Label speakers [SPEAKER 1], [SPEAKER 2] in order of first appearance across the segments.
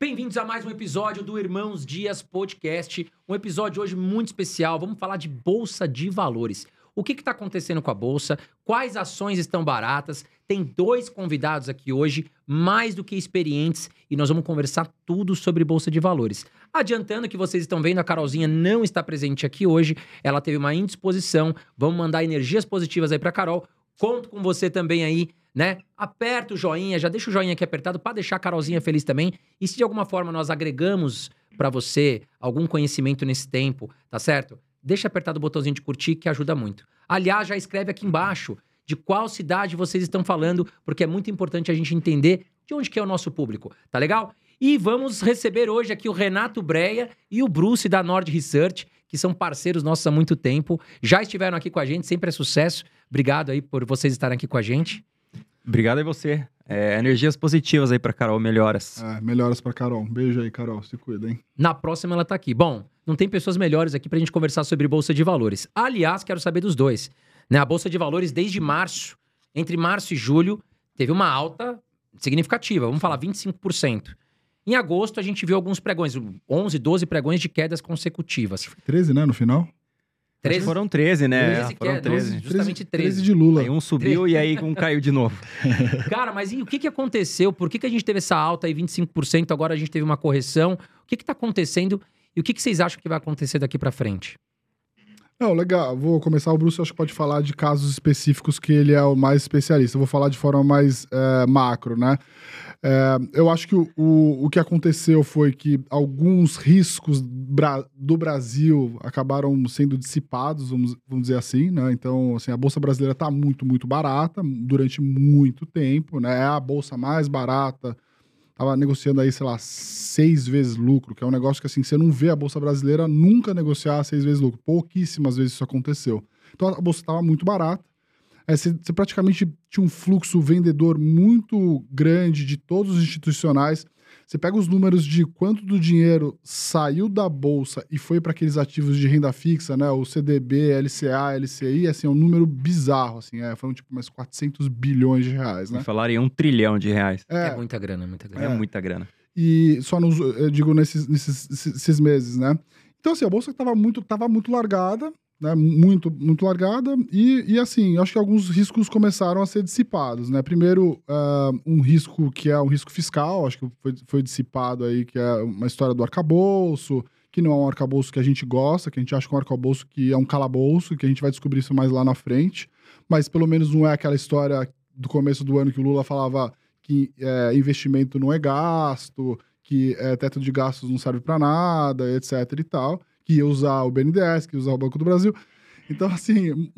[SPEAKER 1] Bem-vindos a mais um episódio do Irmãos Dias Podcast. Um episódio hoje muito especial. Vamos falar de Bolsa de Valores. O que está acontecendo com a Bolsa? Quais ações estão baratas? Tem dois convidados aqui hoje, mais do que experientes, e nós vamos conversar tudo sobre Bolsa de Valores. Adiantando que vocês estão vendo, a Carolzinha não está presente aqui hoje. Ela teve uma indisposição. Vamos mandar energias positivas aí para Carol. Conto com você também aí né? Aperta o joinha, já deixa o joinha aqui apertado para deixar a Carolzinha feliz também. E se de alguma forma nós agregamos para você algum conhecimento nesse tempo, tá certo? Deixa apertado o botãozinho de curtir que ajuda muito. Aliás, já escreve aqui embaixo de qual cidade vocês estão falando, porque é muito importante a gente entender de onde que é o nosso público, tá legal? E vamos receber hoje aqui o Renato Breia e o Bruce da Nord Research, que são parceiros nossos há muito tempo. Já estiveram aqui com a gente, sempre é sucesso. Obrigado aí por vocês estarem aqui com a gente.
[SPEAKER 2] Obrigado a você. É, energias positivas aí pra Carol, melhoras.
[SPEAKER 3] É, melhoras pra Carol. Beijo aí, Carol. Se cuida, hein?
[SPEAKER 1] Na próxima ela tá aqui. Bom, não tem pessoas melhores aqui pra gente conversar sobre Bolsa de Valores. Aliás, quero saber dos dois. Né? A Bolsa de Valores, desde março, entre março e julho, teve uma alta significativa. Vamos falar 25%. Em agosto, a gente viu alguns pregões, 11, 12 pregões de quedas consecutivas.
[SPEAKER 3] 13, né, no final?
[SPEAKER 2] 13? Foram 13, né?
[SPEAKER 1] 13
[SPEAKER 2] Foram
[SPEAKER 1] quedas,
[SPEAKER 2] 13.
[SPEAKER 1] Justamente 13.
[SPEAKER 3] 13 de Lula.
[SPEAKER 2] Aí um subiu e aí um caiu de novo.
[SPEAKER 1] Cara, mas e o que, que aconteceu? Por que, que a gente teve essa alta aí, 25%, agora a gente teve uma correção? O que que tá acontecendo e o que, que vocês acham que vai acontecer daqui para frente?
[SPEAKER 3] Não, legal. Vou começar. O Bruce acho que pode falar de casos específicos que ele é o mais especialista. Eu vou falar de forma mais é, macro, né? É, eu acho que o, o, o, que aconteceu foi que alguns riscos do Brasil acabaram sendo dissipados, vamos, vamos dizer assim, né? Então, assim, a Bolsa Brasileira está muito, muito barata durante muito tempo, né? É a bolsa mais barata tava negociando aí, sei lá, seis vezes lucro, que é um negócio que assim, você não vê a Bolsa Brasileira nunca negociar seis vezes lucro. Pouquíssimas vezes isso aconteceu. Então a Bolsa estava muito barata. É, você, você, praticamente tinha um fluxo vendedor muito grande de todos os institucionais. Você pega os números de quanto do dinheiro saiu da bolsa e foi para aqueles ativos de renda fixa, né? O CDB, LCA, LCI, assim, é um número bizarro, assim, é, foram tipo mais 400 bilhões de reais, né?
[SPEAKER 2] Falaram em um trilhão de reais.
[SPEAKER 1] É, é muita grana, muita grana.
[SPEAKER 2] É, é muita grana.
[SPEAKER 3] E só nos, eu digo nesses, nesses, nesses meses, né? Então, assim, a bolsa estava muito, tava muito largada, né, muito, muito largada, e, e assim, acho que alguns riscos começaram a ser dissipados, né? Primeiro, uh, um risco que é um risco fiscal, acho que foi, foi dissipado aí, que é uma história do arcabouço, que não é um arcabouço que a gente gosta, que a gente acha que é um arcabouço que é um calabouço, que a gente vai descobrir isso mais lá na frente, mas pelo menos não é aquela história do começo do ano que o Lula falava que é, investimento não é gasto, que é, teto de gastos não serve para nada, etc e tal que ia usar o BNDES, que ia usar o Banco do Brasil. Então, assim,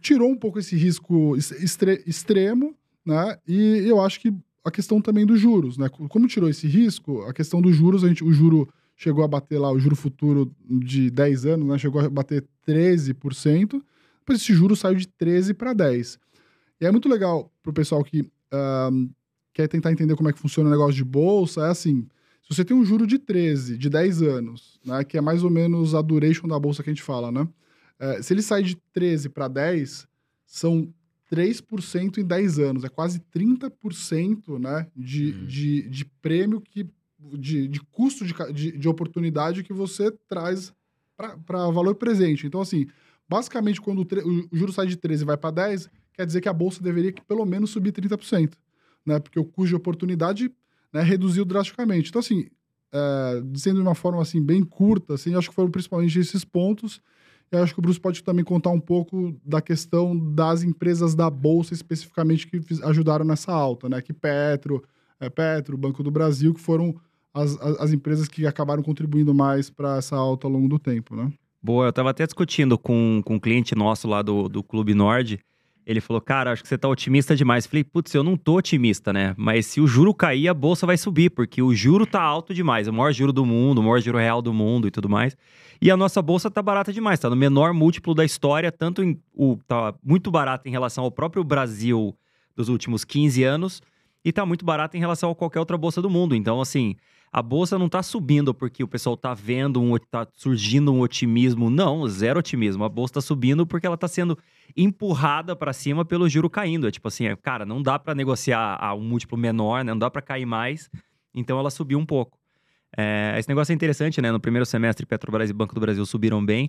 [SPEAKER 3] tirou um pouco esse risco extre extremo, né? E eu acho que a questão também dos juros, né? Como tirou esse risco, a questão dos juros, a gente, o juro chegou a bater lá, o juro futuro de 10 anos, né? Chegou a bater 13%, depois esse juro saiu de 13 para 10. E é muito legal para o pessoal que uh, quer tentar entender como é que funciona o negócio de bolsa, é assim, se você tem um juro de 13, de 10 anos, né, que é mais ou menos a duration da bolsa que a gente fala, né? É, se ele sai de 13 para 10, são 3% em 10 anos. É quase 30% né, de, uhum. de, de prêmio, que, de, de custo de, de, de oportunidade que você traz para valor presente. Então, assim, basicamente, quando o, o juro sai de 13 e vai para 10, quer dizer que a bolsa deveria que pelo menos subir 30%. Né? Porque o custo de oportunidade né, reduziu drasticamente. Então, assim, é, sendo de uma forma assim, bem curta, assim, acho que foram principalmente esses pontos. E acho que o Bruce pode também contar um pouco da questão das empresas da Bolsa, especificamente, que ajudaram nessa alta, né? Que Petro, é, Petro, Banco do Brasil, que foram as, as, as empresas que acabaram contribuindo mais para essa alta ao longo do tempo, né?
[SPEAKER 2] Boa, eu estava até discutindo com, com um cliente nosso lá do, do Clube Nord, ele falou, cara, acho que você tá otimista demais. Falei, putz, eu não tô otimista, né? Mas se o juro cair, a bolsa vai subir, porque o juro tá alto demais. É o maior juro do mundo, o maior juro real do mundo e tudo mais. E a nossa bolsa tá barata demais, tá no menor múltiplo da história, tanto em, o, tá muito barata em relação ao próprio Brasil dos últimos 15 anos, e tá muito barata em relação a qualquer outra bolsa do mundo. Então, assim, a bolsa não está subindo porque o pessoal está vendo, um, tá surgindo um otimismo. Não, zero otimismo. A bolsa está subindo porque ela está sendo empurrada para cima pelo juro caindo. É tipo assim, é, cara, não dá para negociar a um múltiplo menor, né? não dá para cair mais. Então ela subiu um pouco. É, esse negócio é interessante, né? No primeiro semestre, Petrobras e Banco do Brasil subiram bem,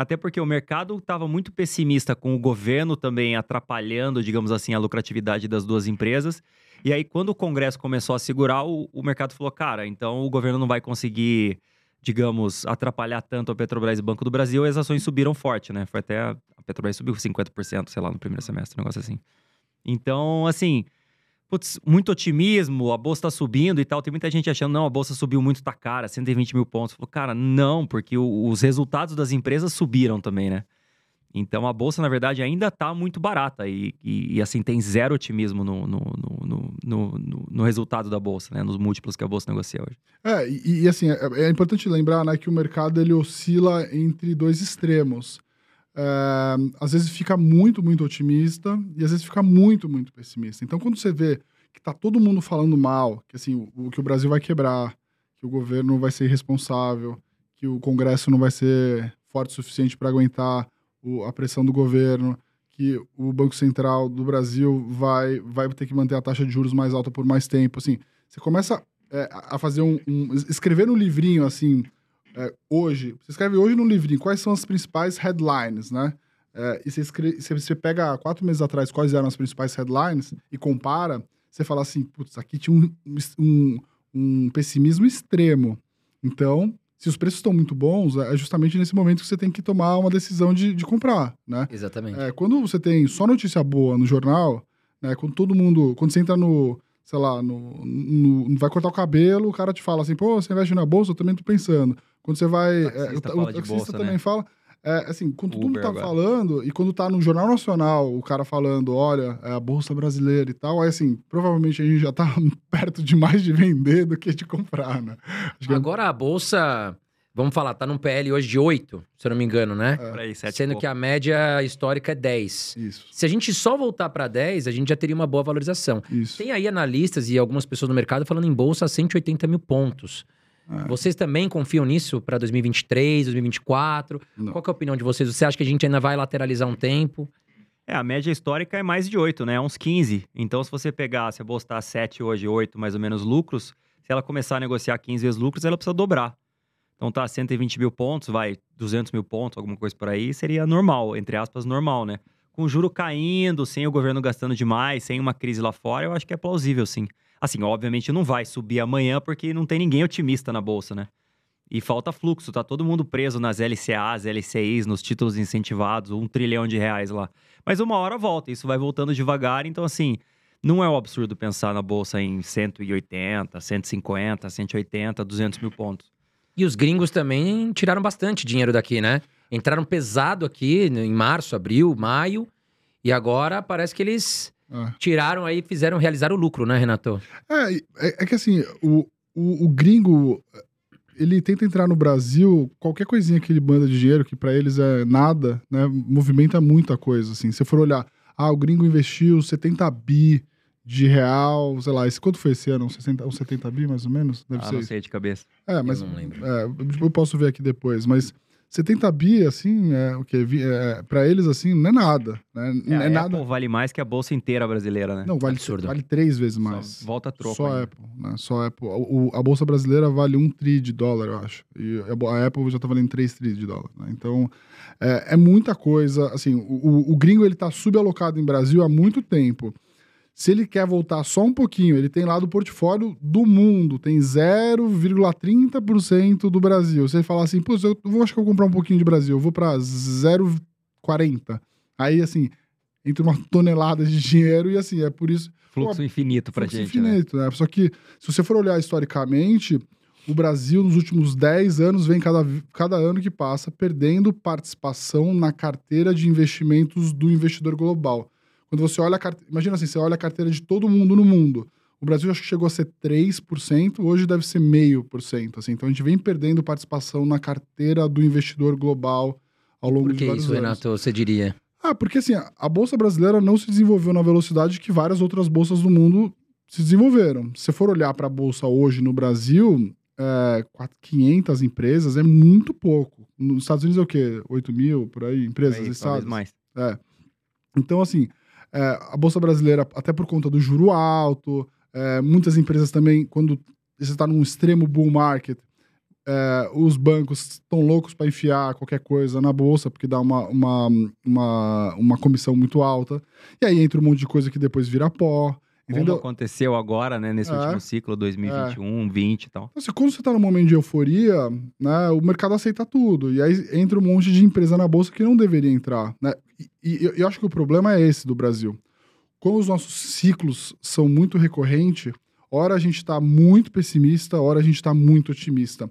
[SPEAKER 2] até porque o mercado estava muito pessimista com o governo também atrapalhando, digamos assim, a lucratividade das duas empresas. E aí, quando o Congresso começou a segurar, o, o mercado falou: cara, então o governo não vai conseguir, digamos, atrapalhar tanto a Petrobras e Banco do Brasil, e as ações subiram forte, né? Foi até. A Petrobras subiu 50%, sei lá, no primeiro semestre, um negócio assim. Então, assim, putz, muito otimismo, a bolsa tá subindo e tal. Tem muita gente achando, não, a bolsa subiu muito, tá cara, 120 mil pontos. Falou, cara, não, porque o, os resultados das empresas subiram também, né? Então a bolsa, na verdade, ainda tá muito barata e, e, e assim, tem zero otimismo no, no, no, no, no resultado da bolsa, né? Nos múltiplos que a bolsa negocia hoje.
[SPEAKER 3] É, e, e assim, é, é, importante lembrar né, que o mercado ele oscila entre dois extremos. É, às vezes fica muito, muito otimista e às vezes fica muito, muito pessimista. Então, quando você vê que tá todo mundo falando mal, que assim, o, que o Brasil vai quebrar, que o governo vai ser irresponsável, que o Congresso não vai ser forte o suficiente para aguentar o, a pressão do governo, que o Banco Central do Brasil vai, vai ter que manter a taxa de juros mais alta por mais tempo. Assim, você começa é, a fazer um, um, escrever no livrinho assim é, hoje. Você escreve hoje no livrinho quais são as principais headlines, né? É, e você, escreve, você pega quatro meses atrás quais eram as principais headlines e compara, você fala assim, putz, aqui tinha um, um, um pessimismo extremo. Então, se os preços estão muito bons, é justamente nesse momento que você tem que tomar uma decisão de, de comprar, né?
[SPEAKER 1] Exatamente.
[SPEAKER 3] É, quando você tem só notícia boa no jornal, né? Quando todo mundo, quando você entra no, sei lá, no, no, vai cortar o cabelo, o cara te fala assim, pô, você investe na bolsa? Eu também tô pensando. Quando você vai,
[SPEAKER 2] o taxista,
[SPEAKER 3] é,
[SPEAKER 2] o,
[SPEAKER 3] o
[SPEAKER 2] taxista
[SPEAKER 3] bolsa, também
[SPEAKER 2] né?
[SPEAKER 3] fala, é, assim, quando todo mundo
[SPEAKER 2] Uber
[SPEAKER 3] tá
[SPEAKER 2] agora.
[SPEAKER 3] falando, e quando tá no Jornal Nacional, o cara falando, olha, é a Bolsa Brasileira e tal, aí assim, provavelmente a gente já tá perto de mais de vender do que de comprar, né? Acho que é-
[SPEAKER 1] Agora a bolsa, vamos falar, tá num PL hoje de 8, se eu não me engano, né?
[SPEAKER 3] É.
[SPEAKER 2] Aí,
[SPEAKER 1] Sendo que a média histórica é 10.
[SPEAKER 3] Isso,
[SPEAKER 1] Se a gente só voltar para 10, a gente já teria uma boa valorização.
[SPEAKER 3] isso.
[SPEAKER 1] Tem aí analistas e algumas pessoas no mercado falando em bolsa a 180 mil pontos.
[SPEAKER 3] É.
[SPEAKER 1] Vocês também confiam nisso para 2023, 2024?
[SPEAKER 3] Não.
[SPEAKER 1] Qual que é a opinião de vocês? Você acha que a gente ainda vai lateralizar um tempo?
[SPEAKER 2] É, a média histórica é mais de 8, né? É uns 15. Então, se você pegar, se a bolsa tá 7 hoje, 8 mais ou menos lucros, se ela começar a negociar 15 vezes lucros, ela precisa dobrar. Então tá 120 mil pontos, vai 200 mil pontos, alguma coisa por aí, seria normal, entre aspas, normal, né? Com o juro caindo, sem o governo gastando demais, sem uma crise lá fora, eu acho que é plausível, sim. Assim, obviamente não vai subir amanhã porque não tem ninguém otimista na bolsa, né? E falta fluxo, tá todo mundo preso nas LCAs, LCIs, nos títulos incentivados, um trilhão de reais lá. Mas uma hora volta, isso vai voltando devagar, então assim, não é um absurdo pensar na bolsa em 180, 150, 180, 200 mil pontos.
[SPEAKER 1] E os gringos também tiraram bastante dinheiro daqui, né? Entraram pesado aqui em março, abril, maio. E agora parece que eles
[SPEAKER 3] É.
[SPEAKER 1] tiraram aí, fizeram realizar o lucro, né, Renato?
[SPEAKER 3] É, é, é que assim, o, o, o gringo, ele tenta entrar no Brasil, qualquer coisinha que ele manda de dinheiro, que pra eles é nada, né, movimenta muita coisa, assim. Se for olhar, ah, o gringo investiu 70 bi de real, sei lá, esse, quanto foi esse ano? Uns 60, uns 70 bi, mais ou menos? Deve
[SPEAKER 2] ah,
[SPEAKER 3] ser
[SPEAKER 2] não
[SPEAKER 3] isso.
[SPEAKER 2] sei de cabeça.
[SPEAKER 3] É, mas...
[SPEAKER 1] não lembro.
[SPEAKER 3] É, eu posso ver aqui depois, mas 70 bi, assim, é, o que é, pra eles, assim, não é nada, né?
[SPEAKER 2] É,
[SPEAKER 3] Não é,
[SPEAKER 2] a
[SPEAKER 3] nada...
[SPEAKER 2] Apple vale mais que a bolsa inteira brasileira, né?
[SPEAKER 3] Não, vale,
[SPEAKER 1] Absurdo.
[SPEAKER 3] vale três vezes
[SPEAKER 2] Só
[SPEAKER 3] mais.
[SPEAKER 2] volta a troco
[SPEAKER 3] Só
[SPEAKER 2] ainda.
[SPEAKER 3] Apple, né? Só Apple. O, o- a bolsa brasileira vale um tri de dólar, eu acho. E a, a Apple já tá valendo 3 tri de dólar. né? Então, é, é muita coisa. Assim, o, o- o gringo ele tá subalocado em Brasil há muito tempo. Se ele quer voltar só um pouquinho, ele tem lá do portfólio do mundo, tem 0,30% do Brasil. Se ele falar assim, pô, eu vou, acho que eu vou comprar um pouquinho de Brasil, eu vou pra 0,40. Aí, assim, entra uma tonelada de dinheiro e assim, é por isso
[SPEAKER 2] Fluxo infinito pra
[SPEAKER 3] fluxo
[SPEAKER 2] gente, né?
[SPEAKER 3] infinito, né? Só que, se você for olhar historicamente, o Brasil, nos últimos 10 anos, vem cada, cada ano que passa perdendo participação na carteira de investimentos do investidor global. Quando você olha a carteira, imagina assim, você olha a carteira de todo mundo no mundo. O Brasil acho que chegou a ser 3%, hoje deve ser 0,5%. Assim. Então a gente vem perdendo participação na carteira do investidor global ao longo
[SPEAKER 1] Por
[SPEAKER 3] de
[SPEAKER 1] que
[SPEAKER 3] vários
[SPEAKER 1] isso,
[SPEAKER 3] anos.
[SPEAKER 1] Renato, você diria?
[SPEAKER 3] Ah, porque assim, a- bolsa brasileira não se desenvolveu na velocidade que várias outras bolsas do mundo se desenvolveram. Se você for olhar para a bolsa hoje no Brasil, é, quatro- 500 empresas é muito pouco. Nos Estados Unidos é o quê? 8 mil, por aí, empresas
[SPEAKER 2] Aí,
[SPEAKER 3] listadas?
[SPEAKER 2] mais.
[SPEAKER 3] É. Então, assim, é, a Bolsa Brasileira, até por conta do juro alto, é, muitas empresas também, quando você está num extremo bull market, é, os bancos estão loucos para enfiar qualquer coisa na bolsa, porque dá uma, uma, uma, uma comissão muito alta. E aí entra um monte de coisa que depois vira pó. Entendeu?
[SPEAKER 2] Como aconteceu agora, né, nesse
[SPEAKER 3] É.
[SPEAKER 2] último ciclo, 2021, 20 e tal.
[SPEAKER 3] Então, assim, quando você tá num momento de euforia, né, o mercado aceita tudo. E aí entra um monte de empresa na bolsa que não deveria entrar. Né? E, e eu- acho que o problema é esse do Brasil. Como os nossos ciclos são muito recorrentes, hora a gente está muito pessimista, hora a gente está muito otimista.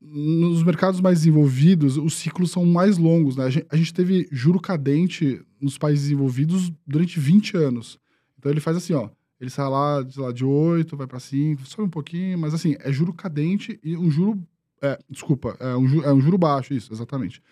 [SPEAKER 3] Nos mercados mais desenvolvidos, os ciclos são mais longos. Né? A, gente, a gente teve juro cadente nos países desenvolvidos durante 20 anos. Então ele faz assim, ó. Ele sai lá, sei lá, de 8, vai para 5, sobe um pouquinho, mas assim, é juro cadente e um juro. É, desculpa, é um, ju- é um juro baixo, isso, exatamente.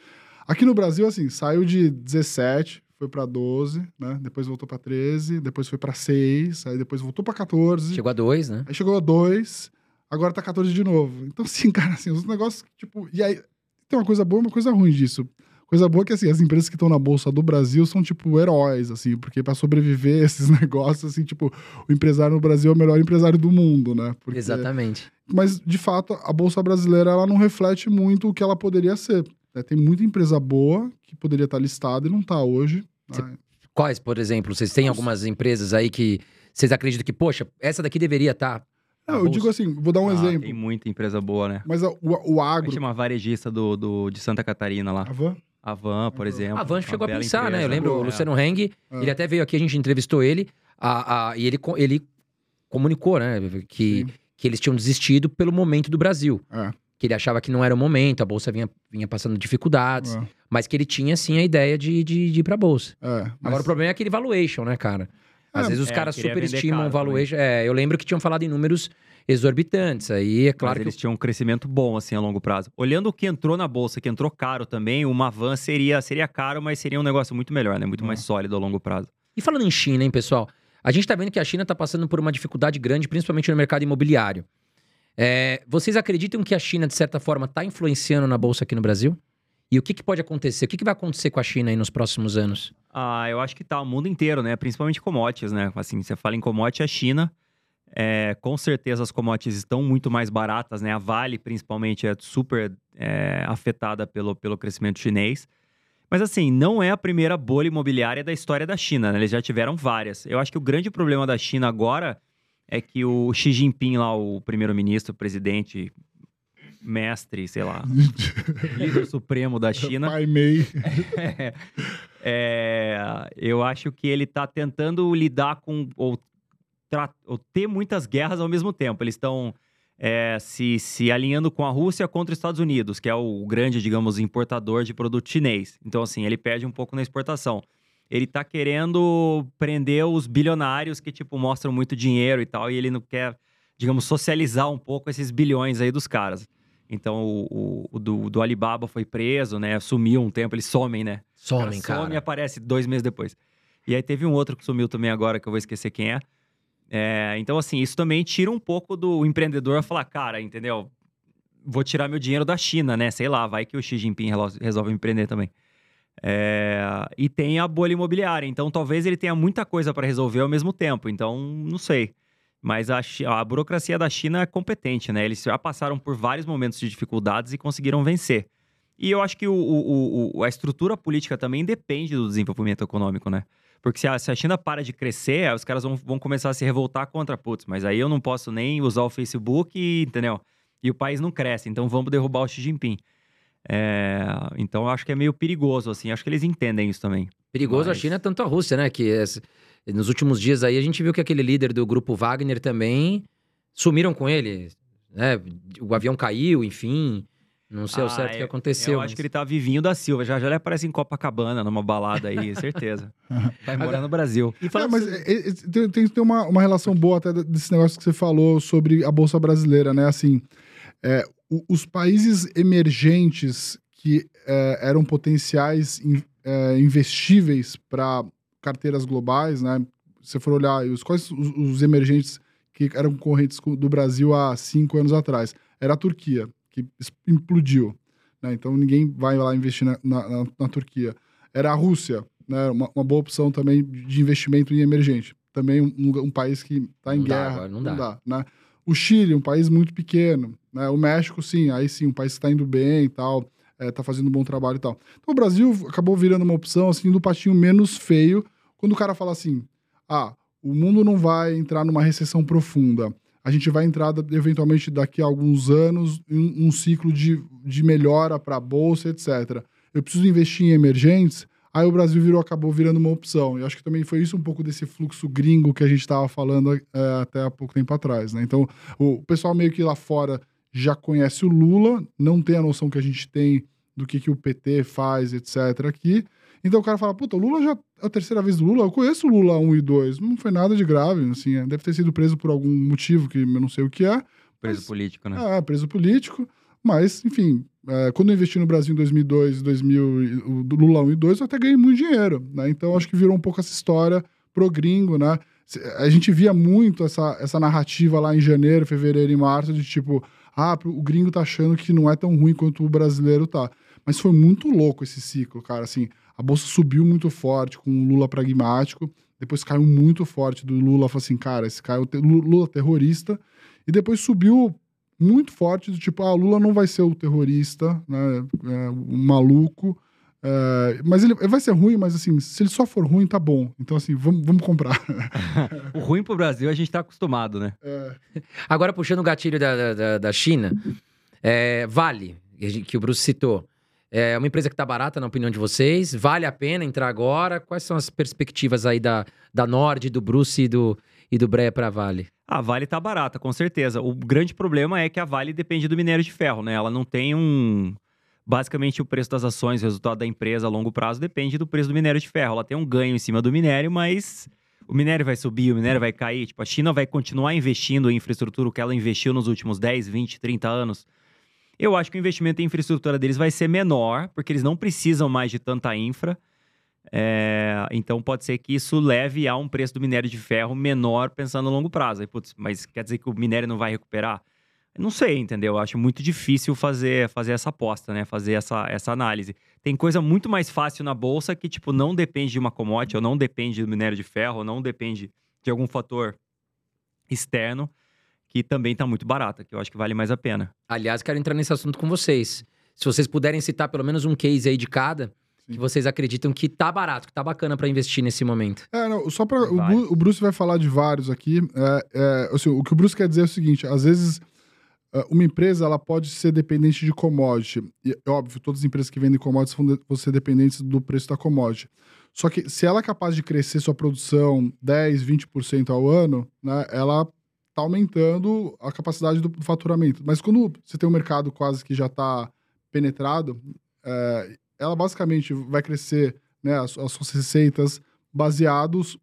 [SPEAKER 3] Aqui no Brasil, assim, saiu de 17, foi para 12, né? Depois voltou para 13, depois foi para 6, aí depois voltou para 14,
[SPEAKER 1] Chegou a dois, né?
[SPEAKER 3] aí chegou a 2, agora tá 14 de novo. Então, assim, cara, assim, os negócios, tipo. E aí, tem uma coisa boa e uma coisa ruim disso. Coisa boa é que, assim, as empresas que estão na Bolsa do Brasil são, tipo, heróis, assim, porque para sobreviver esses negócios, assim, tipo, o empresário no Brasil é o melhor empresário do mundo, né? Porque-
[SPEAKER 1] Exatamente.
[SPEAKER 3] Mas, de fato, a Bolsa Brasileira, ela não reflete muito o que ela poderia ser. né? Tem muita empresa boa que poderia estar listada e não está hoje.
[SPEAKER 1] Você-
[SPEAKER 3] né?
[SPEAKER 1] Quais, por exemplo? Vocês têm algumas empresas aí que vocês acreditam que, poxa, essa daqui deveria tá estar.
[SPEAKER 3] Não, eu digo assim, vou dar um
[SPEAKER 2] Ah,
[SPEAKER 3] exemplo.
[SPEAKER 2] Tem muita empresa boa, né?
[SPEAKER 3] Mas a- o, o
[SPEAKER 2] A
[SPEAKER 3] agro...
[SPEAKER 2] uma varejista do, do, de Santa Catarina lá.
[SPEAKER 3] A Van?
[SPEAKER 2] A Van, por
[SPEAKER 3] A
[SPEAKER 2] exemplo.
[SPEAKER 1] A Van chegou a pensar, né?
[SPEAKER 2] empresa.
[SPEAKER 1] Eu lembro o
[SPEAKER 3] É.
[SPEAKER 1] Luciano Heng,
[SPEAKER 3] É.
[SPEAKER 1] ele até veio aqui, a gente entrevistou ele, a, a- e ele, ele comunicou, né? Que,
[SPEAKER 3] Sim.
[SPEAKER 1] que eles tinham desistido pelo momento do Brasil.
[SPEAKER 3] É.
[SPEAKER 1] Que ele achava que não era o momento, a Bolsa vinha, vinha passando dificuldades,
[SPEAKER 3] É,
[SPEAKER 1] mas que ele tinha, sim, a ideia de, de, de ir pra Bolsa.
[SPEAKER 3] é, mas-
[SPEAKER 1] Agora, o problema é aquele valuation, né, cara? Às
[SPEAKER 3] É,
[SPEAKER 1] vezes os
[SPEAKER 2] é,
[SPEAKER 1] caras superestimam o
[SPEAKER 2] caro também.
[SPEAKER 1] valuation. É, eu lembro que tinham falado em números exorbitantes. Aí é claro
[SPEAKER 2] Mas
[SPEAKER 1] que.
[SPEAKER 2] eles tinham um crescimento bom, assim, a longo prazo. Olhando o que entrou na bolsa, que entrou caro também, uma van seria, seria caro, mas seria um negócio muito melhor, né? Muito
[SPEAKER 3] É.
[SPEAKER 2] mais sólido a longo prazo.
[SPEAKER 1] E falando em China, hein, pessoal? A gente tá vendo que a China tá passando por uma dificuldade grande, principalmente no mercado imobiliário. É, vocês acreditam que a China, de certa forma, tá influenciando na Bolsa aqui no Brasil? E o que, que pode acontecer? O que, que vai acontecer com a China aí nos próximos anos?
[SPEAKER 2] Ah, eu acho que tá o mundo inteiro, né? Principalmente commodities, né? Assim, você fala em commodity, a China, é, com certeza as commodities estão muito mais baratas, né? A Vale, principalmente, é super é, afetada pelo, pelo crescimento chinês. Mas assim, não é a primeira bolha imobiliária da história da China, né? Eles já tiveram várias. Eu acho que o grande problema da China agora é que o Xi Jinping lá, o primeiro-ministro, presidente, mestre, sei lá, líder supremo da China,
[SPEAKER 3] Pai Mei.
[SPEAKER 2] é, eu acho que ele tá tentando lidar com. Ou, ou ter muitas guerras ao mesmo tempo. Eles estão é, se, se alinhando com a Rússia contra os Estados Unidos, que é o grande, digamos, importador de produto chinês. Então, assim, ele perde um pouco na exportação. Ele tá querendo prender os bilionários que, tipo, mostram muito dinheiro e tal, e ele não quer, digamos, socializar um pouco esses bilhões aí dos caras. Então, o, o- o do, do Alibaba foi preso, né? Sumiu um tempo, eles somem, né?
[SPEAKER 1] Somem,
[SPEAKER 2] cara some e aparece dois meses depois. E aí teve um outro que sumiu também agora, que eu vou esquecer quem é. É, então, assim, isso também tira um pouco do empreendedor falar, cara, entendeu? Vou tirar meu dinheiro da China, né? Sei lá, vai que o Xi Jinping resolve empreender também. É, e tem a bolha imobiliária, então talvez ele tenha muita coisa para resolver ao mesmo tempo. Então, não sei. Mas a, a burocracia da China é competente, né? Eles já passaram por vários momentos de dificuldades e conseguiram vencer. E eu acho que o- o- o- a estrutura política também depende do desenvolvimento econômico, né? Porque se a, se a China para de crescer, os caras vão, vão começar a se revoltar contra, putz, mas aí eu não posso nem usar o Facebook, e, entendeu? E o país não cresce, então vamos derrubar o Xi Jinping. É, então eu acho que é meio perigoso, assim. Acho que eles entendem isso também.
[SPEAKER 1] Perigoso a
[SPEAKER 2] Mas-
[SPEAKER 1] China, tanto a Rússia, né? Que nos últimos dias aí a gente viu que aquele líder do grupo Wagner também sumiram com ele. Né? O avião caiu, enfim. Não sei ao
[SPEAKER 2] Ah,
[SPEAKER 1] certo o que
[SPEAKER 2] eu-
[SPEAKER 1] aconteceu.
[SPEAKER 2] Eu acho
[SPEAKER 1] mas-
[SPEAKER 2] que ele tá vivinho da Silva. Já já ele aparece em Copacabana, numa balada aí, certeza. Vai morar no Brasil.
[SPEAKER 1] E
[SPEAKER 3] É,
[SPEAKER 1] falando
[SPEAKER 3] mas é, é, tem, tem que ter uma, uma relação boa até desse negócio que você falou sobre a Bolsa Brasileira, né? Assim, é, o- os países emergentes que é, eram potenciais in- é, investíveis para carteiras globais, né? Se você for olhar os, quais os, os emergentes que eram concorrentes co- do Brasil há cinco anos atrás, era a Turquia, que implodiu. Né? Então ninguém vai lá investir na, na- na- Turquia. Era a Rússia, né? uma, uma boa opção também de investimento em emergente. Também um, um- país que está em
[SPEAKER 1] Não dá
[SPEAKER 3] guerra.
[SPEAKER 1] agora, não dá.
[SPEAKER 3] né? O Chile, um país muito pequeno. Né? O México, sim, aí sim, um país que está indo bem e tal, está fazendo um bom trabalho e tal. Então o Brasil acabou virando uma opção assim do patinho menos feio, quando o cara fala assim: ah, o mundo não vai entrar numa recessão profunda. A gente vai entrar, eventualmente, daqui a alguns anos, em um ciclo de, de melhora para a Bolsa, etc. Eu preciso investir em emergentes. Aí o Brasil virou, acabou virando uma opção. E acho que também foi isso um pouco desse fluxo gringo que a gente estava falando é, até há pouco tempo atrás. Né? Então, o pessoal meio que lá fora já conhece o Lula, não tem a noção que a gente tem do que, que o PT faz, etc. aqui. Então o cara fala, puta, o Lula já a terceira vez do Lula, eu conheço o Lula 1 e 2, não foi nada de grave, assim, é, deve ter sido preso por algum motivo que eu não sei o que é.
[SPEAKER 2] Preso
[SPEAKER 3] mas,
[SPEAKER 2] político, né?
[SPEAKER 3] É, preso político, mas, enfim, é, quando eu investi no Brasil em 2002, 2000, o Lula 1 e 2, eu até ganhei muito dinheiro, né? Então acho que virou um pouco essa história pro gringo, né? A gente via muito essa, essa narrativa lá em janeiro, fevereiro e março, de tipo, ah, o gringo tá achando que não é tão ruim quanto o brasileiro tá. Mas foi muito louco esse ciclo, cara. Assim, a bolsa subiu muito forte com o Lula pragmático, depois caiu muito forte do Lula, falou assim, cara, esse cara é o Lula terrorista, e depois subiu muito forte do tipo, ah, Lula não vai ser o terrorista, né, é, o maluco, é, mas ele vai ser ruim, mas assim, se ele só for ruim, tá bom. Então, assim, vamos, vamos comprar.
[SPEAKER 2] o ruim pro Brasil a gente tá acostumado, né?
[SPEAKER 1] É. Agora, puxando o gatilho da, da, da China, é, Vale, que o Bruce citou. É uma empresa que está barata, na opinião de vocês? Vale a pena entrar agora? Quais são as perspectivas aí da, da Nord, do Bruce e do, e do Breia para a Vale?
[SPEAKER 2] A Vale está barata, com certeza. O grande problema é que a Vale depende do minério de ferro, né? Ela não tem um. Basicamente, o preço das ações, o resultado da empresa a longo prazo depende do preço do minério de ferro. Ela tem um ganho em cima do minério, mas o minério vai subir, o minério vai cair. Tipo, a China vai continuar investindo em infraestrutura que ela investiu nos últimos 10, 20, 30 anos eu acho que o investimento em infraestrutura deles vai ser menor, porque eles não precisam mais de tanta infra. É, então pode ser que isso leve a um preço do minério de ferro menor pensando a longo prazo. Aí, putz, mas quer dizer que o minério não vai recuperar? Não sei, entendeu? Eu acho muito difícil fazer, fazer essa aposta, né? Fazer essa, essa análise. Tem coisa muito mais fácil na bolsa que, tipo, não depende de uma commodity, ou não depende do minério de ferro, ou não depende de algum fator externo que também está muito barata, que eu acho que vale mais a pena.
[SPEAKER 1] Aliás, quero entrar nesse assunto com vocês. Se vocês puderem citar pelo menos um case aí de cada, Sim. que vocês acreditam que tá barato, que tá bacana para investir nesse momento.
[SPEAKER 3] É, não, só para o, o, Bruce vai falar de vários aqui. É, é, assim, o que o Bruce quer dizer é o seguinte: às vezes uma empresa ela pode ser dependente de commodity. E, óbvio, todas as empresas que vendem commodities vão, vão ser dependentes do preço da commodity. Só que se ela é capaz de crescer sua produção 10, 20% ao ano, né, ela está aumentando a capacidade do faturamento. Mas quando você tem um mercado quase que já está penetrado, é, ela basicamente vai crescer né, as, as, suas receitas baseados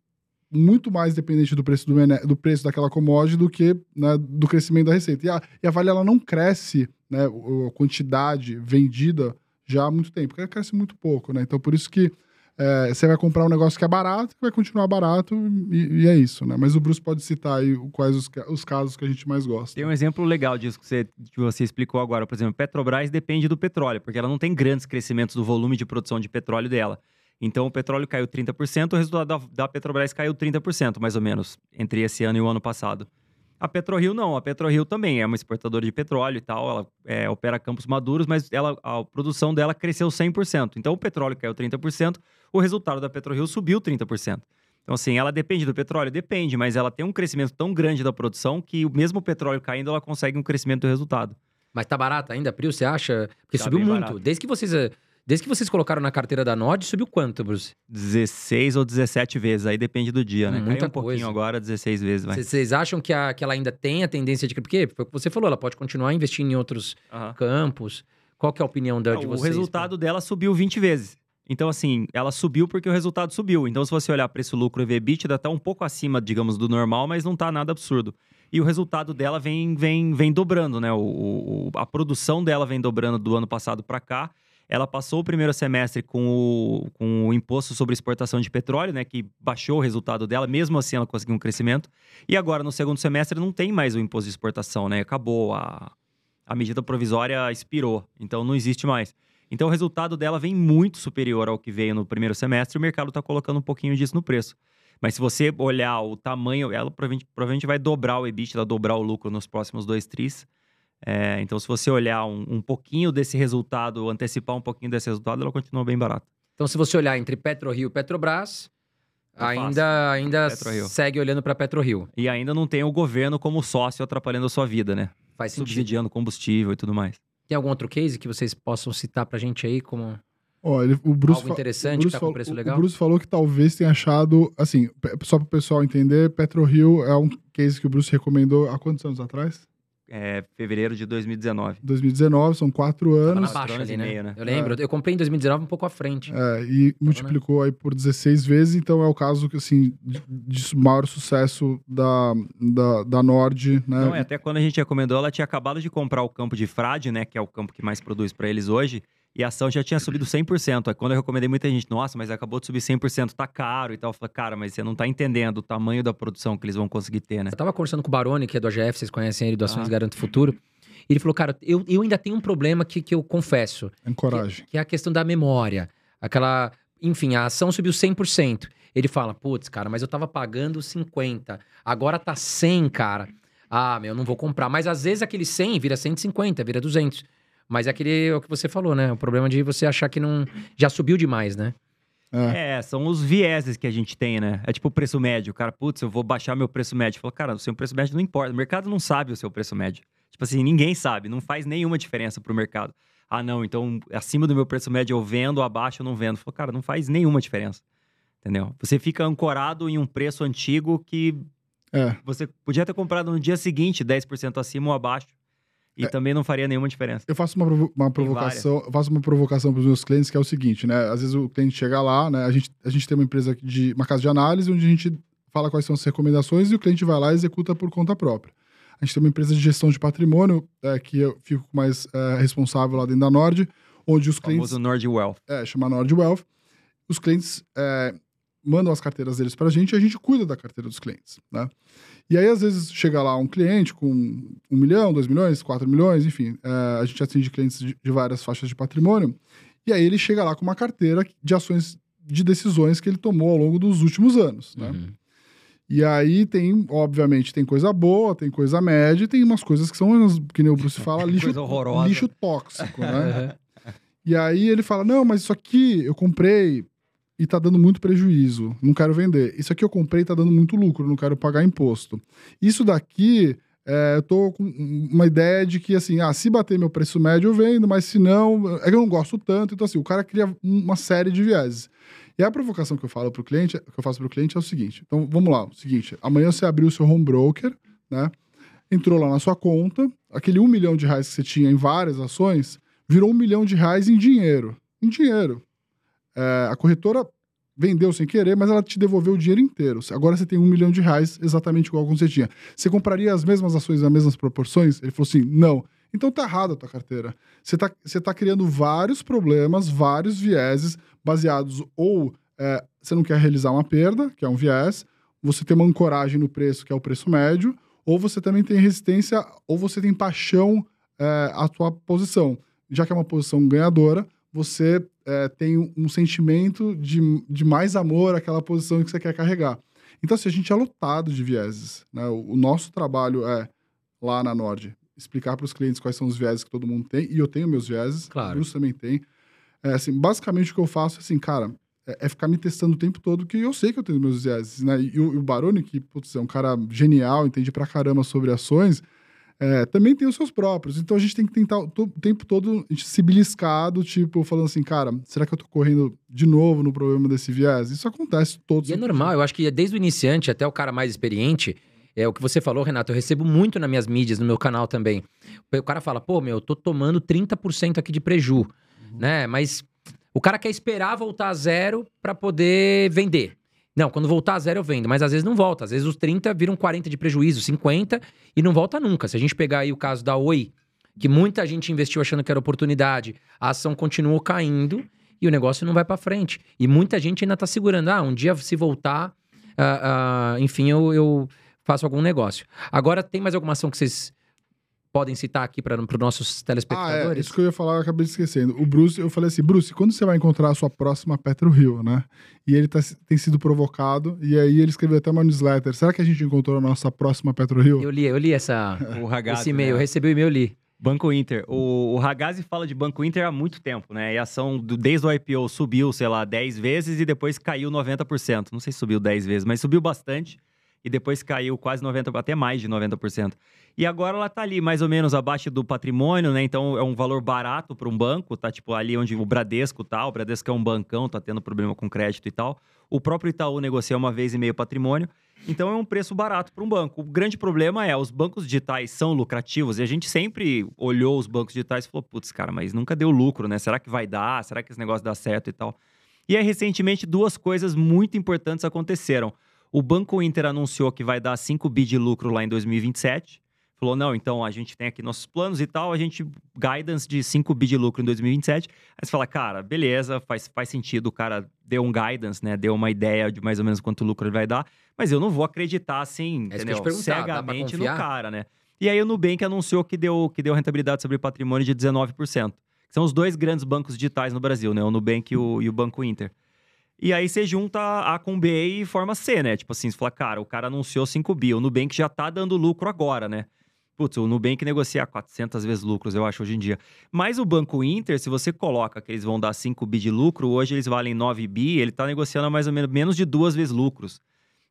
[SPEAKER 3] muito mais dependente do preço do, do preço daquela commodity do que né, do crescimento da receita. E a, e a Vale ela não cresce né, a quantidade vendida já há muito tempo, porque ela cresce muito pouco, né? Então por isso que é, você vai comprar um negócio que é barato, que vai continuar barato, e, e, é isso, né? Mas o Bruce pode citar aí quais os, os casos que a gente mais gosta.
[SPEAKER 2] Tem um exemplo legal disso que você, que você explicou agora. Por exemplo, Petrobras depende do petróleo, porque ela não tem grandes crescimentos do volume de produção de petróleo dela. Então, o petróleo caiu 30%, o resultado da, da Petrobras caiu 30%, mais ou menos, entre esse ano e o ano passado. A PetroRio não, a PetroRio também é uma exportadora de petróleo e tal, ela é, opera campos maduros, mas ela, a produção dela cresceu 100%. Então o petróleo caiu 30%, o resultado da PetroRio subiu 30%. Então assim, ela depende do petróleo? Depende, mas ela tem um crescimento tão grande da produção que o mesmo petróleo caindo, ela consegue um crescimento do resultado.
[SPEAKER 1] Mas tá barato ainda, Prio, você acha? Porque tá subiu muito. Barato. Desde que vocês eh, Desde que vocês colocaram na carteira da Nord, subiu quanto, Bruce?
[SPEAKER 2] 16 ou 17 vezes, aí depende do dia, né?
[SPEAKER 1] Muita Caiu
[SPEAKER 2] um pouquinho coisa. agora, 16 vezes, vai.
[SPEAKER 1] Vocês acham que, a, que ela ainda tem a tendência de... Porque foi o que você falou, ela pode continuar investindo em outros campos. Qual que é a opinião da, de vocês?
[SPEAKER 2] O resultado dela subiu 20 vezes. Então, assim, ela subiu porque o resultado subiu. Então, se você olhar preço-lucro e EBITDA, tá um pouco acima, digamos, do normal, mas não tá nada absurdo. E o resultado dela vem, vem, vem dobrando, né? O, o a produção dela vem dobrando do ano passado para cá ela passou o primeiro semestre com o, com o imposto sobre exportação de petróleo, né, que baixou o resultado dela, mesmo assim ela conseguiu um crescimento. E agora, no segundo semestre, não tem mais o imposto de exportação, né? Acabou, a, a medida provisória expirou, então não existe mais. Então o resultado dela vem muito superior ao que veio no primeiro semestre, o mercado está colocando um pouquinho disso no preço. Mas se você olhar o tamanho, ela provavelmente, provavelmente vai dobrar o EBITDA, dobrar o lucro nos próximos dois tris. É, então, se você olhar um, um, pouquinho desse resultado, antecipar um pouquinho desse resultado, ela continua bem barata.
[SPEAKER 1] Então, se você olhar entre PetroRio e Petrobras, é ainda, ainda segue olhando para PetroRio.
[SPEAKER 2] E ainda não tem o governo como sócio atrapalhando a sua vida, né?
[SPEAKER 1] Faz sentido.
[SPEAKER 2] Subsidiando combustível e tudo mais.
[SPEAKER 1] Tem algum outro case que vocês possam citar pra gente aí como
[SPEAKER 3] Ó, ele, o Bruce
[SPEAKER 1] algo interessante,
[SPEAKER 3] o
[SPEAKER 1] que tá com preço legal?
[SPEAKER 3] O Bruce falou que talvez tenha achado, assim, só para o pessoal entender, PetroRio é um case que o Bruce recomendou há quantos anos atrás?
[SPEAKER 2] É, fevereiro de 2019.
[SPEAKER 3] 2019, são quatro anos.
[SPEAKER 1] Tava na baixa ali, né? Meio, né? Eu lembro, é. eu comprei em 2019 um pouco à frente.
[SPEAKER 3] É, e multiplicou aí por 16 vezes, então é o caso que, assim, de, de maior sucesso da, da, da Nord, né?
[SPEAKER 2] Não, é, até quando a gente recomendou, ela tinha acabado de comprar o campo de Frade, né, que é o campo que mais produz para eles hoje, e a ação já tinha subido 100%. Aí quando eu recomendei, muita gente, nossa, mas acabou de subir 100%, tá caro e tal. Eu falei, cara, mas você não tá entendendo o tamanho da produção que eles vão conseguir ter, né?
[SPEAKER 1] Eu tava conversando com o Baroni, que é do AGF, vocês conhecem ele, do Ações ah. Garanto Futuro. Ele falou, cara, eu, eu ainda tenho um problema que, que eu confesso.
[SPEAKER 3] Encoraje.
[SPEAKER 1] Que, que é a questão da memória. Aquela. Enfim, a ação subiu 100%. Ele fala, putz, cara, mas eu tava pagando 50. Agora tá 100, cara. Ah, meu, não vou comprar. Mas às vezes aquele 100 vira 150, vira 200. Mas é aquele é o que você falou, né? O problema de você achar que não já subiu demais, né?
[SPEAKER 2] É. é. são os vieses que a gente tem, né? É tipo o preço médio. O cara, putz, eu vou baixar meu preço médio. Fala, cara, o seu preço médio não importa. O mercado não sabe o seu preço médio. Tipo assim, ninguém sabe, não faz nenhuma diferença pro mercado. Ah, não, então acima do meu preço médio eu vendo, abaixo eu não vendo. Falei, cara, não faz nenhuma diferença. Entendeu? Você fica ancorado em um preço antigo que é. você podia ter comprado no dia seguinte, 10% acima ou abaixo. E é. também não faria nenhuma diferença.
[SPEAKER 3] Eu faço uma, provo uma provocação, eu faço uma provocação para os meus clientes que é o seguinte, né? Às vezes o cliente chega lá, né? A gente, a gente tem uma empresa de uma casa de análise onde a gente fala quais são as recomendações e o cliente vai lá e executa por conta própria. A gente tem uma empresa de gestão de patrimônio, é, que eu fico mais é, responsável lá dentro da Nord, onde os clientes. O
[SPEAKER 2] famoso Nord Wealth.
[SPEAKER 3] É, chama Nord Wealth. Os clientes é, mandam as carteiras deles para a gente e a gente cuida da carteira dos clientes, né? E aí, às vezes, chega lá um cliente com um milhão, dois milhões, quatro milhões, enfim, é, a gente atende clientes de, de várias faixas de patrimônio, e aí ele chega lá com uma carteira de ações de decisões que ele tomou ao longo dos últimos anos, né? Uhum. E aí tem, obviamente, tem coisa boa, tem coisa média, e tem umas coisas que são, que nem o Bruce fala, lixo, lixo tóxico, né? e aí ele fala, não, mas isso aqui eu comprei e tá dando muito prejuízo, não quero vender. Isso aqui eu comprei e tá dando muito lucro, não quero pagar imposto. Isso daqui, é, eu tô com uma ideia de que, assim, ah, se bater meu preço médio eu vendo, mas se não, é que eu não gosto tanto. Então, assim, o cara cria uma série de vieses. E a provocação que eu falo pro cliente, que eu faço pro cliente é o seguinte. Então, vamos lá. O seguinte, amanhã você abriu o seu home broker, né? Entrou lá na sua conta, aquele um milhão de reais que você tinha em várias ações, virou um milhão de reais em dinheiro. Em dinheiro. É, a corretora vendeu sem querer, mas ela te devolveu o dinheiro inteiro. Agora você tem um milhão de reais, exatamente igual você tinha. Você compraria as mesmas ações nas mesmas proporções? Ele falou assim: não. Então tá errado a tua carteira. Você tá, você tá criando vários problemas, vários vieses, baseados ou é, você não quer realizar uma perda, que é um viés, você tem uma ancoragem no preço, que é o preço médio, ou você também tem resistência, ou você tem paixão é, à tua posição. Já que é uma posição ganhadora, você é, tem um sentimento de, de mais amor àquela posição que você quer carregar. Então, assim, a gente é lotado de vieses. Né? O, o nosso trabalho é, lá na Nord, explicar para os clientes quais são os vieses que todo mundo tem, e eu tenho meus vieses,
[SPEAKER 1] claro.
[SPEAKER 3] o Bruce também tem. É, assim, basicamente o que eu faço é assim, cara, é, é, ficar me testando o tempo todo, que eu sei que eu tenho meus vieses, né? E, e o, o Baroni, que putz, é um cara genial, entende pra caramba sobre ações, é, também tem os seus próprios. Então a gente tem que tentar o tempo todo se beliscado, tipo, falando assim, cara, será que eu tô correndo de novo no problema desse viés? Isso acontece todos.
[SPEAKER 1] E é normal, eu acho que desde o iniciante até o cara mais experiente, é o que você falou, Renato, eu recebo muito nas minhas mídias, no meu canal também. O cara fala, pô, meu, eu tô tomando 30% aqui de preju, uhum. né? Mas o cara quer esperar voltar a zero para poder vender. Não, quando voltar a zero eu vendo, mas às vezes não volta. Às vezes os 30 viram 40 de prejuízo, 50 e não volta nunca. Se a gente pegar aí o caso da Oi, que muita gente investiu achando que era oportunidade, a ação continuou caindo e o negócio não vai para frente. E muita gente ainda tá segurando. Ah, um dia se voltar, uh, uh, enfim, eu, eu faço algum negócio. Agora, tem mais alguma ação que vocês podem citar aqui para os nossos
[SPEAKER 3] Ah, é,
[SPEAKER 1] telespectadores?
[SPEAKER 3] isso que eu ia falar, eu acabei esquecendo. O Bruce, eu falei assim, Bruce, quando você vai encontrar a sua próxima Petro Rio, né? E ele tá- tem sido provocado, e aí ele escreveu até uma newsletter. Será que a gente encontrou a nossa próxima Petro Rio?
[SPEAKER 1] Eu li, eu li essa,
[SPEAKER 2] O Ragazzi,
[SPEAKER 1] esse e-mail, eu
[SPEAKER 2] né?
[SPEAKER 1] recebi o e-mail, eu li.
[SPEAKER 2] Banco Inter. O, o Ragazzi fala de Banco Inter há muito tempo, né? E a ação, do- desde o IPO, subiu, sei lá, 10 vezes e depois caiu 90%. Não sei se subiu 10 vezes, mas subiu bastante. E depois caiu quase 90%, até mais de 90%. E agora ela tá ali, mais ou menos abaixo do patrimônio, né? Então é um valor barato para um banco, tá tipo ali onde o Bradesco tá. O Bradesco é um bancão, tá tendo problema com crédito e tal. O próprio Itaú negocia uma vez e meio patrimônio. Então é um preço barato para um banco. O grande problema é, os bancos digitais são lucrativos e a gente sempre olhou os bancos digitais e falou, putz, cara, mas nunca deu lucro, né? Será que vai dar? Será que esse negócio dá certo e tal? E aí, recentemente, duas coisas muito importantes aconteceram. O Banco Inter anunciou que vai dar 5 bi de lucro lá em 2027. Falou, não, então a gente tem aqui nossos planos e tal, a gente guidance de 5 bi de lucro em 2027. Aí você fala, cara, beleza, faz, faz sentido, o cara deu um guidance, né? Deu uma ideia de mais ou menos quanto lucro ele vai dar, mas eu não vou acreditar assim,
[SPEAKER 1] É
[SPEAKER 2] entendeu? cegamente no cara, né? E aí o Nubank anunciou que deu, que deu rentabilidade sobre patrimônio de 19%. Que são os dois grandes bancos digitais no Brasil, né? O Nubank e o, e o Banco Inter. E aí você junta A com B e forma C, né? Tipo assim, você fala, cara, o cara anunciou 5 bi, o Nubank já tá dando lucro agora, né? Putz, o Nubank negocia 400 vezes lucros, eu acho, hoje em dia. Mas o Banco Inter, se você coloca que eles vão dar 5 bi de lucro, hoje eles valem 9 bi, ele tá negociando mais ou menos menos de duas vezes lucros.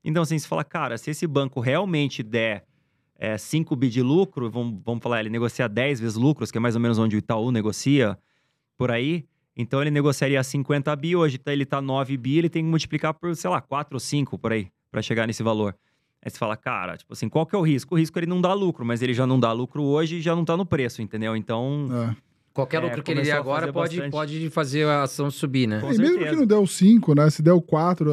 [SPEAKER 2] Então, assim, você fala, cara, se esse banco realmente der é, 5 bi de lucro, vamos, vamos falar, ele negocia 10 vezes lucros, que é mais ou menos onde o Itaú negocia, por aí. Então ele negociaria 50 bi, hoje tá- ele tá 9 bi, ele tem que multiplicar por, sei lá, 4 ou 5 por aí, para chegar nesse valor. Aí você fala, cara, tipo assim, qual que é o risco? O risco é ele não dá lucro, mas ele já não dá lucro hoje e já não tá no preço, entendeu? Então,
[SPEAKER 3] É.
[SPEAKER 1] Qualquer
[SPEAKER 2] É,
[SPEAKER 1] lucro que ele der agora pode,
[SPEAKER 2] bastante.
[SPEAKER 1] pode fazer a ação subir, né?
[SPEAKER 2] Com
[SPEAKER 3] e mesmo que não der o 5, né? Se der o 4,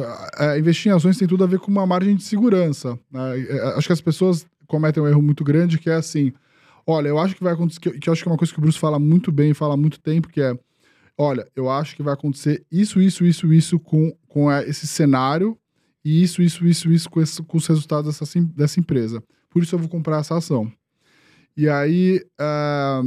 [SPEAKER 3] investir em ações tem tudo a ver com uma margem de segurança. né? É, Acho que as pessoas cometem um erro muito grande que é assim: olha, eu acho que vai acontecer, que, que eu acho que é uma coisa que o Bruce fala muito bem, fala há muito tempo, que é: olha, eu acho que vai acontecer isso, isso, isso, isso com, com é, esse cenário, e isso, isso, isso, isso com, esse- com os resultados dessa, dessa empresa. Por isso eu vou comprar essa ação. E aí, ah,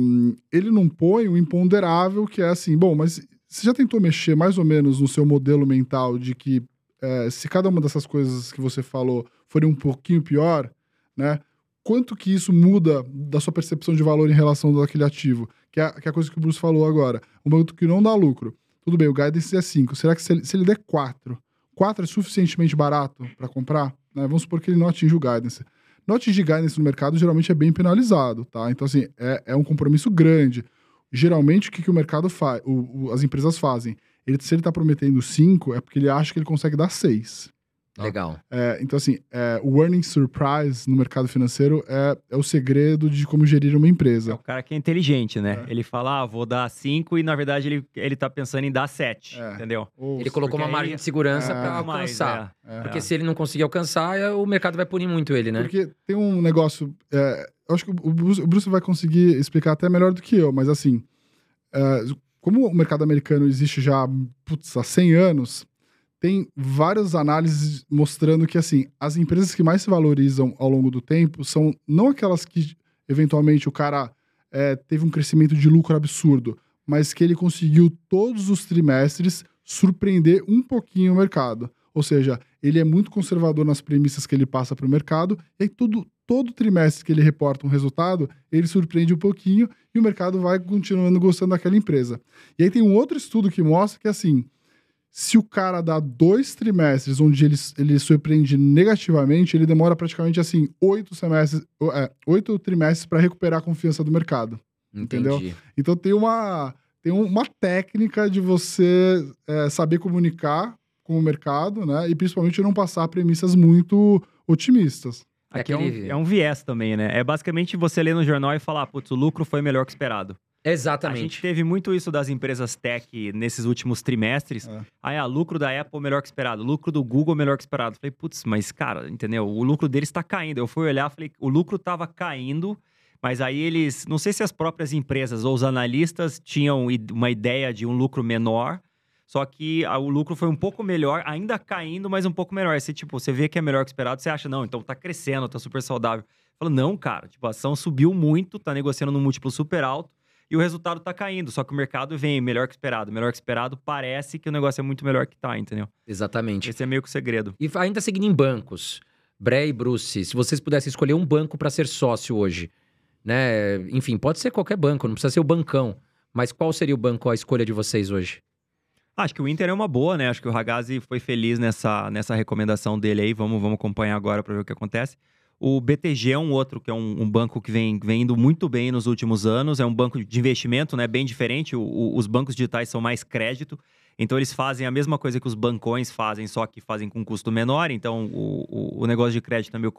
[SPEAKER 3] ele não põe o imponderável, que é assim, bom, mas você já tentou mexer mais ou menos no seu modelo mental de que eh, se cada uma dessas coisas que você falou forem um pouquinho pior, né? Quanto que isso muda da sua percepção de valor em relação daquele ativo? Que é, a- que é a coisa que o Bruce falou agora. Um banco que não dá lucro. Tudo bem, o guidance é 5. Será que se ele, se ele der 4, 4 é suficientemente barato para comprar? Né? Vamos supor que ele não atinge o guidance. Não atingir guidance no mercado geralmente é bem penalizado, tá? Então, assim, é, é um compromisso grande. Geralmente, o que, que o mercado faz, as empresas fazem? Ele, se ele está prometendo 5, é porque ele acha que ele consegue dar 6.
[SPEAKER 1] Legal.
[SPEAKER 3] É, então, assim, é, o earning surprise no mercado financeiro é, é o segredo de como gerir uma
[SPEAKER 2] é
[SPEAKER 3] empresa.
[SPEAKER 2] o cara que é inteligente, né?
[SPEAKER 3] É.
[SPEAKER 2] Ele fala, ah, vou dar 5 e na verdade ele, ele tá pensando em dar 7,
[SPEAKER 3] É.
[SPEAKER 2] entendeu?
[SPEAKER 3] Ou-
[SPEAKER 1] Ele colocou uma
[SPEAKER 2] aí-
[SPEAKER 1] margem de segurança
[SPEAKER 3] É.
[SPEAKER 1] pra
[SPEAKER 2] Mais,
[SPEAKER 1] alcançar.
[SPEAKER 3] é.
[SPEAKER 1] Porque se ele não conseguir alcançar, é- o mercado vai punir muito ele, né?
[SPEAKER 3] Porque tem um negócio. é, eu acho que o Bruce, o Bruce vai conseguir explicar até melhor do que eu, mas assim. é, como o mercado americano existe já putz, há 100 anos, tem várias análises mostrando que assim as empresas que mais se valorizam ao longo do tempo são não aquelas que eventualmente o cara é, teve um crescimento de lucro absurdo, mas que ele conseguiu todos os trimestres surpreender um pouquinho o mercado. Ou seja, ele é muito conservador nas premissas que ele passa para o mercado, e aí todo, todo trimestre que ele reporta um resultado, ele surpreende um pouquinho e o mercado vai continuando gostando daquela empresa. E aí tem um outro estudo que mostra que, assim, se o cara dá dois trimestres onde ele, ele surpreende negativamente, ele demora praticamente, assim, oito semestres, é, oito trimestres para recuperar a confiança do mercado. entendeu?
[SPEAKER 1] Entendi.
[SPEAKER 3] Então tem uma, tem uma técnica de você é, saber comunicar com o mercado, né? E principalmente não passar premissas muito otimistas.
[SPEAKER 1] É
[SPEAKER 2] Aqui é,
[SPEAKER 1] aquele-
[SPEAKER 2] um, é um viés também, né? É basicamente você ler no jornal e falar, putz, o lucro foi melhor que esperado. A
[SPEAKER 1] Exatamente.
[SPEAKER 2] gente teve muito isso das empresas tech nesses últimos trimestres.
[SPEAKER 3] É.
[SPEAKER 2] Aí, ah, lucro da Apple melhor que esperado, lucro do Google melhor que esperado. Falei, putz, mas cara, entendeu? O lucro deles está caindo. Eu fui olhar, falei, o lucro estava caindo, mas aí eles, não sei se as próprias empresas ou os analistas tinham uma ideia de um lucro menor, só que o lucro foi um pouco melhor, ainda caindo, mas um pouco melhor. Aí você, tipo, você vê que é melhor que esperado, você acha, não, então tá crescendo, tá super saudável. Falou, não, cara, tipo, a ação subiu muito, tá negociando num múltiplo super alto e o resultado tá caindo. Só que o mercado vem melhor que esperado. Melhor que esperado, parece que o negócio é muito melhor que tá, entendeu?
[SPEAKER 1] Exatamente.
[SPEAKER 2] Esse é meio que o segredo.
[SPEAKER 1] E ainda seguindo em bancos, Bré e Bruce, se vocês pudessem escolher um banco para ser sócio hoje, né? Enfim, pode ser qualquer banco, não precisa ser o bancão. Mas qual seria o banco a escolha de vocês hoje?
[SPEAKER 2] Acho que o Inter é uma boa, né? Acho que o Ragazzi foi feliz nessa, nessa recomendação dele aí. Vamos, vamos acompanhar agora para ver o que acontece. O BTG é um outro, que é um, um, banco que vem, vem indo muito bem nos últimos anos. É um banco de investimento, né? Bem diferente. O, o, os bancos digitais são mais crédito. Então, eles fazem a mesma coisa que os bancões fazem, só que fazem com custo menor. Então, o, o negócio de crédito é meio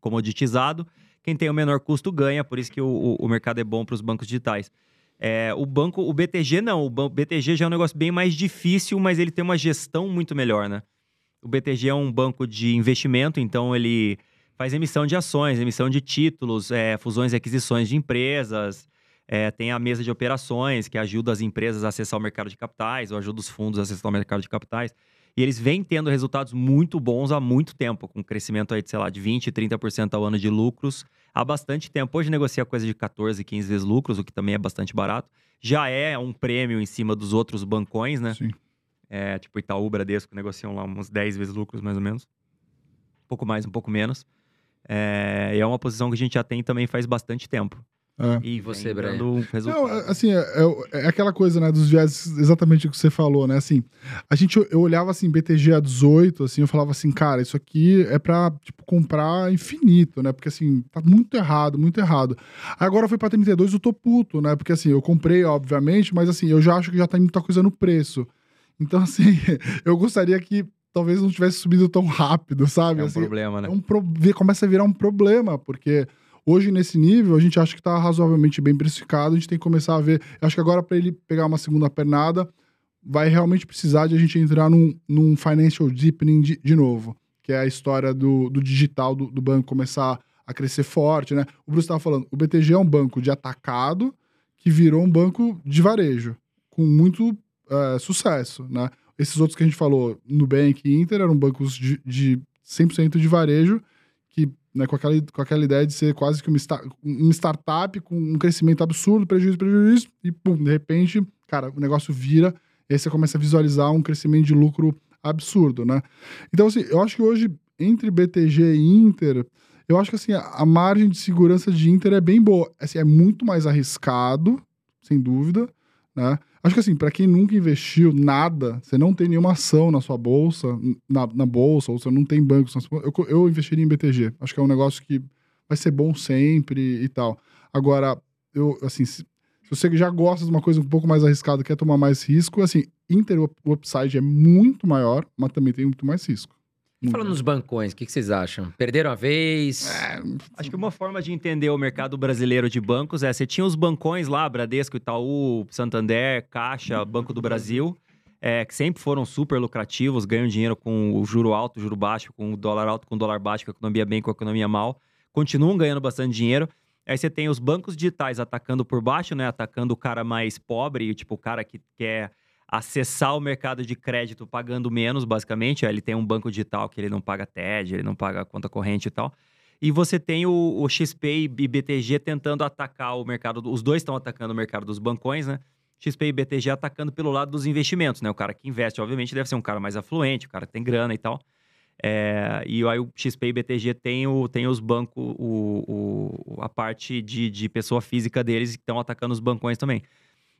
[SPEAKER 2] comoditizado. Quem tem o menor custo ganha, por isso que o, mercado é bom para os bancos digitais. É, o banco, o BTG não. O BTG já é um negócio bem mais difícil, mas ele tem uma gestão muito melhor, né? O BTG é um banco de investimento, então ele faz emissão de ações, emissão de títulos, é, fusões e aquisições de empresas. É, tem a mesa de operações, que ajuda as empresas a acessar o mercado de capitais, ou ajuda os fundos a acessar o mercado de capitais. E eles vêm tendo resultados muito bons há muito tempo, com crescimento aí de, sei lá, de 20%, 30% ao ano de lucros há bastante tempo. Hoje negocia coisa de 14, 15 vezes lucros, o que também é bastante barato. Já é um prêmio em cima dos outros bancões, né?
[SPEAKER 3] Sim.
[SPEAKER 2] É, tipo Itaú, Bradesco, negociam lá uns 10 vezes lucros, mais ou menos. Um pouco mais, um pouco menos. É, e é uma posição que a gente já tem também faz bastante tempo.
[SPEAKER 1] É. E você, Brian? Um
[SPEAKER 3] Não, assim, é, é, é, aquela coisa, né, dos viés, exatamente o que você falou, né, assim, a gente, eu olhava, assim, BTG a 18, assim, eu falava assim, cara, isso aqui é pra, tipo, comprar infinito, né, porque, assim, tá muito errado, muito errado. Agora foi pra 32, eu tô puto, né, porque, assim, eu comprei, obviamente, mas, assim, eu já acho que já tá muita coisa no preço. Então, assim, eu gostaria que talvez não tivesse subido tão rápido, sabe?
[SPEAKER 2] É um
[SPEAKER 3] assim,
[SPEAKER 2] problema, né?
[SPEAKER 3] É um pro... Começa a virar um problema, porque Hoje, nesse nível, a gente acha que está razoavelmente bem precificado. A gente tem que começar a ver. Acho que agora, para ele pegar uma segunda pernada, vai realmente precisar de a gente entrar num, num financial deepening de, de novo, que é a história do, do digital do, do banco começar a crescer forte, né? O Bruce estava falando, o BTG é um banco de atacado que virou um banco de varejo, com muito é, sucesso, né? Esses outros que a gente falou, Nubank e Inter, eram bancos de, de 100% de varejo, que né, com, aquela, com aquela ideia de ser quase que uma, uma startup com um crescimento absurdo, prejuízo, prejuízo, e pum, de repente, cara, o negócio vira, e aí você começa a visualizar um crescimento de lucro absurdo, né? Então, assim, eu acho que hoje, entre BTG e Inter, eu acho que assim, a, a margem de segurança de Inter é bem boa. Assim, é muito mais arriscado, sem dúvida, né? Acho que assim, para quem nunca investiu nada, você não tem nenhuma ação na sua bolsa, na, na bolsa, ou você não tem bancos, eu, eu investiria em BTG. Acho que é um negócio que vai ser bom sempre e tal. Agora, eu, assim, se, se você já gosta de uma coisa um pouco mais arriscada, quer tomar mais risco, assim, Inter, o upside é muito maior, mas também tem muito mais risco.
[SPEAKER 1] E falando nos bancões, o que, que, vocês acham? Perderam a vez? É,
[SPEAKER 2] acho que uma forma de entender o mercado brasileiro de bancos é: você tinha os bancões lá, Bradesco, Itaú, Santander, Caixa, Banco do Brasil, é, que sempre foram super lucrativos, ganham dinheiro com o juro alto, juro baixo, com o dólar alto, com o dólar baixo, com a economia bem, com a economia mal, continuam ganhando bastante dinheiro. Aí você tem os bancos digitais atacando por baixo, né? Atacando o cara mais pobre, tipo o cara que quer acessar o mercado de crédito pagando menos, basicamente. Ele tem um banco digital que ele não paga TED, ele não paga conta corrente e tal. E você tem o, o XP e BTG tentando atacar o mercado. Os dois estão atacando o mercado dos bancões, né? XP e BTG atacando pelo lado dos investimentos, né? O cara que investe, obviamente, deve ser um cara mais afluente, o cara que tem grana e tal. É, e aí o XP e BTG tem, o, tem os bancos, o, o, a parte de, de pessoa física deles que estão atacando os bancões também.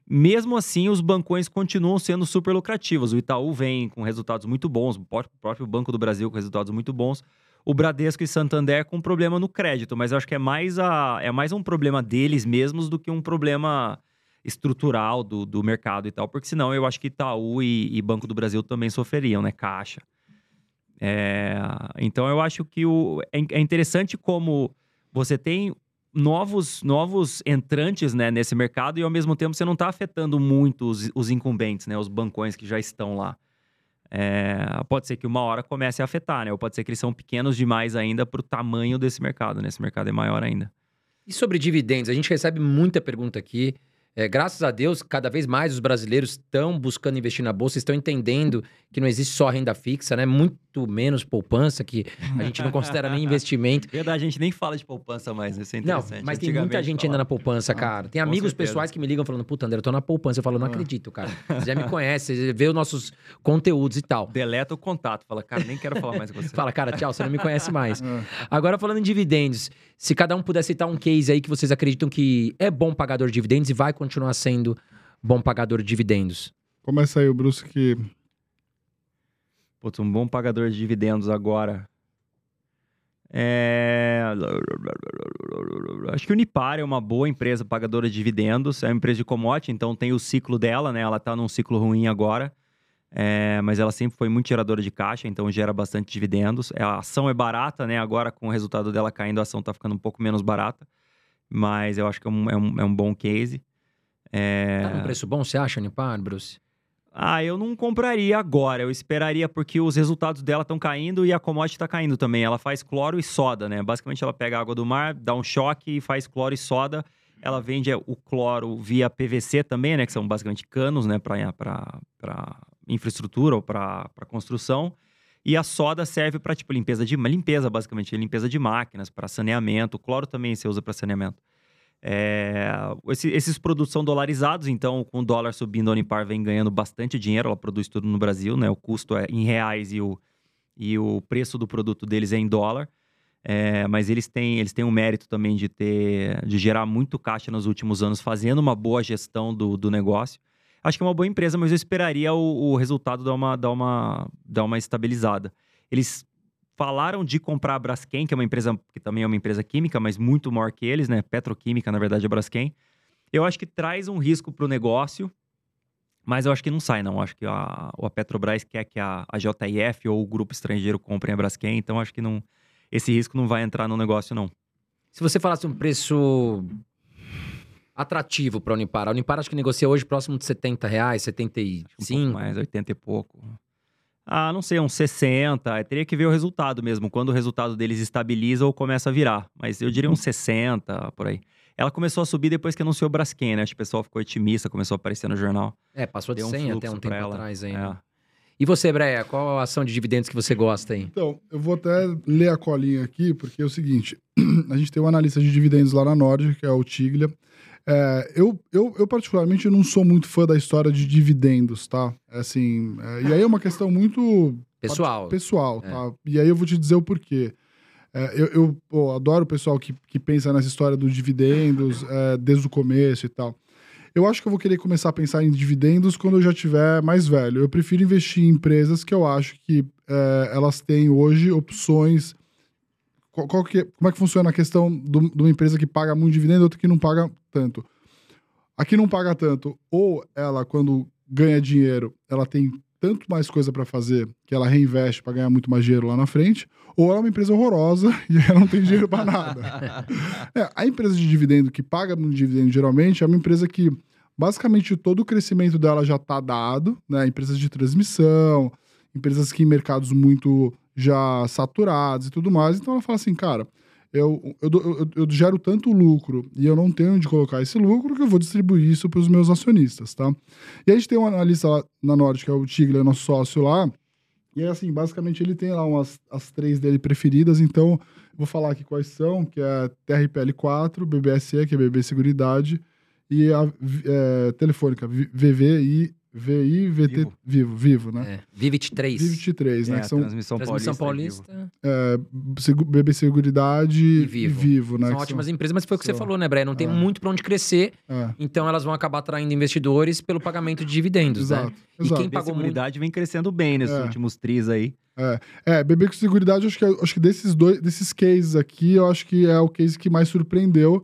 [SPEAKER 2] Mesmo assim, os bancões continuam sendo super lucrativos. O Itaú vem com resultados muito bons, o próprio Banco do Brasil com resultados muito bons. O Bradesco e Santander com problema no crédito, mas eu acho que é mais, a, é mais um problema deles mesmos do que um problema estrutural do, do mercado e tal, porque senão eu acho que Itaú e, e Banco do Brasil também sofreriam, né? Caixa. É, então eu acho que o, é, é interessante como você tem novos, novos entrantes né, nesse mercado e ao mesmo tempo você não está afetando muito os, os, incumbentes, né, os bancões que já estão lá. É, pode ser que uma hora comece a afetar, né? Ou pode ser que eles são pequenos demais ainda para o tamanho desse mercado, né? Esse mercado é maior ainda.
[SPEAKER 1] E sobre dividendos? A gente recebe muita pergunta aqui. É, graças a Deus, cada vez mais os brasileiros estão buscando investir na bolsa, estão entendendo que não existe só renda fixa, né? Muito muito menos poupança, que a gente não considera nem investimento.
[SPEAKER 2] Verdade, a gente nem fala de poupança mais? Isso é
[SPEAKER 1] Não,
[SPEAKER 2] interessante.
[SPEAKER 1] mas tem muita gente ainda na poupança,
[SPEAKER 3] Ah,
[SPEAKER 1] cara. Tem amigos pessoais que me ligam falando, puta, André, eu tô na poupança. Eu falo, não
[SPEAKER 3] Ah.
[SPEAKER 1] acredito, cara. Você já me conhece, você vê os nossos conteúdos e tal.
[SPEAKER 2] Deleta o contato. Fala, cara, nem quero falar mais com você.
[SPEAKER 1] Fala, cara, tchau, você não me conhece mais.
[SPEAKER 3] É.
[SPEAKER 1] Agora, falando em dividendos, se cada um puder citar um case aí que vocês acreditam que é bom pagador de dividendos e vai continuar sendo bom pagador de dividendos.
[SPEAKER 3] Começa aí, o Bruce, que
[SPEAKER 2] Putz, um bom pagador de dividendos agora. É... Acho que o Unipar é uma boa empresa pagadora de dividendos. É uma empresa de commodity, então tem o ciclo dela, né? Ela tá num ciclo ruim agora. É, mas ela sempre foi muito geradora de caixa, então gera bastante dividendos. A ação é barata, né? Agora, com o resultado dela caindo, a ação tá ficando um pouco menos barata. Mas eu acho que é um, é um, é um bom case. É...
[SPEAKER 1] Tá num preço bom, você acha, Unipar, Bruce?
[SPEAKER 2] Ah, eu não compraria agora. Eu esperaria porque os resultados dela estão caindo e a commodity está caindo também. Ela faz cloro e soda, né? Basicamente, ela pega água do mar, dá um choque e faz cloro e soda. Ela vende o cloro via PVC também, né? Que são basicamente canos, né? Para infraestrutura ou para construção. E a soda serve para, tipo, limpeza de... Limpeza, basicamente. Limpeza de máquinas, para saneamento. O cloro também se usa para saneamento. É, esse- esses produtos são dolarizados, então com o dólar subindo, a Unipar vem ganhando bastante dinheiro. Ela produz tudo no Brasil, né? O custo é em reais e o, e o preço do produto deles é em dólar. É, mas eles têm, eles têm o mérito também de ter, de gerar muito caixa nos últimos anos, fazendo uma boa gestão do, do negócio. Acho que é uma boa empresa, mas eu esperaria o, o resultado dar uma, dar, uma, dar uma estabilizada. Eles falaram de comprar a Braskem, que é uma empresa que também é uma empresa química, mas muito maior que eles, né? Petroquímica, na verdade, a Braskem. Eu acho que traz um risco para o negócio, mas eu acho que não sai, não. Acho que a, a Petrobras quer que a, a JIF ou o grupo estrangeiro comprem a Braskem, então acho que não, esse risco não vai entrar no negócio, não.
[SPEAKER 1] Se você falasse um preço atrativo para a Unipar, a Unipar acho que negocia hoje próximo de 70 reais,
[SPEAKER 2] Um pouco
[SPEAKER 1] 75.
[SPEAKER 2] mais, 80 e pouco. Ah, não sei, uns 60. Teria que ver o resultado mesmo. Quando o resultado deles estabiliza ou começa a virar. Mas eu diria uns 60, por aí. Ela começou a subir depois que anunciou o Braskem, né? Acho que o pessoal ficou otimista, começou a aparecer no jornal.
[SPEAKER 1] É, passou de
[SPEAKER 2] Deu um
[SPEAKER 1] 100 até
[SPEAKER 2] fluxo
[SPEAKER 1] um tempo
[SPEAKER 2] ela.
[SPEAKER 1] atrás aí.
[SPEAKER 2] É.
[SPEAKER 1] né? E você, Breia, qual a ação de dividendos que você gosta aí?
[SPEAKER 3] Então, eu vou até ler a colinha aqui, porque é o seguinte: a gente tem um analista de dividendos lá na Nord, que é o Tiglia. É, eu, eu, eu, particularmente, não sou muito fã da história de dividendos, tá? Assim, é, e aí é uma questão muito
[SPEAKER 1] Pessoal.
[SPEAKER 3] pessoal,
[SPEAKER 1] É.
[SPEAKER 3] tá? E aí eu vou te dizer o porquê. É, eu eu, pô, adoro o pessoal que, que pensa nessa história dos dividendos é, desde o começo e tal. Eu acho que eu vou querer começar a pensar em dividendos quando eu já tiver mais velho. Eu prefiro investir em empresas que eu acho que é, elas têm hoje opções. Qual, qual que é- como é que funciona a questão do- de uma empresa que paga muito dividendo e outra que não paga tanto? A que não paga tanto, ou ela, quando ganha dinheiro, ela tem tanto mais coisa para fazer que ela reinveste para ganhar muito mais dinheiro lá na frente, ou ela é uma empresa horrorosa e ela não tem dinheiro para nada. É, a empresa de dividendo que paga muito dividendo geralmente é uma empresa que basicamente todo o crescimento dela já está dado, né? Empresas de transmissão, empresas que em mercados muito já saturados e tudo mais. Então ela fala assim, cara, eu, eu, eu, eu gero tanto lucro e eu não tenho onde colocar esse lucro que eu vou distribuir isso para os meus acionistas, tá? E a gente tem um analista lá na Norte, que é o Tigre, nosso sócio lá, e é assim, basicamente ele tem lá umas as três dele preferidas, então vou falar aqui quais são, que é TRPL4, BBSE, que é BB Seguridade, e a é, telefônica, Vi- VVI, VI, VT,
[SPEAKER 2] Vivo.
[SPEAKER 3] vivo, vivo, né?
[SPEAKER 1] É. Vivit 3.
[SPEAKER 3] Vivo 3, né?
[SPEAKER 2] É,
[SPEAKER 3] que são
[SPEAKER 2] transmissão,
[SPEAKER 1] Transmissão
[SPEAKER 2] paulista.
[SPEAKER 1] Paulista.
[SPEAKER 3] é, BB Seguridade
[SPEAKER 1] E
[SPEAKER 3] e
[SPEAKER 1] Vivo.
[SPEAKER 3] Vivo, né?
[SPEAKER 1] São
[SPEAKER 3] que
[SPEAKER 1] ótimas empresas, mas foi o que você
[SPEAKER 3] são-
[SPEAKER 1] falou, né, Breia? Não tem
[SPEAKER 3] É.
[SPEAKER 1] muito pra onde crescer,
[SPEAKER 3] é,
[SPEAKER 1] então elas vão acabar atraindo investidores pelo pagamento de dividendos, né?
[SPEAKER 3] exato,
[SPEAKER 1] E
[SPEAKER 3] exato.
[SPEAKER 1] quem
[SPEAKER 2] A
[SPEAKER 1] pagou
[SPEAKER 2] seguridade vem crescendo bem nesses
[SPEAKER 3] É.
[SPEAKER 2] últimos tris aí.
[SPEAKER 3] É, BB com Seguridade, acho que, acho que desses dois, desses cases aqui, eu acho que é o case que mais surpreendeu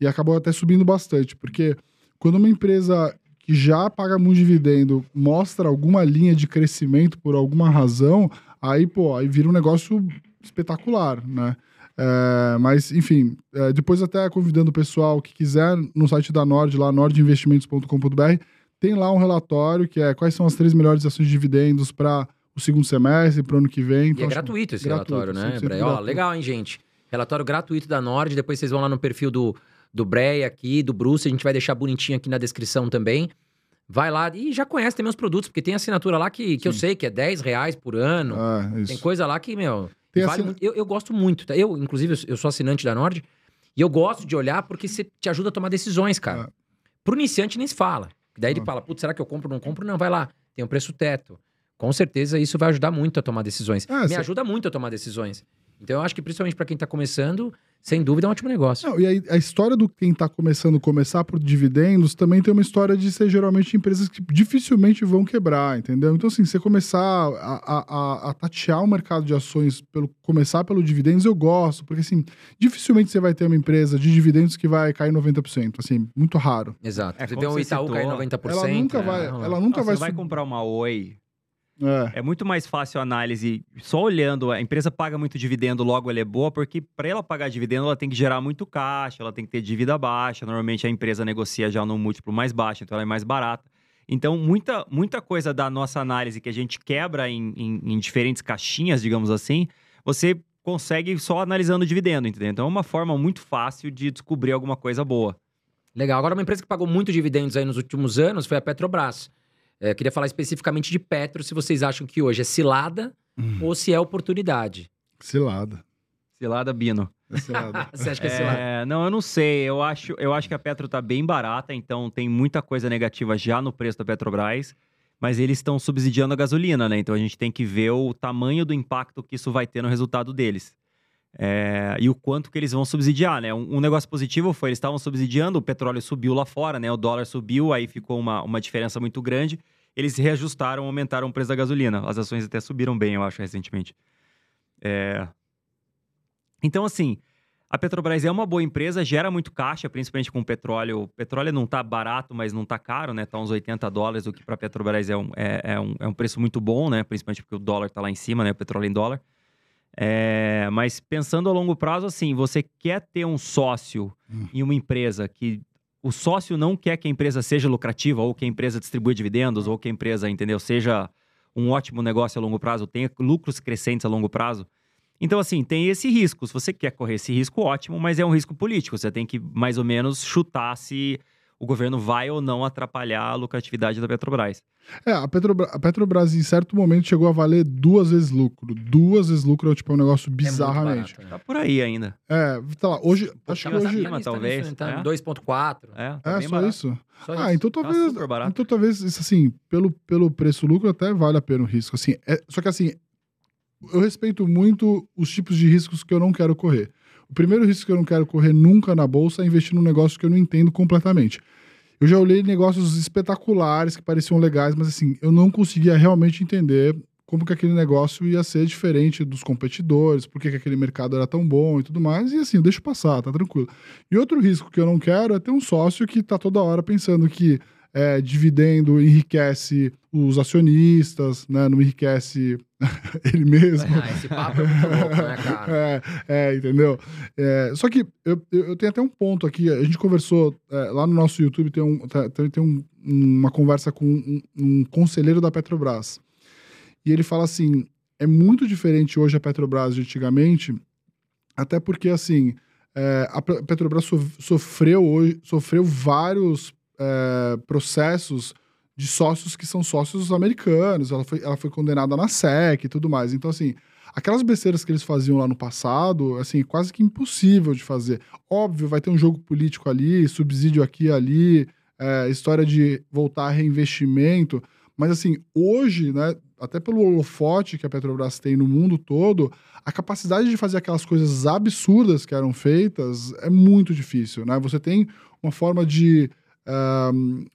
[SPEAKER 3] e acabou até subindo bastante, porque quando uma empresa que já paga muito dividendo mostra alguma linha de crescimento por alguma razão, aí, pô, aí vira um negócio espetacular, né? É, mas, enfim, é, depois até convidando o pessoal que quiser no site da Nord, lá nordinvestimentos.com.br, tem lá um relatório que é quais são as três melhores ações de dividendos para o segundo semestre, para o ano que vem.
[SPEAKER 1] E
[SPEAKER 3] Então,
[SPEAKER 1] é gratuito esse
[SPEAKER 3] gratuito,
[SPEAKER 1] relatório, né,
[SPEAKER 3] 100%
[SPEAKER 1] Breia? Ó, legal, hein, gente? Relatório gratuito da Nord. Depois vocês vão lá no perfil do, do Breia aqui, do Bruce. A gente vai deixar bonitinho aqui na descrição também. vai lá e já conhece também os produtos, porque tem assinatura lá que, que eu sei que é 10 reais por ano.
[SPEAKER 3] Isso.
[SPEAKER 1] Tem coisa lá que, meu. Vale
[SPEAKER 3] assina-
[SPEAKER 1] muito. eu, eu gosto muito, tá? Eu, inclusive, eu- sou assinante da Nord e eu gosto de olhar porque você te ajuda a tomar decisões, cara.
[SPEAKER 3] É.
[SPEAKER 1] Pro iniciante nem se fala. Daí ele
[SPEAKER 3] Ah.
[SPEAKER 1] fala, putz, será que eu compro ou não compro? Não, vai lá. Tem um preço teto. Com certeza isso vai ajudar muito a tomar decisões.
[SPEAKER 3] É,
[SPEAKER 1] Me
[SPEAKER 3] cê-
[SPEAKER 1] ajuda muito a tomar decisões. Então eu acho que principalmente pra quem tá começando, sem dúvida é um ótimo negócio.
[SPEAKER 3] Não, e aí, a história do quem tá começando a começar por dividendos também tem uma história de ser geralmente empresas que dificilmente vão quebrar, entendeu? Então, assim, você começar a, a, a- a tatear o mercado de ações, pelo começar pelo dividendos, eu gosto, porque assim, dificilmente você vai ter uma empresa de dividendos que vai cair 90%, assim, muito raro.
[SPEAKER 1] Exato.
[SPEAKER 2] É,
[SPEAKER 1] você vê um Itaú
[SPEAKER 2] citou,
[SPEAKER 1] cair 90%.
[SPEAKER 3] Ela nunca
[SPEAKER 1] é,
[SPEAKER 3] vai,
[SPEAKER 1] não,
[SPEAKER 3] ela nunca vai,
[SPEAKER 2] você vai comprar uma Oi.
[SPEAKER 3] É.
[SPEAKER 2] É muito mais fácil a análise só olhando. A empresa paga muito dividendo, logo ela é boa, porque para ela pagar dividendo, ela tem que gerar muito caixa, ela tem que ter dívida baixa. Normalmente a empresa negocia já num múltiplo mais baixo, então ela é mais barata. Então, muita, muita coisa da nossa análise que a gente quebra em, em- em diferentes caixinhas, digamos assim, você consegue só analisando o dividendo, entendeu? Então, é uma forma muito fácil de descobrir alguma coisa boa.
[SPEAKER 1] Legal. Agora, uma empresa que pagou muito dividendos aí nos últimos anos foi a Petrobras. É, queria falar especificamente de Petro, se vocês acham que hoje é cilada ou se é oportunidade.
[SPEAKER 3] Cilada.
[SPEAKER 2] Cilada Bino.
[SPEAKER 3] É cilada.
[SPEAKER 1] Você acha que é cilada?
[SPEAKER 2] É, não, eu não sei. Eu acho, eu acho que a Petro tá bem barata, então tem muita coisa negativa já no preço da Petrobras. Mas eles estão subsidiando a gasolina, né? Então a gente tem que ver o tamanho do impacto que isso vai ter no resultado deles. É, e o quanto que eles vão subsidiar, né? Um, um negócio positivo foi eles estavam subsidiando, o petróleo subiu lá fora, né? O dólar subiu, aí ficou uma, uma diferença muito grande. Eles reajustaram, aumentaram o preço da gasolina. As ações até subiram bem, eu acho, recentemente. É, Então, assim, a Petrobras é uma boa empresa, gera muito caixa, principalmente com petróleo. O petróleo não tá barato, mas não tá caro, né? Tá uns 80 dólares, o que para a Petrobras é um, é, é um, é um preço muito bom, né? Principalmente porque o dólar tá lá em cima, né? O petróleo em dólar. É, mas pensando a longo prazo, assim, você quer ter um sócio
[SPEAKER 3] Hum.
[SPEAKER 2] em uma empresa que o sócio não quer que a empresa seja lucrativa, ou que a empresa distribua dividendos, ou que a empresa, entendeu, seja um ótimo negócio a longo prazo, tenha lucros crescentes a longo prazo. Então, assim, tem esse risco. Se você quer correr esse risco, ótimo, mas é um risco político. Você tem que, mais ou menos, chutar se o governo vai ou não atrapalhar a lucratividade da Petrobras.
[SPEAKER 3] É, a, Petrobra- a Petrobras, em certo momento, chegou a valer duas vezes lucro. Duas vezes lucro é tipo, um negócio
[SPEAKER 1] É
[SPEAKER 3] bizarramente.
[SPEAKER 1] né?
[SPEAKER 2] Tá por aí ainda.
[SPEAKER 3] É, tá lá. Hoje, acho que hoje.
[SPEAKER 2] acima,
[SPEAKER 1] Tá
[SPEAKER 2] talvez,
[SPEAKER 1] Tá nisso,
[SPEAKER 2] é.
[SPEAKER 1] tá 2,4.
[SPEAKER 2] É, tá
[SPEAKER 3] É, só
[SPEAKER 2] barato.
[SPEAKER 3] isso?
[SPEAKER 1] Só
[SPEAKER 3] Ah,
[SPEAKER 1] isso.
[SPEAKER 3] então
[SPEAKER 2] Tá
[SPEAKER 3] talvez.
[SPEAKER 2] barato.
[SPEAKER 3] Então talvez, isso, assim, pelo, pelo preço-lucro até vale a pena o risco. Assim, é- só que assim, eu respeito muito os tipos de riscos que eu não quero correr. O primeiro risco que eu não quero correr nunca na bolsa é investir num negócio que eu não entendo completamente. Eu já olhei negócios espetaculares que pareciam legais, mas assim, eu não conseguia realmente entender como que aquele negócio ia ser diferente dos competidores, por que que aquele mercado era tão bom e tudo mais. E assim, eu deixo passar, tá tranquilo. E outro risco que eu não quero é ter um sócio que tá toda hora pensando que é, dividendo enriquece os acionistas, né? Não enriquece ele mesmo.
[SPEAKER 1] Ah, esse papo é muito louco, né, cara?
[SPEAKER 3] É, é, entendeu? É, só que eu, eu tenho até um ponto aqui. A gente conversou é, lá no nosso YouTube, tem, um, tá- tem, tem um- uma conversa com um, um conselheiro da Petrobras. E ele fala assim: é muito diferente hoje a Petrobras de antigamente, até porque assim. é, a Pe- Petrobras so- sofreu hoje, sofreu vários é, processos de sócios que são sócios americanos. Ela foi, ela foi condenada na SEC e tudo mais. Então, assim, aquelas besteiras que eles faziam lá no passado, assim, quase que impossível de fazer. Óbvio, vai ter um jogo político ali, subsídio aqui e ali, é, história de voltar a reinvestimento. Mas, assim, hoje, né, até pelo holofote que a Petrobras tem no mundo todo, a capacidade de fazer aquelas coisas absurdas que eram feitas é muito difícil, né? Você tem uma forma de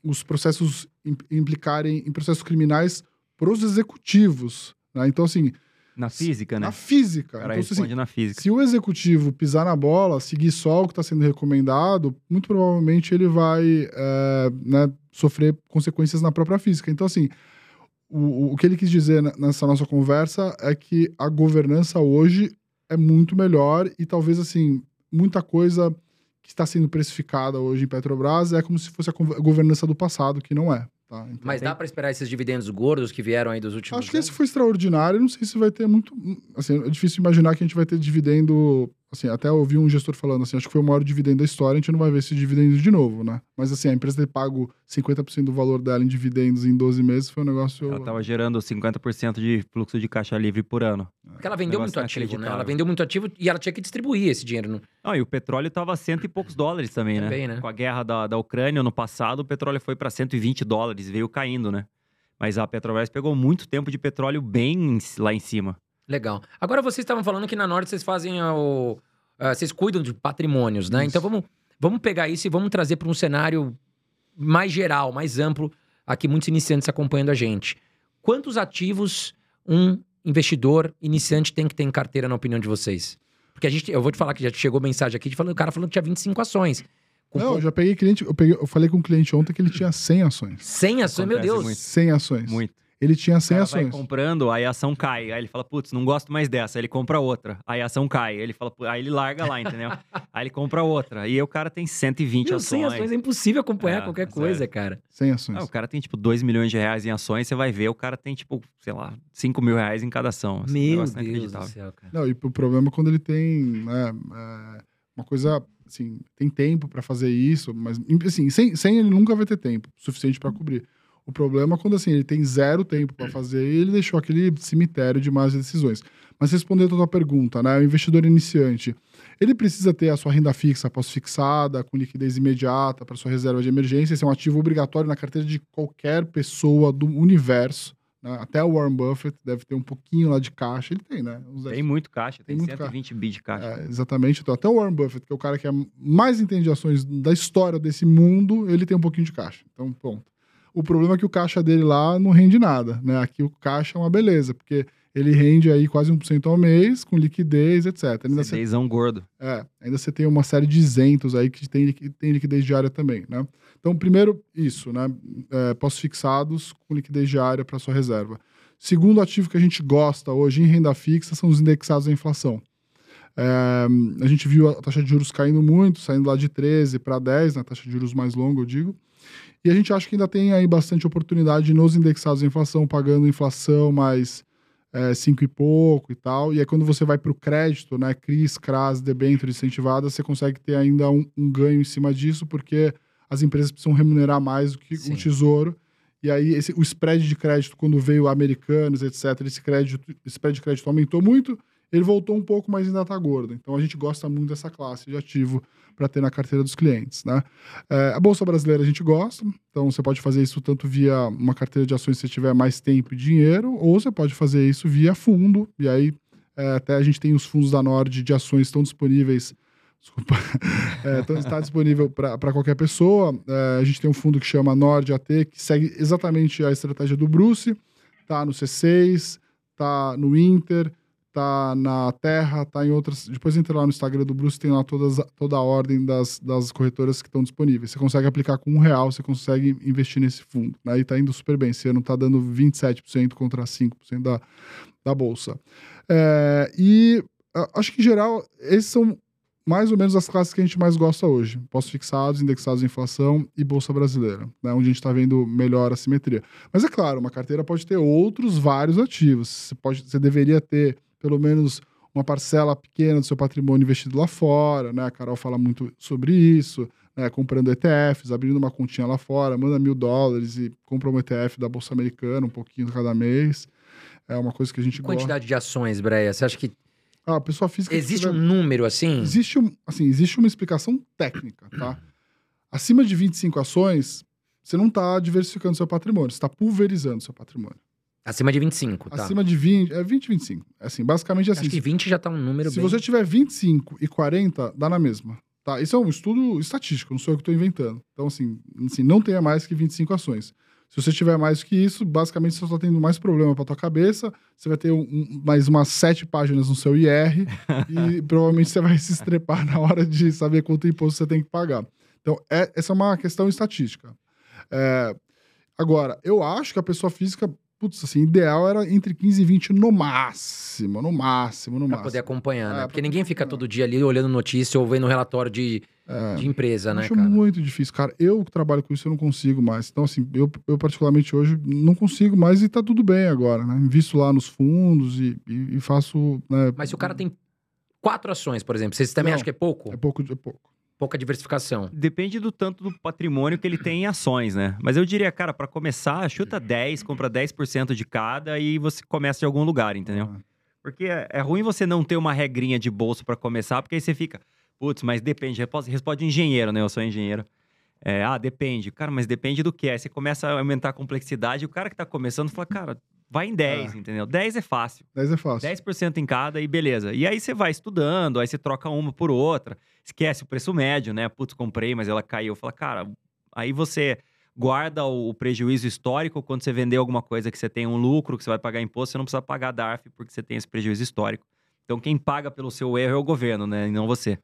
[SPEAKER 3] os processos im- implicarem em processos criminais pros executivos, né? Então, assim,
[SPEAKER 2] Na física, né?
[SPEAKER 3] na física.
[SPEAKER 2] Cara
[SPEAKER 3] Então, assim,
[SPEAKER 2] na física.
[SPEAKER 3] se o executivo pisar na bola, seguir só o que está sendo recomendado, muito provavelmente ele vai é, né, sofrer consequências na própria física. Então, assim, o, o- que ele quis dizer nessa nossa conversa é que a governança hoje é muito melhor e talvez, assim, muita coisa que está sendo precificada hoje em Petrobras é como se fosse a governança do passado, que não é. Tá? Então,
[SPEAKER 1] Mas dá pra esperar esses dividendos gordos que vieram aí dos últimos
[SPEAKER 3] Acho que
[SPEAKER 1] anos?
[SPEAKER 3] esse foi extraordinário. Não sei se vai ter muito. Assim, é difícil imaginar que a gente vai ter dividendo assim, até ouvi um gestor falando assim, acho que foi o maior dividendo da história, a gente não vai ver esse dividendo de novo, né? Mas assim, a empresa ter pago 50% do valor dela em dividendos em 12 meses foi um negócio...
[SPEAKER 2] Ela tava gerando 50% de fluxo de caixa livre por ano.
[SPEAKER 1] Porque ela vendeu muito ativo, né? Ela vendeu muito ativo e ela tinha que distribuir esse dinheiro. Não...
[SPEAKER 2] Não, e o petróleo tava cento e poucos dólares também, né?
[SPEAKER 1] Também, né?
[SPEAKER 2] Com a guerra da, da Ucrânia no passado, o petróleo foi para 120 dólares, veio caindo, né? Mas a Petrobras pegou muito tempo de petróleo bem em- lá em cima.
[SPEAKER 1] Legal. Agora vocês estavam falando que na Norte vocês fazem o. ah, vocês cuidam de patrimônios, né?
[SPEAKER 3] Isso.
[SPEAKER 1] Então vamos, vamos pegar isso e vamos trazer para um cenário mais geral, mais amplo, aqui muitos iniciantes acompanhando a gente. Quantos ativos um investidor iniciante tem que ter em carteira, na opinião de vocês? Porque a gente, eu vou te falar que já chegou mensagem aqui de falando, o cara falando que tinha 25 ações. Com
[SPEAKER 3] Não, eu já peguei cliente, eu, peguei, eu falei com um cliente ontem que ele tinha 100 ações.
[SPEAKER 1] 100 ações, meu
[SPEAKER 2] Acontece
[SPEAKER 1] Deus.
[SPEAKER 2] muito.
[SPEAKER 3] 100 ações.
[SPEAKER 2] Muito.
[SPEAKER 3] Ele tinha
[SPEAKER 2] O
[SPEAKER 3] 100
[SPEAKER 2] cara vai
[SPEAKER 3] ações.
[SPEAKER 2] comprando, aí a ação cai. Aí ele fala, putz, não gosto mais dessa. Aí ele compra outra. Aí a ação cai. Aí ele fala, aí ele larga lá, entendeu? aí ele compra outra. E aí o cara tem 120
[SPEAKER 1] Meu, 100
[SPEAKER 2] ações.
[SPEAKER 1] ações é impossível acompanhar
[SPEAKER 2] É,
[SPEAKER 1] qualquer
[SPEAKER 2] sério.
[SPEAKER 1] coisa, cara.
[SPEAKER 3] 100 ações.
[SPEAKER 2] Ah, o cara tem, tipo, 2 milhões de reais em ações, você vai ver, o cara tem, tipo, sei lá, 5 mil reais em cada ação. Assim,
[SPEAKER 1] Meu Deus do céu, cara.
[SPEAKER 3] Não, e o problema é quando ele tem né, é, uma coisa, assim, tem tempo pra fazer isso, mas, assim, sem, sem ele nunca vai ter tempo suficiente pra cobrir. O problema é quando, assim, ele tem zero tempo pra fazer e ele deixou aquele cemitério de más decisões. Mas respondendo a tua pergunta, né, o investidor iniciante, ele precisa ter a sua renda fixa pós-fixada, com liquidez imediata para sua reserva de emergência. Esse é um ativo obrigatório na carteira de qualquer pessoa do universo. né? Até o Warren Buffett deve ter um pouquinho lá de caixa. Ele tem, né? Uns
[SPEAKER 2] Tem muito caixa, tem,
[SPEAKER 3] Tem muito
[SPEAKER 2] 120 bi de caixa.
[SPEAKER 3] é, exatamente. Então, até o Warren Buffett, que é o cara que é mais entende de ações da história desse mundo, ele tem um pouquinho de caixa. Então, ponto. O problema é que o caixa dele lá não rende nada, né? Aqui o caixa é uma beleza, porque ele rende aí quase 1% ao mês, com liquidez, etc. Ainda você,
[SPEAKER 2] CDzão gordo.
[SPEAKER 3] é, ainda você tem uma série de isentos aí que tem, tem liquidez diária também, né? Então, primeiro, isso, né? É, pós-fixados com liquidez diária para sua reserva. Segundo ativo que a gente gosta hoje em renda fixa são os indexados à inflação. É, a gente viu a taxa de juros caindo muito, saindo lá de 13 para 10, na taxa de juros mais longa, eu digo. E a gente acha que ainda tem aí bastante oportunidade nos indexados à inflação, pagando inflação mais é, 5 e pouco e tal. E aí quando você vai para o crédito, né, CRIs, CRAS, debênture incentivada, você consegue ter ainda um, um ganho em cima disso, porque as empresas precisam remunerar mais do que
[SPEAKER 1] Sim.
[SPEAKER 3] o tesouro. E aí esse, o spread de crédito, quando veio americanos, etc., esse, crédito, esse spread de crédito aumentou muito, ele voltou um pouco, mas ainda está gordo. Então a gente gosta muito dessa classe de ativo para ter na carteira dos clientes. Né? É, a Bolsa Brasileira a gente gosta, então você pode fazer isso tanto via uma carteira de ações se você tiver mais tempo e dinheiro, ou você pode fazer isso via fundo, e aí é, até a gente tem os fundos da Nord de ações estão disponíveis. Desculpa. É, então está disponível para qualquer pessoa. É, a gente tem um fundo que chama Nord AT, que segue exatamente a estratégia do Bruce. Tá no C6, tá no Inter, tá na Terra, tá em outras. Depois entra lá no Instagram do Bruce, tem lá todas, toda a ordem das, das corretoras que estão disponíveis. Você consegue aplicar com um real, você consegue investir nesse fundo. Aí tá indo super bem. Esse ano tá dando 27% contra 5% da, da Bolsa. É, e a- acho que, em geral, esses são mais ou menos as classes que a gente mais gosta hoje. Pós-fixados, indexados à inflação e Bolsa Brasileira, né, onde a gente está vendo melhor assimetria. Mas é claro, uma carteira pode ter outros vários ativos. Você, pode, você deveria ter pelo menos uma parcela pequena do seu patrimônio investido lá fora, né? A Carol fala muito sobre isso, né? Comprando ETFs, abrindo uma continha lá fora, manda mil dólares e compra um ETF da Bolsa Americana, um pouquinho cada mês. É uma coisa que a gente gosta.
[SPEAKER 1] Quantidade de ações, Breia, você acha que
[SPEAKER 3] Ah, a pessoa física...
[SPEAKER 1] existe um
[SPEAKER 3] tiver-
[SPEAKER 1] número assim?
[SPEAKER 3] Existe, um, assim, existe uma explicação técnica, tá? Acima de 25 ações, você não está diversificando seu patrimônio, você está pulverizando seu patrimônio.
[SPEAKER 1] Acima de 25, tá?
[SPEAKER 3] Acima de 20, é 20, 25. Assim, basicamente assim,
[SPEAKER 1] Acho que 20 já tá um número
[SPEAKER 3] se
[SPEAKER 1] bem...
[SPEAKER 3] você tiver 25 e 40, dá na mesma. Tá? Isso é um estudo estatístico, não sou eu que estou inventando. Então, assim, assim, não tenha mais que 25 ações. Se você tiver mais que isso, basicamente você só está tendo mais problema para tua cabeça. Você vai ter um- mais umas sete páginas no seu IR e provavelmente você vai se estrepar na hora de saber quanto imposto você tem que pagar. Então, é- essa é uma questão estatística. É, agora, eu acho que a pessoa física, putz, assim, ideal era entre 15 e 20 no máximo, no máximo, no
[SPEAKER 1] Pra
[SPEAKER 3] máximo.
[SPEAKER 1] poder acompanhar, né?
[SPEAKER 3] É,
[SPEAKER 1] Porque
[SPEAKER 3] pra
[SPEAKER 1] ninguém fica todo dia ali olhando notícia ou vendo relatório de,
[SPEAKER 3] É.
[SPEAKER 1] de empresa, né,
[SPEAKER 3] acho
[SPEAKER 1] cara?
[SPEAKER 3] muito difícil, cara. Eu que trabalho com isso, eu não consigo mais. Então, assim, eu, eu particularmente hoje não consigo mais e tá tudo bem agora, né? Invisto lá nos fundos e, e- e faço. Né,
[SPEAKER 1] Mas se o cara tem quatro ações, por exemplo. Vocês também
[SPEAKER 3] Não.
[SPEAKER 1] acham que é pouco?
[SPEAKER 3] É pouco, é pouco.
[SPEAKER 1] Pouca diversificação.
[SPEAKER 2] Depende do tanto do patrimônio que ele tem em ações, né? Mas eu diria, cara, para começar, chuta 10, compra 10% de cada e você começa de algum lugar, entendeu? Porque é, é ruim você não ter uma regrinha de bolso para começar, porque aí você fica, putz, mas depende. Responde, responde engenheiro, né? Eu sou engenheiro. É, ah, depende. Cara, mas depende do que? Aí você começa a aumentar a complexidade o cara que tá começando fala, cara, vai em 10, entendeu? 10 é fácil.
[SPEAKER 3] 10 é fácil.
[SPEAKER 2] 10% em cada e beleza. E aí você vai estudando, aí você troca uma por outra, esquece o preço médio, né? Putz, comprei, mas ela caiu. Fala, cara, aí você guarda o prejuízo histórico quando você vender alguma coisa que você tem um lucro, que você vai pagar imposto, você não precisa pagar DARF porque você tem esse prejuízo histórico. Então quem paga pelo seu erro é o governo, né? E não você.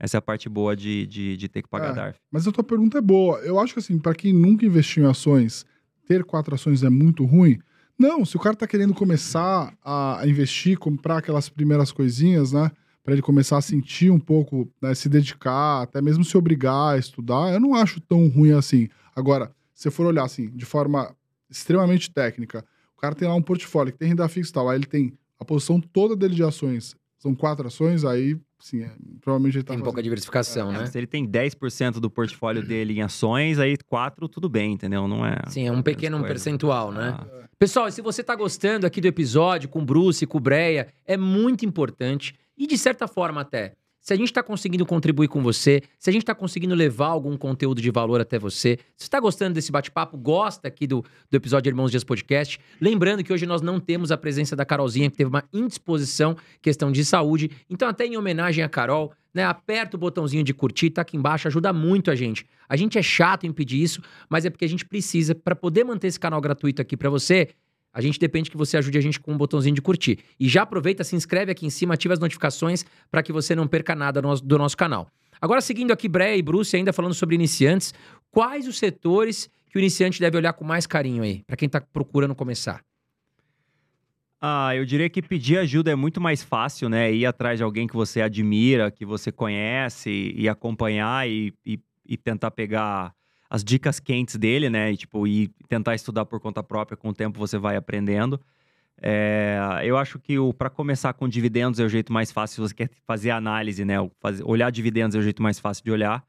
[SPEAKER 2] Essa é a parte boa de, de, de ter que pagar
[SPEAKER 3] É.
[SPEAKER 2] DARF.
[SPEAKER 3] Mas a tua pergunta é boa. Eu acho que assim, para quem nunca investiu em ações, ter quatro ações é muito ruim. Não, se o cara tá querendo começar a investir, comprar aquelas primeiras coisinhas, né? Para ele começar a sentir um pouco, né, se dedicar, até mesmo se obrigar a estudar, eu não acho tão ruim assim. Agora, se for olhar assim, de forma extremamente técnica, o cara tem lá um portfólio que tem renda fixa e tal, aí ele tem a posição toda dele de ações, são quatro ações, aí sim, é, provavelmente ele tá
[SPEAKER 1] Tem pouca
[SPEAKER 3] fazendo-
[SPEAKER 1] diversificação,
[SPEAKER 2] É,
[SPEAKER 1] né?
[SPEAKER 2] Se ele tem 10% do portfólio dele em ações, aí 4 tudo bem, entendeu? Não é.
[SPEAKER 1] Sim, é um pequeno
[SPEAKER 2] coisa.
[SPEAKER 1] percentual, né?
[SPEAKER 2] Ah.
[SPEAKER 1] Pessoal, e se você tá gostando aqui do episódio com o Bruce, com o Breia, é muito importante e de certa forma até. Se a gente tá conseguindo contribuir com você, se a gente tá conseguindo levar algum conteúdo de valor até você, se você tá gostando desse bate-papo, gosta aqui do, do episódio Irmãos Dias Podcast, lembrando que hoje nós não temos a presença da Carolzinha, que teve uma indisposição, questão de saúde. Então, até em homenagem a Carol, né, aperta o botãozinho de curtir, tá aqui embaixo, ajuda muito a gente. A gente é chato em pedir isso, mas é porque a gente precisa, para poder manter esse canal gratuito aqui para você, a gente depende que você ajude a gente com um botãozinho de curtir. E já aproveita, se inscreve aqui em cima, ativa as notificações para que você não perca nada do nosso, canal. Agora, seguindo aqui, Breia e Bruce, ainda falando sobre iniciantes, quais os setores que o iniciante deve olhar com mais carinho aí, para quem tá procurando começar?
[SPEAKER 2] Ah, eu diria que pedir ajuda é muito mais fácil, né? Ir atrás de alguém que você admira, que você conhece, e acompanhar e, e, e tentar pegar as dicas quentes dele, né? E, tipo, e tentar estudar por conta própria, com o tempo você vai aprendendo. É, eu acho que para começar com dividendos é o jeito mais fácil, se você quer fazer análise, né? Fazer- olhar dividendos é o jeito mais fácil de olhar.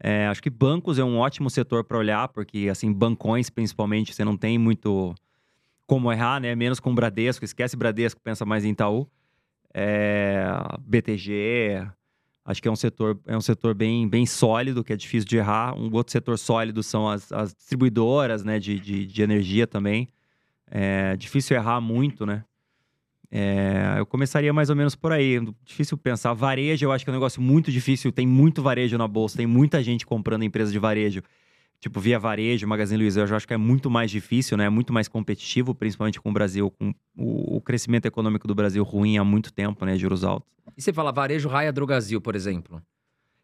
[SPEAKER 2] É, acho que bancos é um ótimo setor para olhar, porque, assim, bancões principalmente, você não tem muito como errar, né? Menos com Bradesco, esquece Bradesco, pensa mais em Itaú. É, BTG, acho que é um setor, é um setor bem, bem sólido, que é difícil de errar. Um outro setor sólido são as, as distribuidoras, né? De, de, de energia também. É difícil errar muito, né? É, eu começaria mais ou menos por aí. Difícil pensar. Varejo, eu acho que é um negócio muito difícil. Tem muito varejo na bolsa, tem muita gente comprando empresa de varejo. Tipo, via varejo, Magazine Luiza, eu já acho que é muito mais difícil, né? É muito mais competitivo, principalmente com o Brasil, com o, o crescimento econômico do Brasil ruim há muito tempo, né? Juros altos.
[SPEAKER 1] E você fala varejo Raia Drogazil, por exemplo.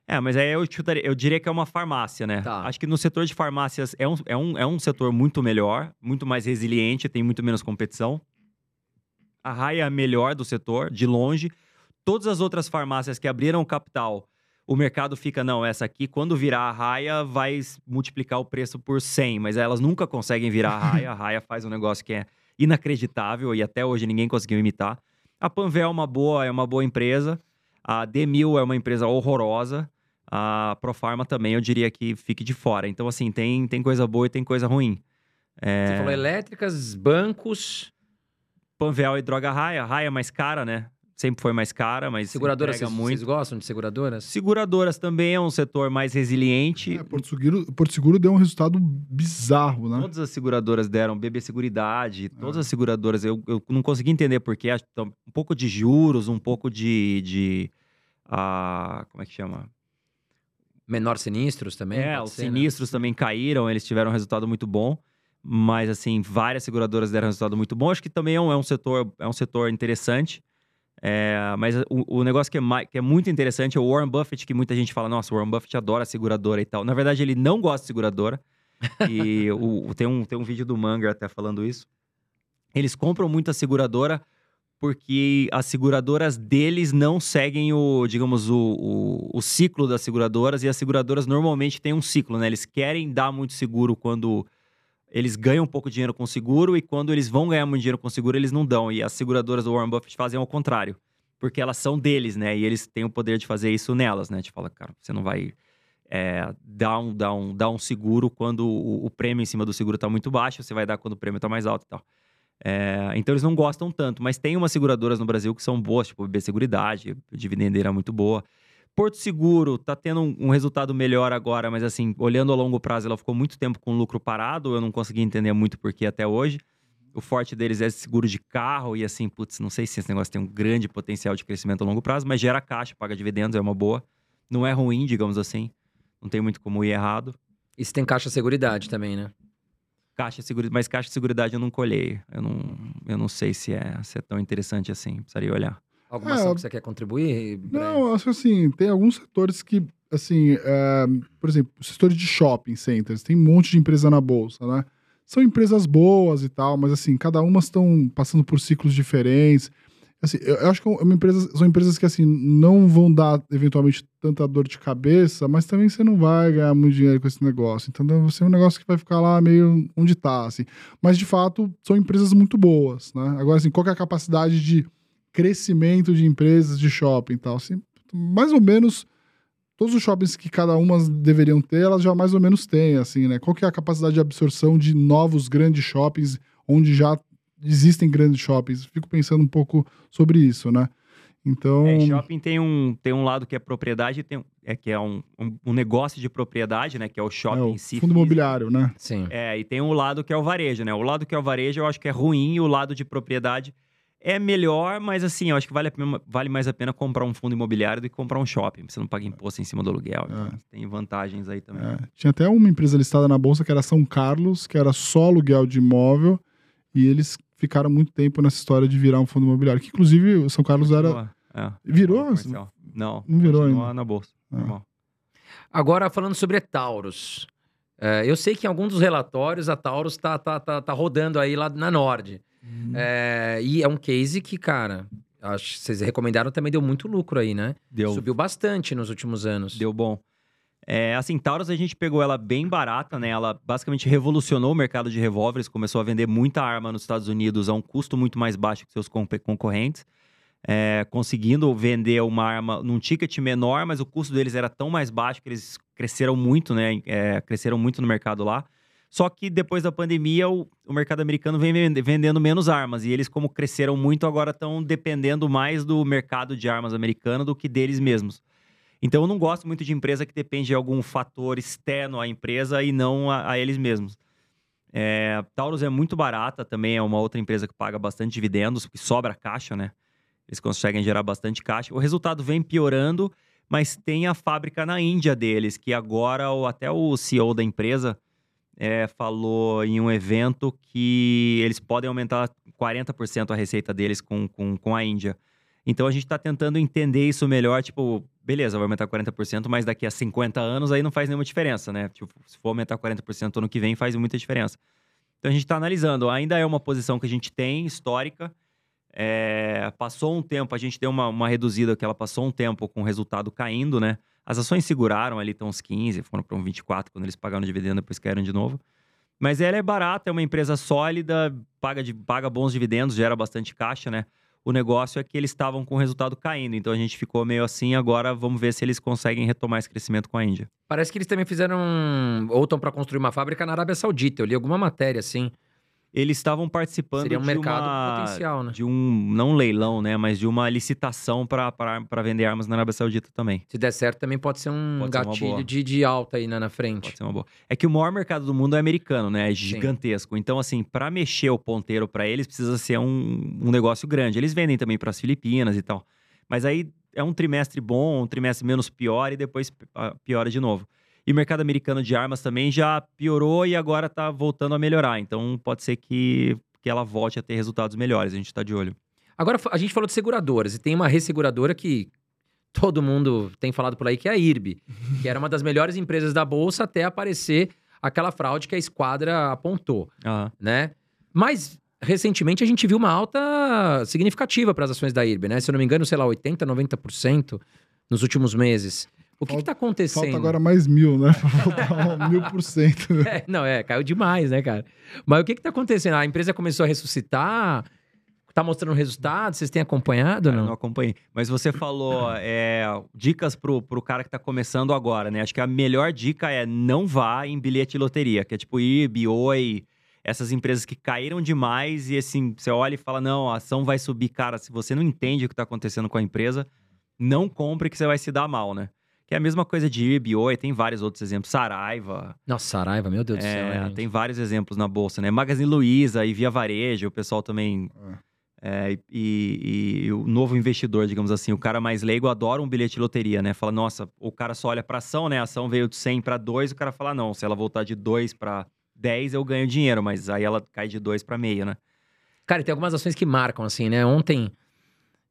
[SPEAKER 2] É, mas aí eu, chutaria- eu diria que é uma farmácia, né?
[SPEAKER 1] Tá.
[SPEAKER 2] Acho que no setor de farmácias é um, é, um, é um setor muito melhor, muito mais resiliente, tem muito menos competição. A Raia é a melhor do setor, de longe. Todas as outras farmácias que abriram capital, o mercado fica, não, essa aqui, quando virar a Raia, vai multiplicar o preço por 100, mas elas nunca conseguem virar a Raia. A Raia faz um negócio que é inacreditável e até hoje ninguém conseguiu imitar. A Panvel é uma boa, é uma boa empresa. A Demil é uma empresa horrorosa. A Profarma também, eu diria que fique de fora. Então, assim, tem, tem coisa boa e tem coisa ruim. É,
[SPEAKER 1] Você falou elétricas, bancos,
[SPEAKER 2] Panvel e Droga Raia. Raia é mais cara, né? Sempre foi mais cara, mas
[SPEAKER 1] seguradoras. Vocês,
[SPEAKER 2] muito.
[SPEAKER 1] vocês gostam de seguradoras?
[SPEAKER 2] Seguradoras também é um setor mais resiliente.
[SPEAKER 3] É, Porto, Seguro, Porto Seguro deu um resultado bizarro, né?
[SPEAKER 2] Todas as seguradoras deram, BB Seguridade, todas as seguradoras. Eu, eu não consegui entender porque um pouco de juros, um pouco de. de ah, como é que chama?
[SPEAKER 1] Menor sinistros também?
[SPEAKER 2] É, os
[SPEAKER 1] ser, né?
[SPEAKER 2] sinistros também caíram, eles tiveram um resultado muito bom. Mas, assim, várias seguradoras deram um resultado muito bom. Acho que também é um, é um setor, é um setor interessante. É, mas o, o negócio que é, que é muito interessante é o Warren Buffett, que muita gente fala, nossa, o Warren Buffett adora seguradora e tal. Na verdade, ele não gosta de seguradora. e o, tem, um, tem um vídeo do Munger até falando isso. Eles compram muita seguradora porque as seguradoras deles não seguem o, digamos, o, o, o ciclo das seguradoras e as seguradoras normalmente têm um ciclo, né? Eles querem dar muito seguro quando eles ganham um pouco de dinheiro com seguro e quando eles vão ganhar muito dinheiro com seguro, eles não dão. E as seguradoras do Warren Buffett fazem ao contrário. porque elas são deles, né? E eles têm o poder de fazer isso nelas, né? Te fala, cara, você não vai é, dar, um, dar, um, dar um seguro quando o, o prêmio em cima do seguro tá muito baixo, você vai dar quando o prêmio tá mais alto e tal. É, então eles não gostam tanto, mas tem umas seguradoras no Brasil que são boas, tipo B Seguridade, dividendeira muito boa. Porto Seguro tá tendo um, um, resultado melhor agora, mas assim, olhando a longo prazo, ela ficou muito tempo com lucro parado, eu não consegui entender muito por que até hoje. O forte deles é seguro de carro e assim, putz, não sei se esse negócio tem um grande potencial de crescimento a longo prazo, mas gera caixa, paga dividendos, é uma boa. Não é ruim, digamos assim. Não tem muito como ir errado.
[SPEAKER 1] E se tem caixa seguridade também, né?
[SPEAKER 2] Caixa seguridade, mas caixa de seguridade eu não colhei. Eu não, eu não sei se é, se é tão interessante assim. Precisaria olhar.
[SPEAKER 1] Alguma é, ação que você quer contribuir?
[SPEAKER 3] Não, acho que assim, tem alguns setores que, assim, é, por exemplo, setores de shopping centers, tem um monte de empresa na bolsa, né? São empresas boas e tal, mas assim, cada uma estão passando por ciclos diferentes. Assim, eu acho que é uma empresa, são empresas que assim não vão dar eventualmente tanta dor de cabeça, mas também você não vai ganhar muito dinheiro com esse negócio. Então vai ser um negócio que vai ficar lá meio onde está, assim. Mas de fato são empresas muito boas, né? Agora assim, qual é a capacidade de crescimento de empresas de shopping e tal. Assim, mais ou menos todos os shoppings que cada uma deveriam ter, elas já mais ou menos têm, assim, né? Qual que é a capacidade de absorção de novos grandes shoppings onde já existem grandes shoppings? Fico pensando um pouco sobre isso, né? Então.
[SPEAKER 2] É, shopping tem um, tem um lado que é propriedade, tem, é que é um, um, um negócio de propriedade, né? Que é o shopping é, o em si.
[SPEAKER 3] Fundo imobiliário, né?
[SPEAKER 2] Sim. É, e tem um lado que é o varejo, né? O lado que é o varejo eu acho que é ruim, e o lado de propriedade é melhor, mas assim, eu acho que vale, pena, vale mais a pena comprar um fundo imobiliário do que comprar um shopping. Você não paga imposto em cima do aluguel. É. Tem vantagens aí também. É.
[SPEAKER 3] Tinha até uma empresa listada na bolsa que era São Carlos, que era só aluguel de imóvel, e eles ficaram muito tempo nessa história de virar um fundo imobiliário. Que inclusive o São Carlos era. É. Virou?
[SPEAKER 2] Não,
[SPEAKER 3] não virou ainda.
[SPEAKER 2] na bolsa. É. Normal.
[SPEAKER 1] Agora, falando sobre Taurus. É, eu sei que em algum dos relatórios a Taurus está tá, tá, tá rodando aí lá na Nord. É, e é um case que, cara, acho que vocês recomendaram também deu muito lucro aí, né?
[SPEAKER 2] Deu.
[SPEAKER 1] Subiu bastante nos últimos anos.
[SPEAKER 2] Deu bom. É, assim, Taurus a gente pegou ela bem barata, né? Ela basicamente revolucionou o mercado de revólveres, começou a vender muita arma nos Estados Unidos a um custo muito mais baixo que seus concorrentes. É, conseguindo vender uma arma num ticket menor, mas o custo deles era tão mais baixo que eles cresceram muito, né? É, cresceram muito no mercado lá. Só que depois da pandemia, o, o mercado americano vem vendendo menos armas. E eles, como cresceram muito, agora estão dependendo mais do mercado de armas americano do que deles mesmos. Então, eu não gosto muito de empresa que depende de algum fator externo à empresa e não a, a eles mesmos. É, Taurus é muito barata, também é uma outra empresa que paga bastante dividendos, que sobra caixa, né? Eles conseguem gerar bastante caixa. O resultado vem piorando, mas tem a fábrica na Índia deles, que agora até o CEO da empresa é, falou em um evento que eles podem aumentar 40% a receita deles com, com, com a Índia. Então a gente está tentando entender isso melhor, tipo, beleza, vai aumentar 40%, mas daqui a 50 anos aí não faz nenhuma diferença, né? Tipo, se for aumentar 40% ano que vem, faz muita diferença. Então a gente está analisando. Ainda é uma posição que a gente tem, histórica. É, passou um tempo, a gente deu uma, uma reduzida que ela passou um tempo com o resultado caindo, né? As ações seguraram ali, estão uns 15, foram para um 24 quando eles pagaram dividendo, depois caíram de novo. Mas ela é barata, é uma empresa sólida, paga, de, paga bons dividendos, gera bastante caixa, né? O negócio é que eles estavam com o resultado caindo, então a gente ficou meio assim. Agora vamos ver se eles conseguem retomar esse crescimento com a Índia.
[SPEAKER 1] Parece que eles também fizeram. ou estão para construir uma fábrica na Arábia Saudita. Eu li alguma matéria assim
[SPEAKER 2] eles estavam participando
[SPEAKER 1] Seria um
[SPEAKER 2] de
[SPEAKER 1] mercado
[SPEAKER 2] uma,
[SPEAKER 1] potencial, né?
[SPEAKER 2] de um não leilão, né, mas de uma licitação para vender armas na Arábia Saudita também.
[SPEAKER 1] Se der certo, também pode ser um pode gatilho ser de, de alta aí na, na frente.
[SPEAKER 2] Pode ser uma boa. É que o maior mercado do mundo é americano, né? É gigantesco. Sim. Então, assim, para mexer o ponteiro para eles precisa ser um, um negócio grande. Eles vendem também para as Filipinas e tal. Mas aí é um trimestre bom, um trimestre menos pior e depois ah, piora de novo. E o mercado americano de armas também já piorou e agora está voltando a melhorar. Então pode ser que, que ela volte a ter resultados melhores. A gente está de olho.
[SPEAKER 1] Agora, a gente falou de seguradoras e tem uma resseguradora que todo mundo tem falado por aí, que é a IRB, que era uma das melhores empresas da Bolsa até aparecer aquela fraude que a esquadra apontou,
[SPEAKER 2] uhum.
[SPEAKER 1] né? Mas recentemente a gente viu uma alta significativa para as ações da IRB, né? Se eu não me engano, sei lá, 80, 90% nos últimos meses. O que está acontecendo?
[SPEAKER 3] Falta agora mais mil, né? Falta mil por cento.
[SPEAKER 1] É, não, é, caiu demais, né, cara? Mas o que está acontecendo? A empresa começou a ressuscitar? Tá mostrando resultados? Vocês têm acompanhado ou
[SPEAKER 2] Cara,
[SPEAKER 1] não?
[SPEAKER 2] não acompanhei. Mas você falou é, dicas pro, pro cara que tá começando agora, né? Acho que a melhor dica é não vá em bilhete de loteria, que é tipo IB, Oi, essas empresas que caíram demais e assim, você olha e fala, não, a ação vai subir. Cara, se você não entende o que tá acontecendo com a empresa, não compre que você vai se dar mal, né? Que é a mesma coisa de IB, Oi, tem vários outros exemplos. Saraiva,
[SPEAKER 1] Nossa, Saraiva, meu Deus do céu.
[SPEAKER 2] é,
[SPEAKER 1] gente.
[SPEAKER 2] tem vários exemplos na bolsa, né? Magazine Luiza e Via Varejo, o pessoal também. é, e, e- e o novo investidor, digamos assim, o cara mais leigo adora um bilhete de loteria, né? Fala, nossa, o cara só olha pra ação, né? A ação veio de 100 para 2, o cara fala, não, se ela voltar de 2 para 10, eu ganho dinheiro, mas aí ela cai de 2 para meio, né?
[SPEAKER 1] Cara, e tem algumas ações que marcam, assim, né? Ontem,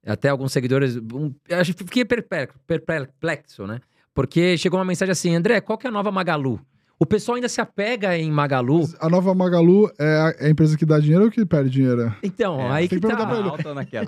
[SPEAKER 1] até alguns seguidores. Um, eu acho que fiquei perplexo, perplexo, né? Porque chegou uma mensagem assim: André, qual que é a nova Magalu? O pessoal ainda se apega em Magalu.
[SPEAKER 3] A nova Magalu é a, é a empresa que dá dinheiro ou que perde dinheiro?
[SPEAKER 1] Então,
[SPEAKER 2] É,
[SPEAKER 1] aí que
[SPEAKER 3] que
[SPEAKER 1] tá.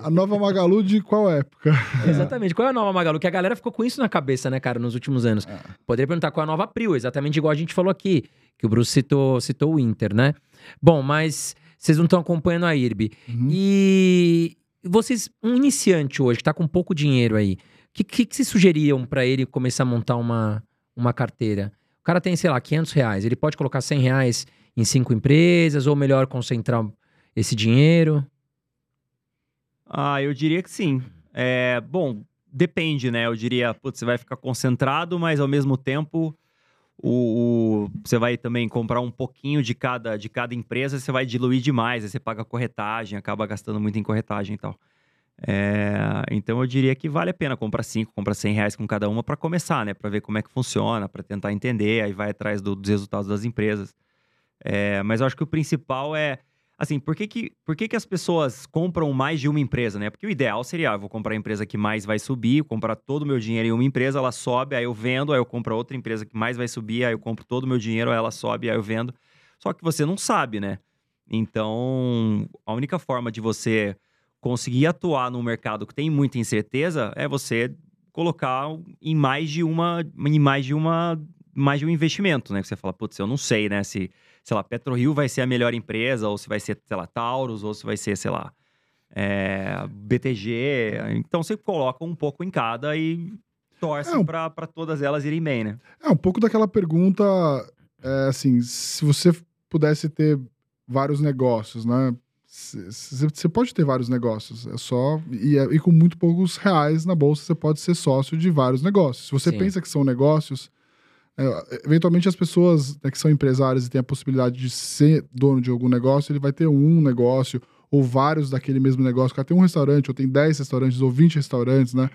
[SPEAKER 3] A nova Magalu de qual época?
[SPEAKER 1] Exatamente. Qual é a nova Magalu? Que a galera ficou com isso na cabeça, né, cara, nos últimos anos.
[SPEAKER 3] É.
[SPEAKER 1] Poderia perguntar qual é a nova Prio, exatamente igual a gente falou aqui, que o Bruce citou, citou o Inter, né? Bom, mas vocês não estão acompanhando a IRB.
[SPEAKER 3] Uhum.
[SPEAKER 1] E vocês, um iniciante hoje, que tá com pouco dinheiro aí, o que, que, que vocês sugeriam pra ele começar a montar uma, uma carteira? O cara tem, sei lá, 500 reais. Ele pode colocar 100 reais em cinco empresas ou melhor concentrar esse dinheiro?
[SPEAKER 2] Ah, eu diria que sim. É, bom, depende, né? Eu diria, putz, você vai ficar concentrado, mas ao mesmo tempo o, o- você vai também comprar um pouquinho de cada, de cada empresa, você vai diluir demais, aí você paga corretagem, acaba gastando muito em corretagem e tal. É, então eu diria que vale a pena comprar 5, comprar 100 reais com cada uma para começar, né? Para ver como é que funciona, para tentar entender, aí vai atrás do- dos resultados das empresas. É, mas eu acho que o principal é Assim, por que que, por que que as pessoas compram mais de uma empresa, né? Porque o ideal seria, ah, eu vou comprar a empresa que mais vai subir, comprar todo o meu dinheiro em uma empresa, ela sobe, aí eu vendo, aí eu compro outra empresa que mais vai subir, aí eu compro todo o meu dinheiro, ela sobe, aí eu vendo. Só que você não sabe, né? Então, a única forma de você conseguir atuar num mercado que tem muita incerteza é você colocar em mais de uma, em mais de uma, mais de um investimento, né? Que você fala, putz, eu não sei, né? Se sei lá, PetroRio vai ser a melhor empresa, ou se vai ser, sei lá, Taurus, ou se vai ser, sei lá, é, BTG. Então você coloca um pouco em cada e torce
[SPEAKER 3] É, um-
[SPEAKER 2] para todas elas irem bem, né?
[SPEAKER 3] É um pouco daquela pergunta, é, assim, se você pudesse ter vários negócios, né? Você pode ter vários negócios, é só. E, é- e com muito poucos reais na bolsa, você pode ser sócio de vários negócios. Se você
[SPEAKER 1] Sim.
[SPEAKER 3] pensa que são negócios, é, eventualmente as pessoas né, que são empresárias e têm a possibilidade de ser dono de algum negócio, ele vai ter um negócio ou vários daquele mesmo negócio. O cara tem um restaurante, ou tem 10 restaurantes, ou 20 restaurantes, né?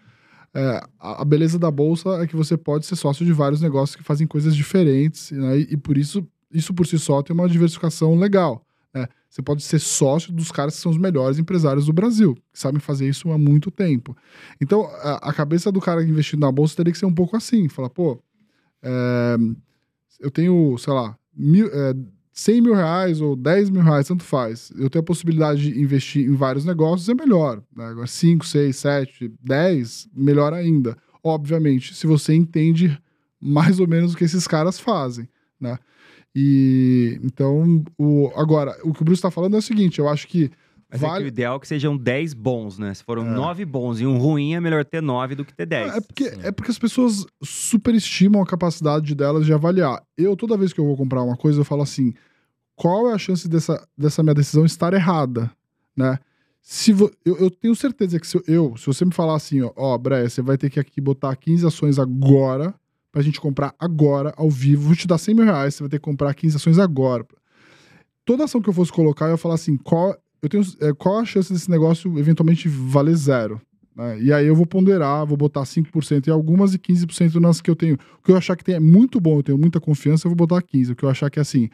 [SPEAKER 3] É, a beleza da bolsa é que você pode ser sócio de vários negócios que fazem coisas diferentes, né? e, e por isso, isso por si só tem uma diversificação legal. né? Você pode ser sócio dos caras que são os melhores empresários do Brasil, que sabem fazer isso há muito tempo. Então, a, a cabeça do cara investindo na bolsa teria que ser um pouco assim: falar, pô, é, eu tenho, sei lá, mil, é, 100 mil reais ou 10 mil reais, tanto faz. Eu tenho a possibilidade de investir em vários negócios, é melhor. Né? Agora, 5, 6, 7, 10, melhor ainda. Obviamente, se você entende mais ou menos o que esses caras fazem, né? E então, o, agora, o que o Bruce está falando é o seguinte: eu acho que
[SPEAKER 2] Mas é que
[SPEAKER 3] vale.
[SPEAKER 2] o ideal é que sejam 10 bons, né? Se foram
[SPEAKER 3] É.
[SPEAKER 2] 9 bons e um ruim, é melhor ter 9 do que ter 10.
[SPEAKER 3] É porque, é porque as pessoas superestimam a capacidade delas de avaliar. Eu, toda vez que eu vou comprar uma coisa, eu falo assim: qual é a chance dessa, dessa minha decisão estar errada? Né? Se vo- eu, eu tenho certeza que se eu- eu, se você me falar assim, ó, ó, Breia, você vai ter que aqui botar 15 ações agora, pra gente comprar agora, ao vivo, vou te dar 100 mil reais, você vai ter que comprar 15 ações agora. Toda ação que eu fosse colocar, eu ia falar assim: qual, eu tenho, é, qual a chance desse negócio eventualmente valer zero? né? E aí eu vou ponderar, vou botar 5% em algumas e 15% nas que eu tenho. O que eu achar que tem é muito bom, eu tenho muita confiança, eu vou botar 15%. O que eu achar que é assim,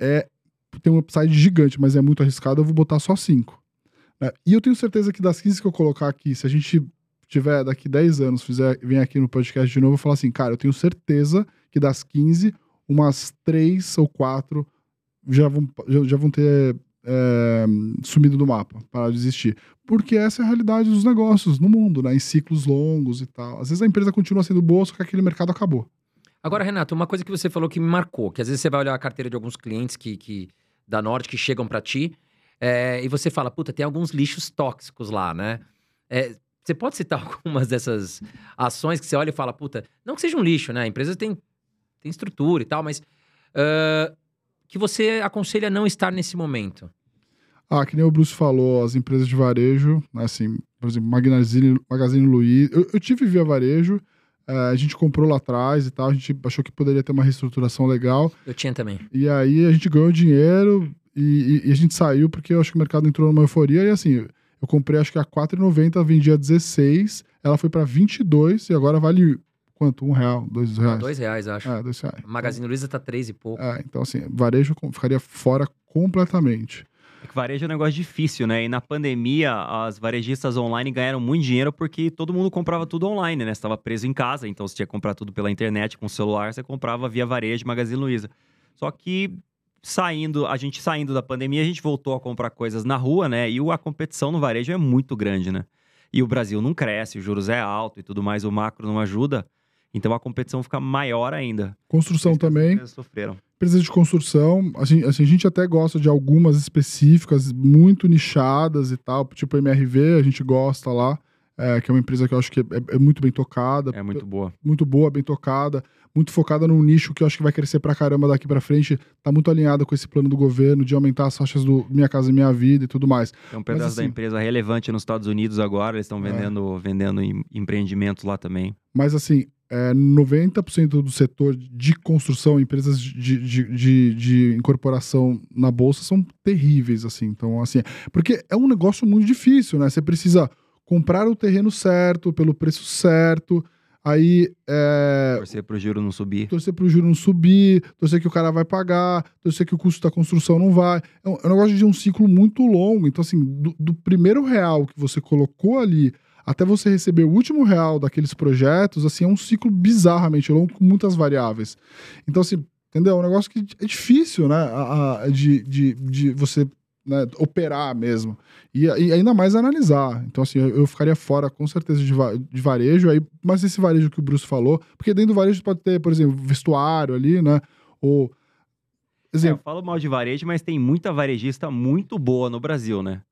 [SPEAKER 3] é tem um upside gigante, mas é muito arriscado, eu vou botar só 5%. né? E eu tenho certeza que das 15 que eu colocar aqui, se a gente tiver daqui 10 anos, fizer, vem aqui no podcast de novo, eu falar assim, cara, eu tenho certeza que das 15, umas 3 ou 4 já vão, já, já vão ter é, sumido do mapa, para de existir. Porque essa é a realidade dos negócios no mundo, né? Em ciclos longos e tal. Às vezes a empresa continua sendo boa, só que aquele mercado acabou.
[SPEAKER 1] Agora, Renato, uma coisa que você falou que me marcou, que às vezes você vai olhar a carteira de alguns clientes que, que da Norte que chegam pra ti, É, e você fala, puta, tem alguns lixos tóxicos lá, né? É, você pode citar algumas dessas ações que você olha e fala, puta, não que seja um lixo, né? A empresa tem, tem estrutura e tal, mas ah, que você aconselha não estar nesse momento.
[SPEAKER 3] Ah, que nem o Bruce falou, as empresas de varejo, né, assim, por exemplo, Magazine, Magazine Luiza. Eu, eu tive via varejo, eh, a gente comprou lá atrás e tal, a gente achou que poderia ter uma reestruturação legal.
[SPEAKER 1] Eu tinha também.
[SPEAKER 3] E aí a gente ganhou dinheiro e, e- e a gente saiu porque eu acho que o mercado entrou numa euforia. E assim, eu comprei acho que a 4,90, vendia 16, ela foi pra 22 e agora vale quanto? Um real, dois reais?
[SPEAKER 1] Dois reais, acho.
[SPEAKER 3] É, dois reais.
[SPEAKER 1] Magazine Luiza tá três e pouco.
[SPEAKER 3] É, então assim, varejo ficaria fora completamente.
[SPEAKER 2] É que varejo é um negócio difícil, né? E na pandemia, as varejistas online ganharam muito dinheiro porque todo mundo comprava tudo online, né? Você estava preso em casa, então você tinha que comprar tudo pela internet, com o celular, você comprava via varejo, Magazine Luiza. Só que saindo, a gente saindo da pandemia, a gente voltou a comprar coisas na rua, né? E a competição no varejo é muito grande, né? E o Brasil não cresce, os juros é alto e tudo mais, o macro não ajuda. Então a competição fica maior ainda.
[SPEAKER 3] Construção também.
[SPEAKER 2] empresas Sofreram.
[SPEAKER 3] Empresas de construção, assim, assim, a gente até gosta de algumas específicas, muito nichadas e tal, tipo MRV, a gente gosta lá, é, que é uma empresa que eu acho que é, é muito bem tocada,
[SPEAKER 2] É muito boa.
[SPEAKER 3] muito boa, bem tocada, muito focada num nicho que eu acho que vai crescer pra caramba daqui pra frente, tá muito alinhada com esse plano do governo de aumentar as faixas do Minha Casa Minha Vida e tudo mais.
[SPEAKER 2] Tem um pedaço da
[SPEAKER 3] assim-
[SPEAKER 2] empresa relevante nos Estados Unidos agora, eles estão
[SPEAKER 3] É.
[SPEAKER 2] vendendo, vendendo em- empreendimentos lá também.
[SPEAKER 3] Mas assim, é, 90% do setor de construção, empresas de, de, de, de incorporação na bolsa são terríveis, assim. Então, assim, porque é um negócio muito difícil, né? Você precisa comprar o terreno certo, pelo preço certo, aí é,
[SPEAKER 2] Torcer pro juro não subir.
[SPEAKER 3] torcer pro juro não subir, torcer que o cara vai pagar, torcer que o custo da construção não vai. É um, é um negócio de um ciclo muito longo. Então, assim, do, do primeiro real que você colocou ali até você receber o último real daqueles projetos, assim, é um ciclo bizarramente longo com muitas variáveis. Então, assim, entendeu? É um negócio que é difícil, né? a- a- de, de, de você né, operar mesmo. E, e ainda mais analisar. Então, assim, eu, eu ficaria fora com certeza de, va- de varejo, aí, mas esse varejo que o Bruce falou, porque dentro do varejo pode ter, por exemplo, vestuário ali, né? Ou.
[SPEAKER 2] É, eu
[SPEAKER 3] Exemplo,
[SPEAKER 2] falo mal de varejo, mas tem muita varejista muito boa no Brasil, né?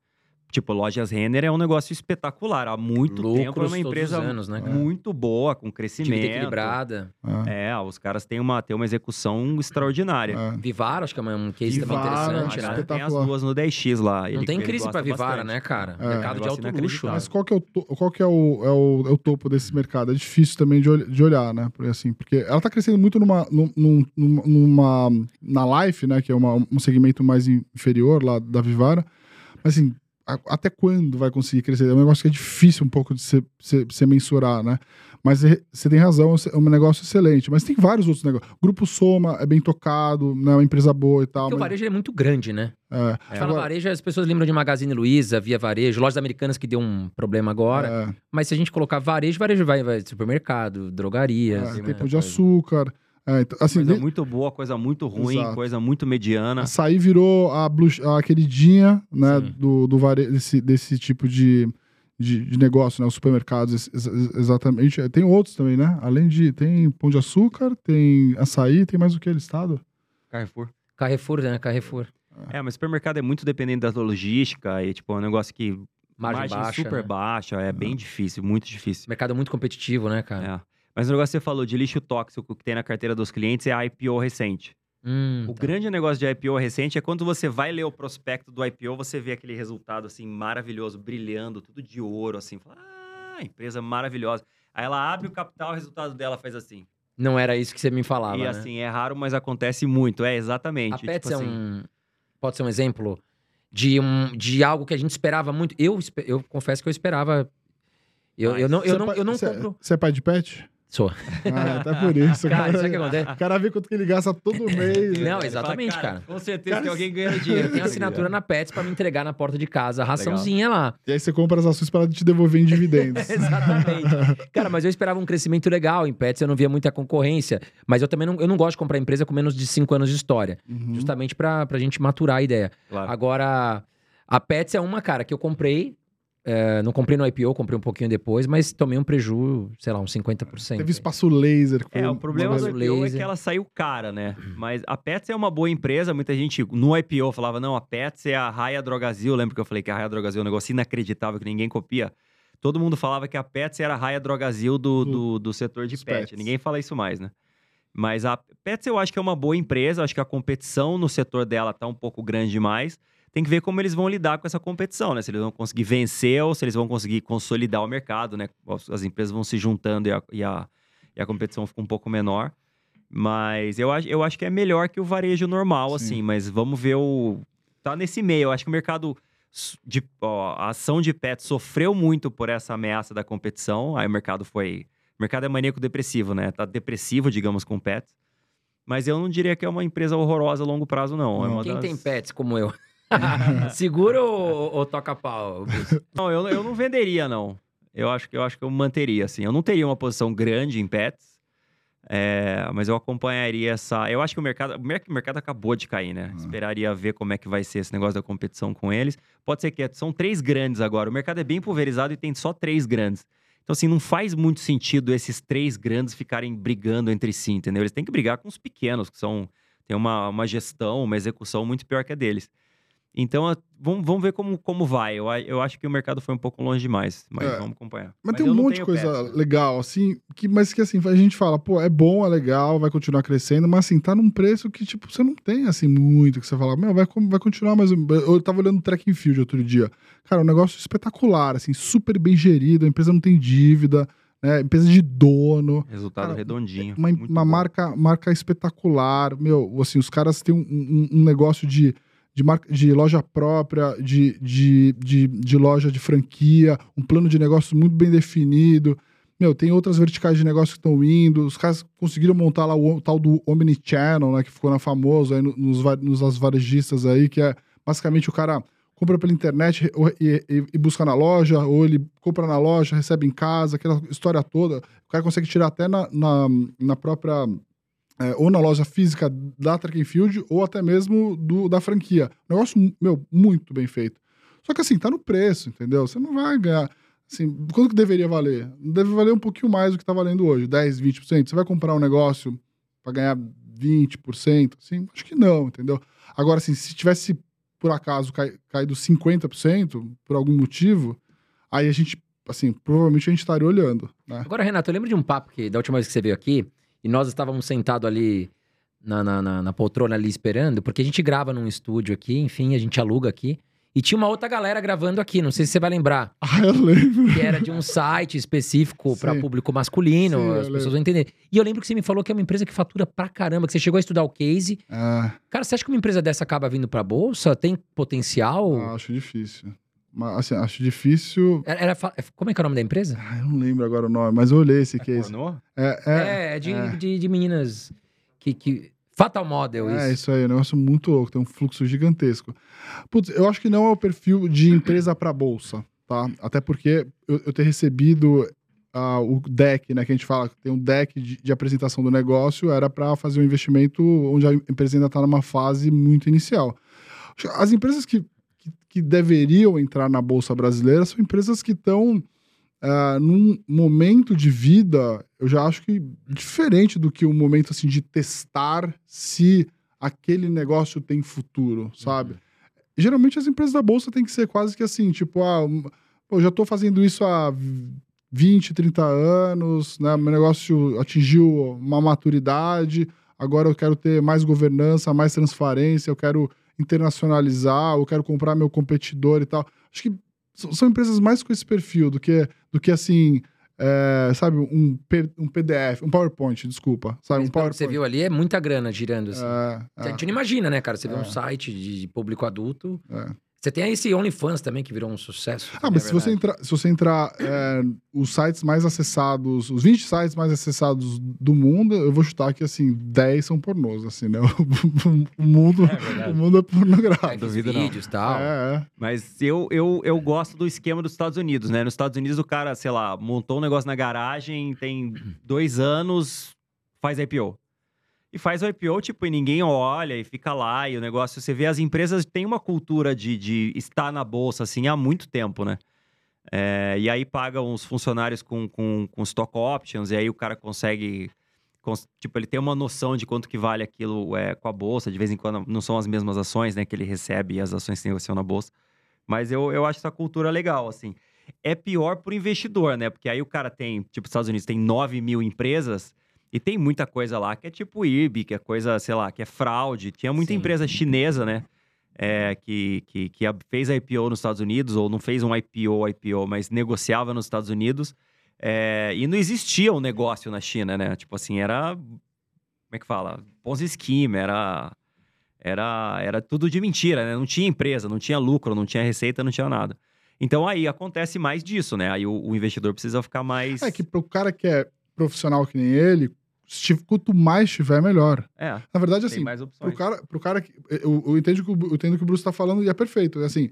[SPEAKER 2] Tipo, Lojas Renner é um negócio espetacular. Há muito
[SPEAKER 1] Lucros
[SPEAKER 2] tempo é uma empresa
[SPEAKER 1] os anos, né,
[SPEAKER 2] muito boa, com crescimento.
[SPEAKER 1] Dívida equilibrada.
[SPEAKER 3] é,
[SPEAKER 2] É, os caras têm uma, têm uma execução extraordinária.
[SPEAKER 3] é.
[SPEAKER 1] Vivara, acho que é um case também
[SPEAKER 3] Vivara,
[SPEAKER 1] interessante, né?
[SPEAKER 3] que
[SPEAKER 2] Tem as duas no 10x lá.
[SPEAKER 1] Não
[SPEAKER 2] Ele-
[SPEAKER 1] tem crise pra Vivara,
[SPEAKER 2] bastante.
[SPEAKER 1] né, cara?
[SPEAKER 3] É.
[SPEAKER 1] Mercado de alto luxo.
[SPEAKER 3] Mas qual que, é o, to- qual que é, o, é, o, é o topo desse mercado? É difícil também de, ol- de olhar, né? Porque, assim, porque ela tá crescendo muito numa, num- num- numa, numa- na Life, né? Que é uma- um segmento mais inferior lá da Vivara. Mas assim, até quando vai conseguir crescer? É um negócio que é difícil um pouco de se, se, se mensurar, né? Mas é- você tem razão, é um negócio excelente. Mas tem vários outros negócios. Grupo Soma é bem tocado, né? Uma empresa boa e tal.
[SPEAKER 1] Porque o
[SPEAKER 3] mas-
[SPEAKER 1] varejo é muito grande, né?
[SPEAKER 3] é.
[SPEAKER 1] A gente fala varejo, as pessoas lembram de Magazine Luiza, Via Varejo, lojas americanas que deu um problema agora.
[SPEAKER 3] é.
[SPEAKER 1] Mas se a gente colocar varejo, varejo vai, vai supermercado, drogarias.
[SPEAKER 3] É, tem pão de açúcar. É, então, assim,
[SPEAKER 2] Coisa
[SPEAKER 3] de-
[SPEAKER 2] muito boa, coisa muito ruim,
[SPEAKER 3] Exato.
[SPEAKER 2] coisa muito mediana.
[SPEAKER 3] açaí virou a, blue, a queridinha né,
[SPEAKER 1] Sim.
[SPEAKER 3] do, do vare, desse, desse tipo de, de, de negócio, né? Os supermercados, ex- ex- exatamente. Tem outros também, né? Além de. Tem pão de açúcar, tem açaí, tem mais o que listado?
[SPEAKER 2] Carrefour.
[SPEAKER 1] Carrefour, né? Carrefour.
[SPEAKER 2] É, mas supermercado é muito dependente da logística e, tipo, é um negócio que.
[SPEAKER 1] Margem, baixa.
[SPEAKER 2] super
[SPEAKER 1] né?
[SPEAKER 2] baixa, é bem difícil, muito difícil.
[SPEAKER 1] Mercado muito competitivo, né, cara?
[SPEAKER 2] É. Mas o negócio que você falou de lixo tóxico que tem na carteira dos clientes é a IPO recente.
[SPEAKER 1] Hum,
[SPEAKER 2] O
[SPEAKER 1] tá.
[SPEAKER 2] grande negócio de IPO recente é quando você vai ler o prospecto do IPO, você vê aquele resultado assim maravilhoso, brilhando, tudo de ouro, assim. Fala, ah, empresa maravilhosa. Aí ela abre o capital, o resultado dela faz assim.
[SPEAKER 1] Não era isso que você me falava,
[SPEAKER 2] e
[SPEAKER 1] né?
[SPEAKER 2] assim, é raro, mas acontece muito. É, exatamente.
[SPEAKER 1] A Pets
[SPEAKER 2] tipo
[SPEAKER 1] é
[SPEAKER 2] assim,
[SPEAKER 1] um... Pode ser um exemplo de, um, de algo que a gente esperava muito. Eu, eu confesso que eu esperava... Eu, eu não, eu
[SPEAKER 3] Você é
[SPEAKER 1] não, eu não
[SPEAKER 3] você-
[SPEAKER 1] compro...
[SPEAKER 3] Você é pai de pet?
[SPEAKER 1] Sou.
[SPEAKER 3] Ah, até por isso.
[SPEAKER 1] Cara,
[SPEAKER 3] cara.
[SPEAKER 1] sabe o que acontece?
[SPEAKER 3] O cara vê quanto que ele gasta todo mês.
[SPEAKER 1] Não,
[SPEAKER 3] né?
[SPEAKER 1] exatamente,
[SPEAKER 2] fala,
[SPEAKER 1] cara.
[SPEAKER 2] Com certeza
[SPEAKER 3] Cara,
[SPEAKER 2] tem alguém ganhando dinheiro.
[SPEAKER 1] Eu tenho assinatura na Pets pra me entregar na porta de casa, a
[SPEAKER 2] Legal.
[SPEAKER 1] raçãozinha lá.
[SPEAKER 3] E aí você compra as ações para te devolver em dividendos.
[SPEAKER 1] Exatamente. Cara, mas eu esperava um crescimento legal em Pets, eu não via muita concorrência. Mas eu também não, eu não gosto de comprar empresa com menos de 5 anos de história.
[SPEAKER 3] Uhum.
[SPEAKER 1] Justamente pra, pra gente maturar a ideia.
[SPEAKER 2] Claro.
[SPEAKER 1] Agora, a Pets é uma, cara, que eu comprei. É, não comprei no IPO, comprei um pouquinho depois, mas tomei um prejuízo, sei lá, uns 50%.
[SPEAKER 3] Teve espaço laser. que foi
[SPEAKER 2] É, o problema do IPO é
[SPEAKER 1] laser.
[SPEAKER 2] que ela saiu cara, né? Mas a Pets é uma boa empresa, muita gente no IPO falava, não, a Pets é a Raia Drogazil, lembra que eu falei que a Raia Drogazil é um negócio inacreditável que ninguém copia? Todo mundo falava que a Pets era a Raia Drogazil do,
[SPEAKER 3] Do-
[SPEAKER 2] do, setor de pet.
[SPEAKER 3] pets.
[SPEAKER 2] Ninguém fala isso mais, né? Mas a Pets eu acho que é uma boa empresa, acho que a competição no setor dela tá um pouco grande demais. Tem que ver como eles vão lidar com essa competição, né? Se eles vão conseguir vencer ou se eles vão conseguir consolidar o mercado, né? As- As empresas vão se juntando e a, e a, e a competição fica um pouco menor. Mas eu acho, eu acho que é melhor que o varejo normal,
[SPEAKER 3] Sim.
[SPEAKER 2] assim. Mas vamos ver o. Tá nesse meio. Eu acho que o mercado. De, ó, a ação de pets sofreu muito por essa ameaça da competição. Aí o mercado foi. O mercado é maníaco depressivo, né? Tá depressivo, digamos, com pets. Mas eu não diria que é uma empresa horrorosa a longo prazo, não. É
[SPEAKER 1] Quem
[SPEAKER 2] das-
[SPEAKER 1] tem pets como eu? Segura ou, ou toca pau?
[SPEAKER 2] Não, eu, eu não venderia, não. Eu acho que eu acho que eu manteria, assim. Eu não teria uma posição grande em pets, é, mas eu acompanharia essa. Eu acho que o mercado, o mer- o mercado acabou de cair, né?
[SPEAKER 3] Ah.
[SPEAKER 2] Esperaria ver como é que vai ser esse negócio da competição com eles. Pode ser que são três grandes agora. O mercado é bem pulverizado e tem só três grandes. Então, assim, não faz muito sentido esses três grandes ficarem brigando entre si, entendeu? Eles têm que brigar com os pequenos, que são têm uma, uma gestão, uma execução muito pior que a deles. Então, vamos, vamos ver como, como vai. Eu, eu acho que o mercado foi um pouco longe demais, mas
[SPEAKER 3] É.
[SPEAKER 2] vamos acompanhar.
[SPEAKER 3] Mas, tem
[SPEAKER 2] eu
[SPEAKER 3] um monte de coisa
[SPEAKER 2] pets.
[SPEAKER 3] legal, assim, que, mas que assim, a gente fala, pô, é bom, é legal, vai continuar crescendo, mas assim, tá num preço que, tipo, você não tem, assim, muito, que você fala, meu, vai, vai continuar, mas eu tava olhando o track and field outro dia. Cara, um negócio espetacular, assim, super bem gerido, a empresa não tem dívida, né, empresa de dono,
[SPEAKER 2] Resultado
[SPEAKER 3] Cara,
[SPEAKER 2] redondinho.
[SPEAKER 3] uma,
[SPEAKER 2] muito
[SPEAKER 3] uma
[SPEAKER 2] bom.
[SPEAKER 3] marca, marca espetacular, meu, assim, os caras têm um, um- um negócio de, de, de loja própria, de, de, de, de loja de franquia, um plano de negócio muito bem definido. Meu, tem outras verticais de negócio que estão indo. Os caras conseguiram montar lá o, tal do Omnichannel, né? Que ficou na famoso aí no- nos, nos as varejistas aí, que é basicamente o cara compra pela internet e, e- e busca na loja, ou ele compra na loja, recebe em casa, aquela história toda. O cara consegue tirar até na, na, na própria. É, ou na loja física da Track Field, ou até mesmo do, da franquia. Negócio, meu, muito bem feito. Só que assim, tá no preço, entendeu? Você não vai ganhar. Assim, quanto que deveria valer? Deve valer um pouquinho mais do que tá valendo hoje, 10, 20%. Você vai comprar um negócio para ganhar 20%? Assim, acho que não, entendeu? Agora, assim, se tivesse, por acaso, cai- caído 50%, por algum motivo, aí a gente, assim, provavelmente a gente estaria olhando, né?
[SPEAKER 1] Agora, Renato, eu lembro de um papo que da última vez que você veio aqui, e nós estávamos sentados ali na, na, na- na poltrona ali esperando, porque a gente grava num estúdio aqui, enfim, a gente aluga aqui. E tinha uma outra galera gravando aqui, não sei se você vai lembrar,
[SPEAKER 3] Ah, eu lembro.
[SPEAKER 1] que era de um site específico para público masculino,
[SPEAKER 3] Sim,
[SPEAKER 1] as
[SPEAKER 3] lembro.
[SPEAKER 1] pessoas vão entender. E eu lembro que você me falou que é uma empresa que fatura pra caramba, que você chegou a estudar o case.
[SPEAKER 3] Ah,
[SPEAKER 1] Cara, você acha que uma empresa dessa acaba vindo pra bolsa? Tem potencial?
[SPEAKER 3] ah, acho difícil. Mas, assim, acho difícil.
[SPEAKER 1] Era, era como é que é o nome da empresa?
[SPEAKER 3] Ah, eu não lembro agora o nome, mas eu olhei esse case.
[SPEAKER 2] Pornô?
[SPEAKER 3] É, é,
[SPEAKER 1] É, é de,
[SPEAKER 3] é.
[SPEAKER 1] De, de meninas que, que... Fatal Model,
[SPEAKER 3] É,
[SPEAKER 1] isso.
[SPEAKER 3] isso aí, é um negócio muito louco, tem um fluxo gigantesco. Putz, eu acho que não é o perfil de empresa para bolsa, tá? Até porque eu, eu ter recebido ah, o deck, né, que a gente fala, que tem um deck de, de apresentação do negócio, era para fazer um investimento onde a empresa ainda está numa fase muito inicial. As empresas que, que, deveriam entrar na bolsa brasileira são empresas que estão ah, num momento de vida, eu já acho que diferente do que um momento assim de testar se aquele negócio tem futuro, sabe? Geralmente as empresas da bolsa têm que ser quase que assim, tipo, ah, eu já tô fazendo isso há 20, 30 anos, né? Meu negócio atingiu uma maturidade, agora eu quero ter mais governança, mais transparência, eu quero internacionalizar, eu quero comprar meu competidor e tal. Acho que são empresas mais com esse perfil do que, do que assim, é, sabe, um, um PDF, um PowerPoint, desculpa, sabe,
[SPEAKER 1] Mas
[SPEAKER 3] um
[SPEAKER 1] pelo que
[SPEAKER 3] PowerPoint.
[SPEAKER 1] você viu ali, é muita grana girando, assim.
[SPEAKER 3] É,
[SPEAKER 1] A
[SPEAKER 3] é,
[SPEAKER 1] gente não imagina, né, cara? Você vê
[SPEAKER 3] É.
[SPEAKER 1] um site de, de público adulto.
[SPEAKER 3] é.
[SPEAKER 1] Você tem esse OnlyFans também, que virou um sucesso.
[SPEAKER 3] Ah, mas
[SPEAKER 1] é
[SPEAKER 3] se você entrar, se você entrar é, os sites mais acessados, os 20 sites mais acessados do mundo, eu vou chutar que assim, 10 são pornôs, assim, né? O, mundo,
[SPEAKER 2] É
[SPEAKER 3] o mundo é pornográfico.
[SPEAKER 1] Lives,
[SPEAKER 2] duvido
[SPEAKER 1] vídeos e tal.
[SPEAKER 3] É, é.
[SPEAKER 2] Mas eu, eu, eu gosto do esquema dos Estados Unidos, né? Nos Estados Unidos, o cara, sei lá, montou um negócio na garagem, tem dois anos, faz IPO. E faz o IPO, tipo, e ninguém olha e fica lá, e o negócio, você vê, as empresas têm uma cultura de, de estar na bolsa, assim, há muito tempo, né? É, e aí paga uns funcionários com, com, com stock options, e aí o cara consegue. cons- Tipo, ele tem uma noção de quanto que vale aquilo é, com a bolsa. De vez em quando não são as mesmas ações, né? Que ele recebe e as ações que negociam na bolsa. Mas eu, eu acho essa cultura legal, assim. É pior pro investidor, né? Porque aí o cara tem, tipo, os Estados Unidos tem 9 mil empresas e tem muita coisa lá que é tipo IB, que é coisa, sei lá, que é fraude. Tinha muita
[SPEAKER 1] Sim.
[SPEAKER 2] empresa chinesa, né? é, que, que, que a- fez IPO nos Estados Unidos, ou não fez um IPO, IPO, mas negociava nos Estados Unidos. é, e não existia um negócio na China, né? Tipo assim, era. Como é que fala? Ponzi scheme, era. Era, era tudo de mentira, né? Não tinha empresa, não tinha lucro, não tinha receita, não tinha nada. Então aí acontece mais disso, né? Aí o, o investidor precisa ficar mais.
[SPEAKER 3] É que pro cara que é profissional que nem ele, se- quanto mais tiver, melhor.
[SPEAKER 2] É,
[SPEAKER 3] Na verdade, assim,
[SPEAKER 2] mais
[SPEAKER 3] pro
[SPEAKER 2] opções.
[SPEAKER 3] cara, pro cara que. Eu, eu entendo que o, eu entendo que o Bruce tá falando e é perfeito. É assim,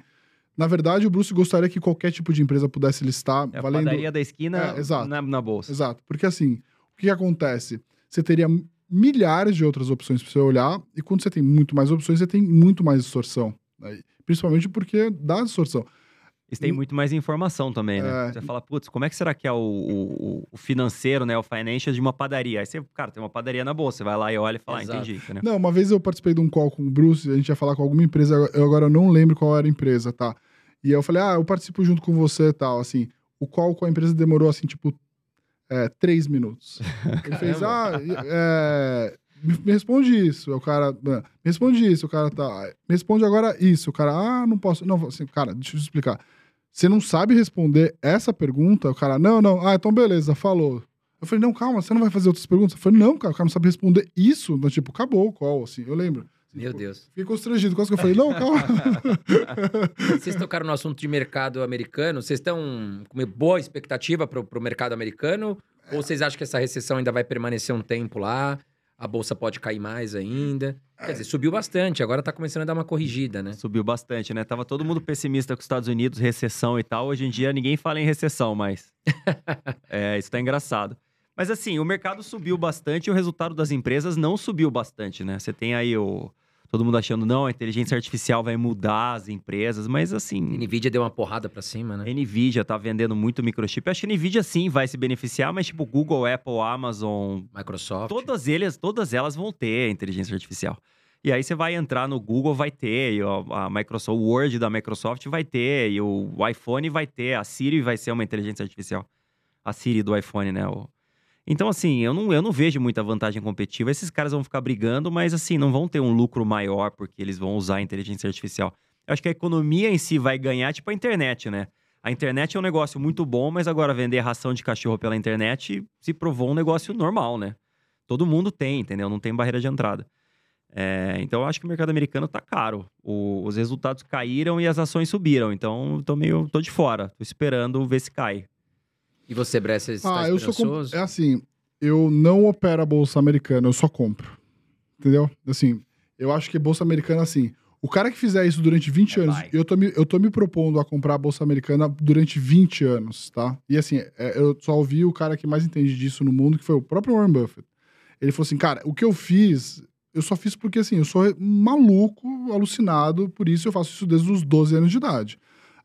[SPEAKER 3] na verdade, o Bruce gostaria que qualquer tipo de empresa pudesse listar
[SPEAKER 2] É a
[SPEAKER 3] valendo.
[SPEAKER 2] padaria da esquina
[SPEAKER 3] É, exato.
[SPEAKER 2] na, na bolsa.
[SPEAKER 3] Exato. Porque assim, o que, que acontece? Você teria milhares de outras opções para você olhar, e quando você tem muito mais opções, você tem muito mais distorção. né? Principalmente porque dá distorção.
[SPEAKER 2] Eles têm
[SPEAKER 3] E-
[SPEAKER 2] muito mais informação também, né?
[SPEAKER 3] É.
[SPEAKER 2] Você fala, putz, como é que será que é o, o, o financeiro, né? O financial de uma padaria. Aí você, cara, tem uma padaria na bolsa. Você vai lá e olha e fala, ah,
[SPEAKER 1] Exato.
[SPEAKER 2] entendi. Entendeu?
[SPEAKER 3] Não, uma vez eu participei de um call com o Bruce, a gente ia falar com alguma empresa, eu agora não lembro qual era a empresa, tá? E eu falei, ah, eu participo junto com você e tal, assim. O call com a empresa demorou, assim, tipo, é, três minutos. Ele fez, ah, é, me, responde isso. O cara, "Ah, me responde isso. O cara tá, "Ah, me responde agora isso. O cara, ah, não posso. Não, assim, cara, deixa eu te explicar. Você não sabe responder essa pergunta? O cara, não, não, ah, então beleza, falou. Eu falei, não, calma, você não vai fazer outras perguntas? Eu falei, não, cara, o cara não sabe responder isso. Então, tipo, acabou o call, assim, eu lembro.
[SPEAKER 1] Meu
[SPEAKER 3] Tipo,
[SPEAKER 1] Deus.
[SPEAKER 3] Fiquei constrangido, quase que eu falei, não, calma.
[SPEAKER 1] Vocês tocaram no assunto de mercado americano. Vocês estão com uma boa expectativa para o mercado americano? Ou vocês acham que essa recessão ainda vai permanecer um tempo lá? A bolsa pode cair mais ainda? Quer dizer, subiu bastante, agora tá começando a dar uma corrigida, né?
[SPEAKER 2] Subiu bastante, né? Tava todo mundo pessimista com os Estados Unidos, recessão e tal. Hoje em dia ninguém fala em recessão mais. é, isso tá engraçado. Mas assim, o mercado subiu bastante e o resultado das empresas não subiu bastante, né? Você tem aí o. Todo mundo achando, não, a inteligência artificial vai mudar as empresas, mas assim.
[SPEAKER 1] Nvidia deu uma porrada pra cima, né?
[SPEAKER 2] Nvidia tá vendendo muito microchip. Eu acho que Nvidia sim vai se beneficiar, mas tipo Google, Apple, Amazon,
[SPEAKER 1] Microsoft.
[SPEAKER 2] todas elas, todas elas vão ter inteligência artificial. E aí você vai entrar no Google, vai ter, e a Microsoft, o Word da Microsoft vai ter, e o iPhone vai ter, a Siri vai ser uma inteligência artificial. A Siri do iPhone, né? O- Então, assim, eu não, eu não vejo muita vantagem competitiva. Esses caras vão ficar brigando, mas assim, não vão ter um lucro maior porque eles vão usar a inteligência artificial. Eu acho que a economia em si vai ganhar, tipo a internet, né? A internet é um negócio muito bom, mas agora vender ração de cachorro pela internet se provou um negócio normal, né? Todo mundo tem, entendeu? Não tem barreira de entrada. É, então eu acho que o mercado americano tá caro. O- os resultados caíram e as ações subiram. Então tô meio. tô de fora. Tô esperando ver se cai.
[SPEAKER 1] E você, Bressa, você tá
[SPEAKER 3] Ah, eu sou. com-? É assim, eu não opero a bolsa americana, eu só compro. Entendeu? Assim, eu acho que bolsa americana, assim. O cara que fizer isso durante 20
[SPEAKER 2] É,
[SPEAKER 3] anos,
[SPEAKER 2] vai.
[SPEAKER 3] eu tô, me, eu tô me propondo a comprar a bolsa americana durante 20 anos, tá? E assim, é, eu só ouvi o cara que mais entende disso no mundo, que foi o próprio Warren Buffett. Ele falou assim, cara, o que eu fiz, eu só fiz porque assim, eu sou maluco, alucinado, por isso eu faço isso desde os 12 anos de idade.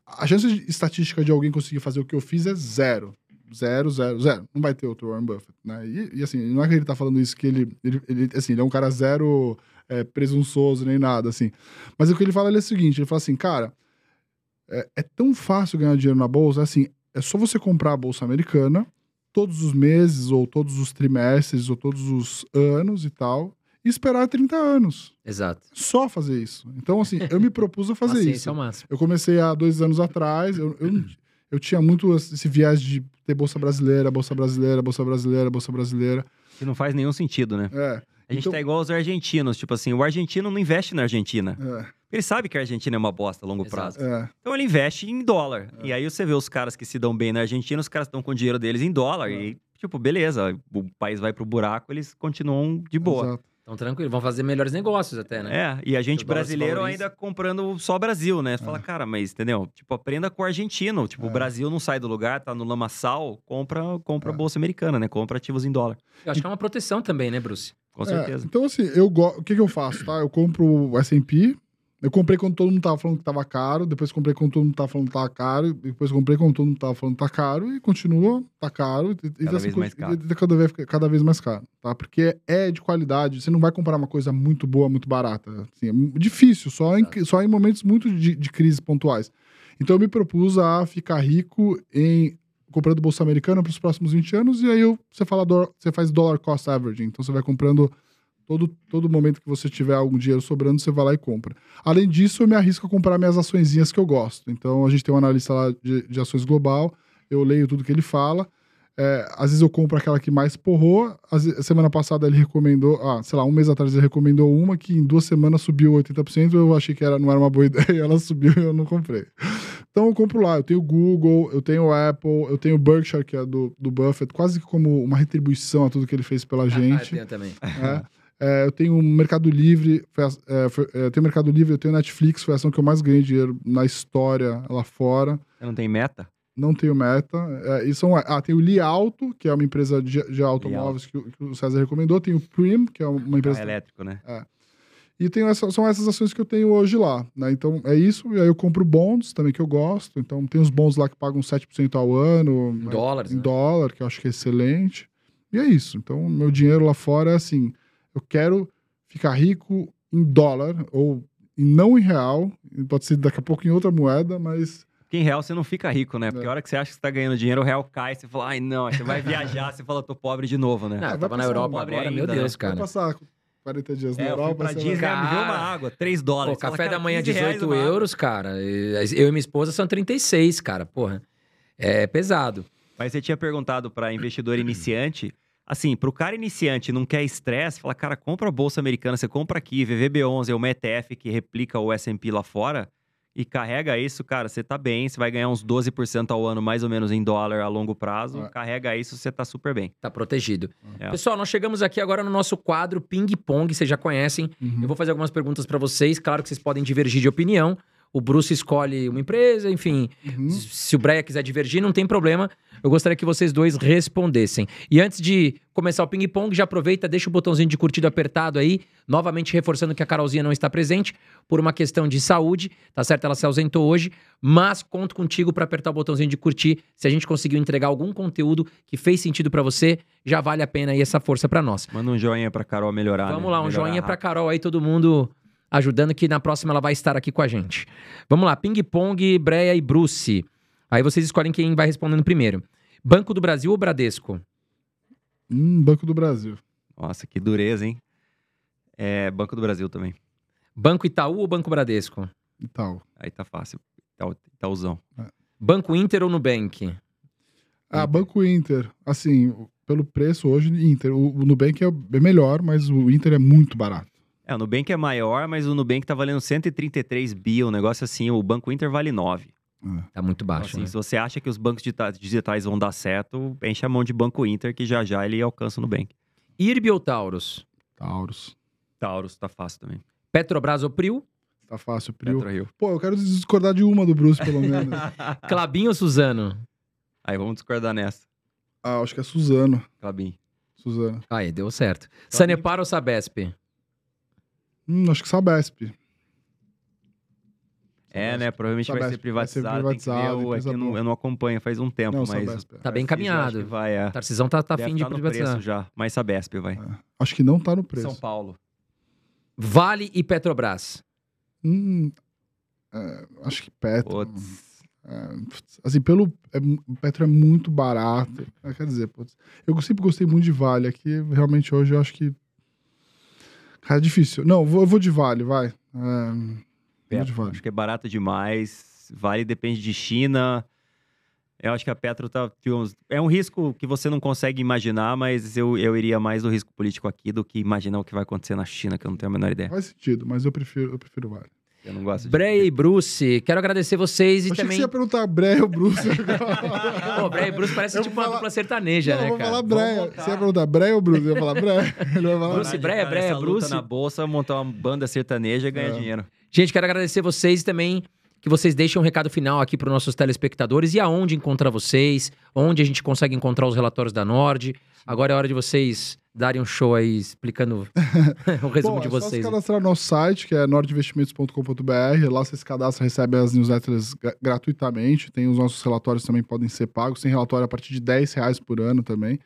[SPEAKER 3] A chance de- estatística de alguém conseguir fazer o que eu fiz é zero. Zero, zero, zero. Não vai ter outro Warren Buffett, né? E, e, assim, não é que ele tá falando isso que ele, ele, ele, assim, ele é um cara zero é, presunçoso nem nada, assim. Mas o que ele fala ele é o seguinte, ele fala assim, cara, é, é tão fácil ganhar dinheiro na bolsa, assim, é só você comprar a bolsa americana todos os meses, ou todos os trimestres, ou todos os anos e tal, e esperar 30 anos.
[SPEAKER 1] Exato.
[SPEAKER 3] Só fazer isso. Então, assim, eu me propus a fazer isso.
[SPEAKER 1] ao máximo.
[SPEAKER 3] Eu comecei há dois anos atrás. Eu, eu, eu tinha muito esse viés de ter bolsa brasileira, bolsa brasileira, bolsa brasileira, bolsa brasileira.
[SPEAKER 2] Que não faz nenhum sentido, né?
[SPEAKER 3] É.
[SPEAKER 2] A gente
[SPEAKER 3] Então-
[SPEAKER 2] tá igual os argentinos. Tipo assim, o argentino não investe na Argentina.
[SPEAKER 3] É,
[SPEAKER 2] Ele sabe que a Argentina é uma bosta a longo
[SPEAKER 1] Exato.
[SPEAKER 2] prazo.
[SPEAKER 3] é.
[SPEAKER 2] Então ele investe em dólar.
[SPEAKER 3] É.
[SPEAKER 2] E aí você vê os caras que se dão bem na Argentina, os caras estão com o dinheiro deles em dólar.
[SPEAKER 3] É.
[SPEAKER 2] E, tipo, beleza, o país vai pro buraco, eles continuam de boa.
[SPEAKER 3] Exato.
[SPEAKER 1] Então, tranquilo. Vão fazer melhores negócios até, né?
[SPEAKER 2] É, e a gente brasileiro ainda comprando só Brasil, né? Você fala, cara, mas entendeu? Tipo, aprenda com o argentino. Tipo,
[SPEAKER 3] É.
[SPEAKER 2] o Brasil não sai do lugar, tá no lamaçal, compra, compra
[SPEAKER 3] É.
[SPEAKER 2] bolsa americana, né? Compra ativos em dólar.
[SPEAKER 1] Eu acho que é uma proteção também, né, Bruce?
[SPEAKER 2] Com
[SPEAKER 3] É,
[SPEAKER 2] certeza.
[SPEAKER 3] então, assim, eu go... o que, que eu faço, tá? Eu compro o S&P, Eu comprei quando todo mundo tava falando que tava caro, depois comprei quando todo mundo tava falando que tava caro, depois comprei quando todo mundo tava falando que tá caro e continua, tá caro. E,
[SPEAKER 2] Cada
[SPEAKER 3] assim,
[SPEAKER 2] vez mais caro.
[SPEAKER 3] e- cada vez, cada vez mais caro, tá? Porque é de qualidade, você não vai comprar uma coisa muito boa, muito barata. Assim, é difícil, só em, só em momentos muito de, de crises pontuais. Então eu me propus a ficar rico em comprando bolsa americana para os próximos 20 anos e aí eu, você fala você faz dollar cost averaging, então você vai comprando todo todo momento que você tiver algum dinheiro sobrando, você vai lá e compra. Além disso, eu me arrisco a comprar minhas açõezinhas que eu gosto. Então, a gente tem um analista lá de, de ações global, eu leio tudo que ele fala. É, às vezes eu compro aquela que mais porrou. Ve- semana passada ele recomendou, ah, sei lá, um mês atrás ele recomendou uma que em duas semanas subiu 80%. Eu achei que era, não era uma boa ideia, ela subiu e eu não comprei. Então eu compro lá. Eu tenho Google, eu tenho Apple, eu tenho Berkshire, que é do, do Buffett, quase como uma retribuição a tudo que ele fez pela
[SPEAKER 1] Ah, eu
[SPEAKER 3] gente.
[SPEAKER 1] tenho também.
[SPEAKER 3] É. É, eu tenho o Mercado Livre, foi é, foi- é, eu tenho Mercado Livre, eu tenho Netflix, foi a ação que eu mais ganhei dinheiro na história lá fora.
[SPEAKER 2] Você não tem meta?
[SPEAKER 3] Não tenho meta. É, e são, ah, tem o Li Auto, que é uma empresa de, de automóveis que, o- que o César recomendou. Tem o Prim, que é uma empresa.
[SPEAKER 2] elétrico, né?
[SPEAKER 3] E tem essa- são essas ações que eu tenho hoje lá. Né? Então é isso. E aí eu compro bonds também que eu gosto. Então tem os bonds lá que pagam 7% ao ano.
[SPEAKER 1] Em
[SPEAKER 3] né?
[SPEAKER 1] dólares,
[SPEAKER 3] em
[SPEAKER 1] né?
[SPEAKER 3] dólar, que eu acho que é excelente. E é isso. Então, meu dinheiro lá fora é assim: eu quero ficar rico em dólar, ou e não em real, pode ser daqui a pouco em outra moeda, mas.
[SPEAKER 2] Porque em real você não fica rico, né? Porque
[SPEAKER 3] É.
[SPEAKER 2] a hora que você acha que você tá ganhando dinheiro, o real cai, você fala, ai não, você vai viajar, você fala, tô pobre de novo, né?
[SPEAKER 1] Não, eu tava na Europa agora, meu
[SPEAKER 2] ainda,
[SPEAKER 1] Deus,
[SPEAKER 2] né?
[SPEAKER 3] Vai
[SPEAKER 1] cara.
[SPEAKER 3] passar 40 dias na
[SPEAKER 2] É, eu fui
[SPEAKER 3] Europa.
[SPEAKER 2] pra
[SPEAKER 3] você
[SPEAKER 2] Disney, deu uma
[SPEAKER 1] Cara.
[SPEAKER 2] água, 3
[SPEAKER 1] Pô,
[SPEAKER 2] dólares. Você
[SPEAKER 1] café
[SPEAKER 2] fala,
[SPEAKER 1] da
[SPEAKER 2] cara,
[SPEAKER 1] manhã
[SPEAKER 2] 15 reais
[SPEAKER 1] 18
[SPEAKER 2] uma água.
[SPEAKER 1] euros, cara. Eu e minha esposa são 36, cara. Porra. É pesado.
[SPEAKER 2] Mas você tinha perguntado para investidor iniciante. Assim, pro cara iniciante não quer estresse, fala, cara, compra a bolsa americana, você compra aqui, VVB11 é uma ETF que replica o S&P lá fora e carrega isso, cara, você tá bem, você vai ganhar uns 12% ao ano mais ou menos em dólar a longo prazo,
[SPEAKER 3] É.
[SPEAKER 2] carrega isso, você tá super bem.
[SPEAKER 1] Tá protegido.
[SPEAKER 2] É.
[SPEAKER 1] Pessoal, nós chegamos aqui agora no nosso quadro Ping Pong, vocês já conhecem.
[SPEAKER 3] Uhum.
[SPEAKER 1] Eu vou fazer algumas perguntas pra vocês. Claro que vocês podem divergir de opinião. O Bruce escolhe uma empresa, enfim.
[SPEAKER 3] Uhum.
[SPEAKER 1] Se o Breia quiser divergir, não tem problema. Eu gostaria que vocês dois respondessem. E antes de começar o ping-pong, já aproveita, deixa o botãozinho de curtido apertado aí. Novamente reforçando que a Carolzinha não está presente por uma questão de saúde, tá certo? Ela se ausentou hoje, mas conto contigo para apertar o botãozinho de curtir. Se a gente conseguiu entregar algum conteúdo que fez sentido para você, já vale a pena aí essa força para nós.
[SPEAKER 2] Manda um joinha pra Carol melhorar,
[SPEAKER 1] Vamos
[SPEAKER 2] né?
[SPEAKER 1] lá, um
[SPEAKER 2] Melhorar
[SPEAKER 1] joinha pra
[SPEAKER 2] rápido.
[SPEAKER 1] Carol aí, todo mundo ajudando, que na próxima ela vai estar aqui com a gente. Vamos lá, ping-pong, Breia e Bruce. Aí vocês escolhem quem vai respondendo primeiro. Banco do Brasil ou Bradesco?
[SPEAKER 3] Hum, Banco do Brasil.
[SPEAKER 2] Nossa, que dureza, hein? É, Banco do Brasil também.
[SPEAKER 1] Banco Itaú ou Banco Bradesco?
[SPEAKER 3] Tal.
[SPEAKER 2] Aí tá fácil. Itaú, Itaúzão.
[SPEAKER 1] Banco Inter ou Nubank?
[SPEAKER 3] Ah, Banco Inter. Assim, pelo preço hoje, Inter. O, o Nubank é é melhor, mas o Inter é muito barato.
[SPEAKER 2] É, o Nubank é maior, mas o Nubank tá valendo 133 bi, um negócio assim, o Banco Inter vale 9.
[SPEAKER 3] É.
[SPEAKER 1] Tá muito
[SPEAKER 2] Então,
[SPEAKER 1] baixo,
[SPEAKER 2] assim,
[SPEAKER 1] né?
[SPEAKER 2] se você acha que os bancos digitais vão dar certo, enche a mão de Banco Inter, que já já ele alcança o Nubank.
[SPEAKER 1] IRB ou Taurus?
[SPEAKER 3] Taurus.
[SPEAKER 2] Taurus tá fácil também.
[SPEAKER 1] Petrobras ou Prio?
[SPEAKER 3] Tá fácil, Prio.
[SPEAKER 2] PetroRio.
[SPEAKER 3] Pô, eu quero discordar de uma do Bruce, pelo menos.
[SPEAKER 1] Clabin ou Suzano?
[SPEAKER 2] Aí vamos discordar nessa.
[SPEAKER 3] ah, acho que é Suzano.
[SPEAKER 2] Clabin.
[SPEAKER 3] Suzano.
[SPEAKER 1] Aí, deu certo. Sanepar ou Sabesp?
[SPEAKER 3] Hum, acho que Sabesp.
[SPEAKER 2] É, né? Provavelmente vai
[SPEAKER 3] Sabesp,
[SPEAKER 2] ser privatizado.
[SPEAKER 3] vai ser
[SPEAKER 2] tem que ver
[SPEAKER 3] privatizado,
[SPEAKER 2] o- é eu, não, eu não acompanho faz um tempo,
[SPEAKER 3] Não,
[SPEAKER 2] mas...
[SPEAKER 3] Sabesp.
[SPEAKER 1] Tá bem encaminhado.
[SPEAKER 2] vai, é.
[SPEAKER 1] Tarcisão tá, tá
[SPEAKER 2] Deve
[SPEAKER 1] de
[SPEAKER 2] tá no
[SPEAKER 1] privatizar.
[SPEAKER 2] preço já, mas Sabesp vai.
[SPEAKER 3] É. Acho que não tá no preço.
[SPEAKER 2] São Paulo.
[SPEAKER 1] Vale e Petrobras?
[SPEAKER 3] Hum, é, acho que Petro.
[SPEAKER 2] Putz.
[SPEAKER 3] É, assim, pelo. É, Petro é muito barato. É, quer dizer, putz, eu sempre gostei muito de Vale. Aqui, realmente, hoje eu acho que. Cara, é difícil. Não, eu vou, de Vale, vai. É, vou de Vale.
[SPEAKER 2] Acho que é barato demais. Vale depende de China. Eu acho que a Petro tá. É um risco que você não consegue imaginar, mas eu, eu iria mais do risco político aqui do que imaginar o que vai acontecer na China, que eu não tenho a menor ideia.
[SPEAKER 3] Faz sentido, mas eu prefiro, eu prefiro Vale.
[SPEAKER 2] Eu não gosto de.
[SPEAKER 1] Breia e Bruce, quero agradecer vocês e
[SPEAKER 3] Eu achei que
[SPEAKER 1] também.
[SPEAKER 3] você ia perguntar Breia ou Bruce.
[SPEAKER 1] Pô, Breia e Bruce parece
[SPEAKER 3] Eu
[SPEAKER 1] tipo
[SPEAKER 3] vou
[SPEAKER 1] uma
[SPEAKER 3] falar-
[SPEAKER 1] dupla sertaneja,
[SPEAKER 3] Não, eu
[SPEAKER 1] né,
[SPEAKER 3] vou
[SPEAKER 1] cara?
[SPEAKER 3] falar
[SPEAKER 2] voltar.
[SPEAKER 3] Você ia perguntar Breia ou Bruce? Eu ia falar Breia. Ele vai falar
[SPEAKER 1] Bruce,
[SPEAKER 2] de
[SPEAKER 1] Breia,
[SPEAKER 2] nessa luta
[SPEAKER 1] Bruce.
[SPEAKER 2] na bolsa, montar uma banda sertaneja e ganhar
[SPEAKER 3] É.
[SPEAKER 2] dinheiro.
[SPEAKER 1] Gente, quero agradecer vocês e também que vocês deixem um recado final aqui para os nossos telespectadores e aonde encontrar vocês, onde a gente consegue encontrar os relatórios da Nord. Agora é hora de vocês darem um show aí explicando o resumo
[SPEAKER 3] Bom,
[SPEAKER 1] de
[SPEAKER 3] é só se
[SPEAKER 1] vocês.
[SPEAKER 3] cadastrar no nosso site, que é nordinvestimentos.com.br. Lá você se cadastra, recebe as newsletters gra- gratuitamente. Tem os nossos relatórios também podem ser pagos. Tem relatório a partir de 10 reais por ano também.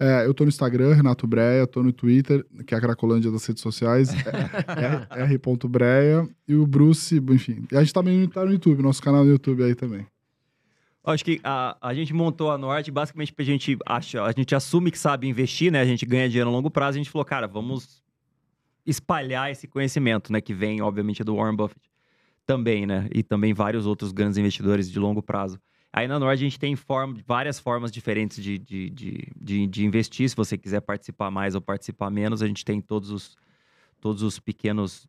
[SPEAKER 3] É, eu tô no Instagram, Renato Breia, tô no Twitter, que é a Cracolândia das redes sociais, é, é, r.breia, e o Bruce, enfim. E a gente também tá no YouTube, nosso canal no YouTube aí também.
[SPEAKER 2] Acho que a, a gente montou a Norte basicamente pra gente achar, a gente assume que sabe investir, né? A gente ganha dinheiro a longo prazo, a gente falou, cara, vamos espalhar esse conhecimento, né? Que vem, obviamente, do Warren Buffett também, né? E também vários outros grandes investidores de longo prazo. Aí na Nord a gente tem forma, várias formas diferentes de, de, de, de, de investir. Se você quiser participar mais ou participar menos, a gente tem todos os, todos os pequenos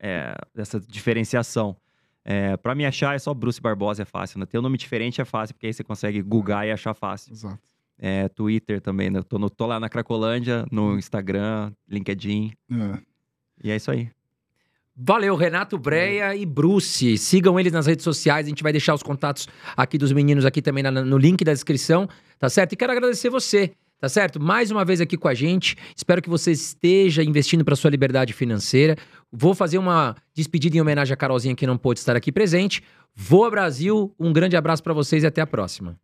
[SPEAKER 2] é, dessa diferenciação. É, para me achar é só Bruce Barbosa, é fácil, né? Ter um nome diferente é fácil, porque aí você consegue googar e achar fácil.
[SPEAKER 3] Exato.
[SPEAKER 2] É, Twitter também, né? Eu tô, no- tô lá na Cracolândia, no Instagram, LinkedIn.
[SPEAKER 3] É.
[SPEAKER 2] E é isso aí.
[SPEAKER 1] Valeu, Renato Breia e Bruce. Sigam eles nas redes sociais. A gente vai deixar os contatos aqui dos meninos aqui também na- no link da descrição, tá certo? E quero agradecer você, tá certo? Mais uma vez aqui com a gente. Espero que você esteja investindo para sua liberdade financeira. Vou fazer uma despedida em homenagem à Carolzinha que não pôde estar aqui presente. Voa Brasil, um grande abraço para vocês e até a próxima.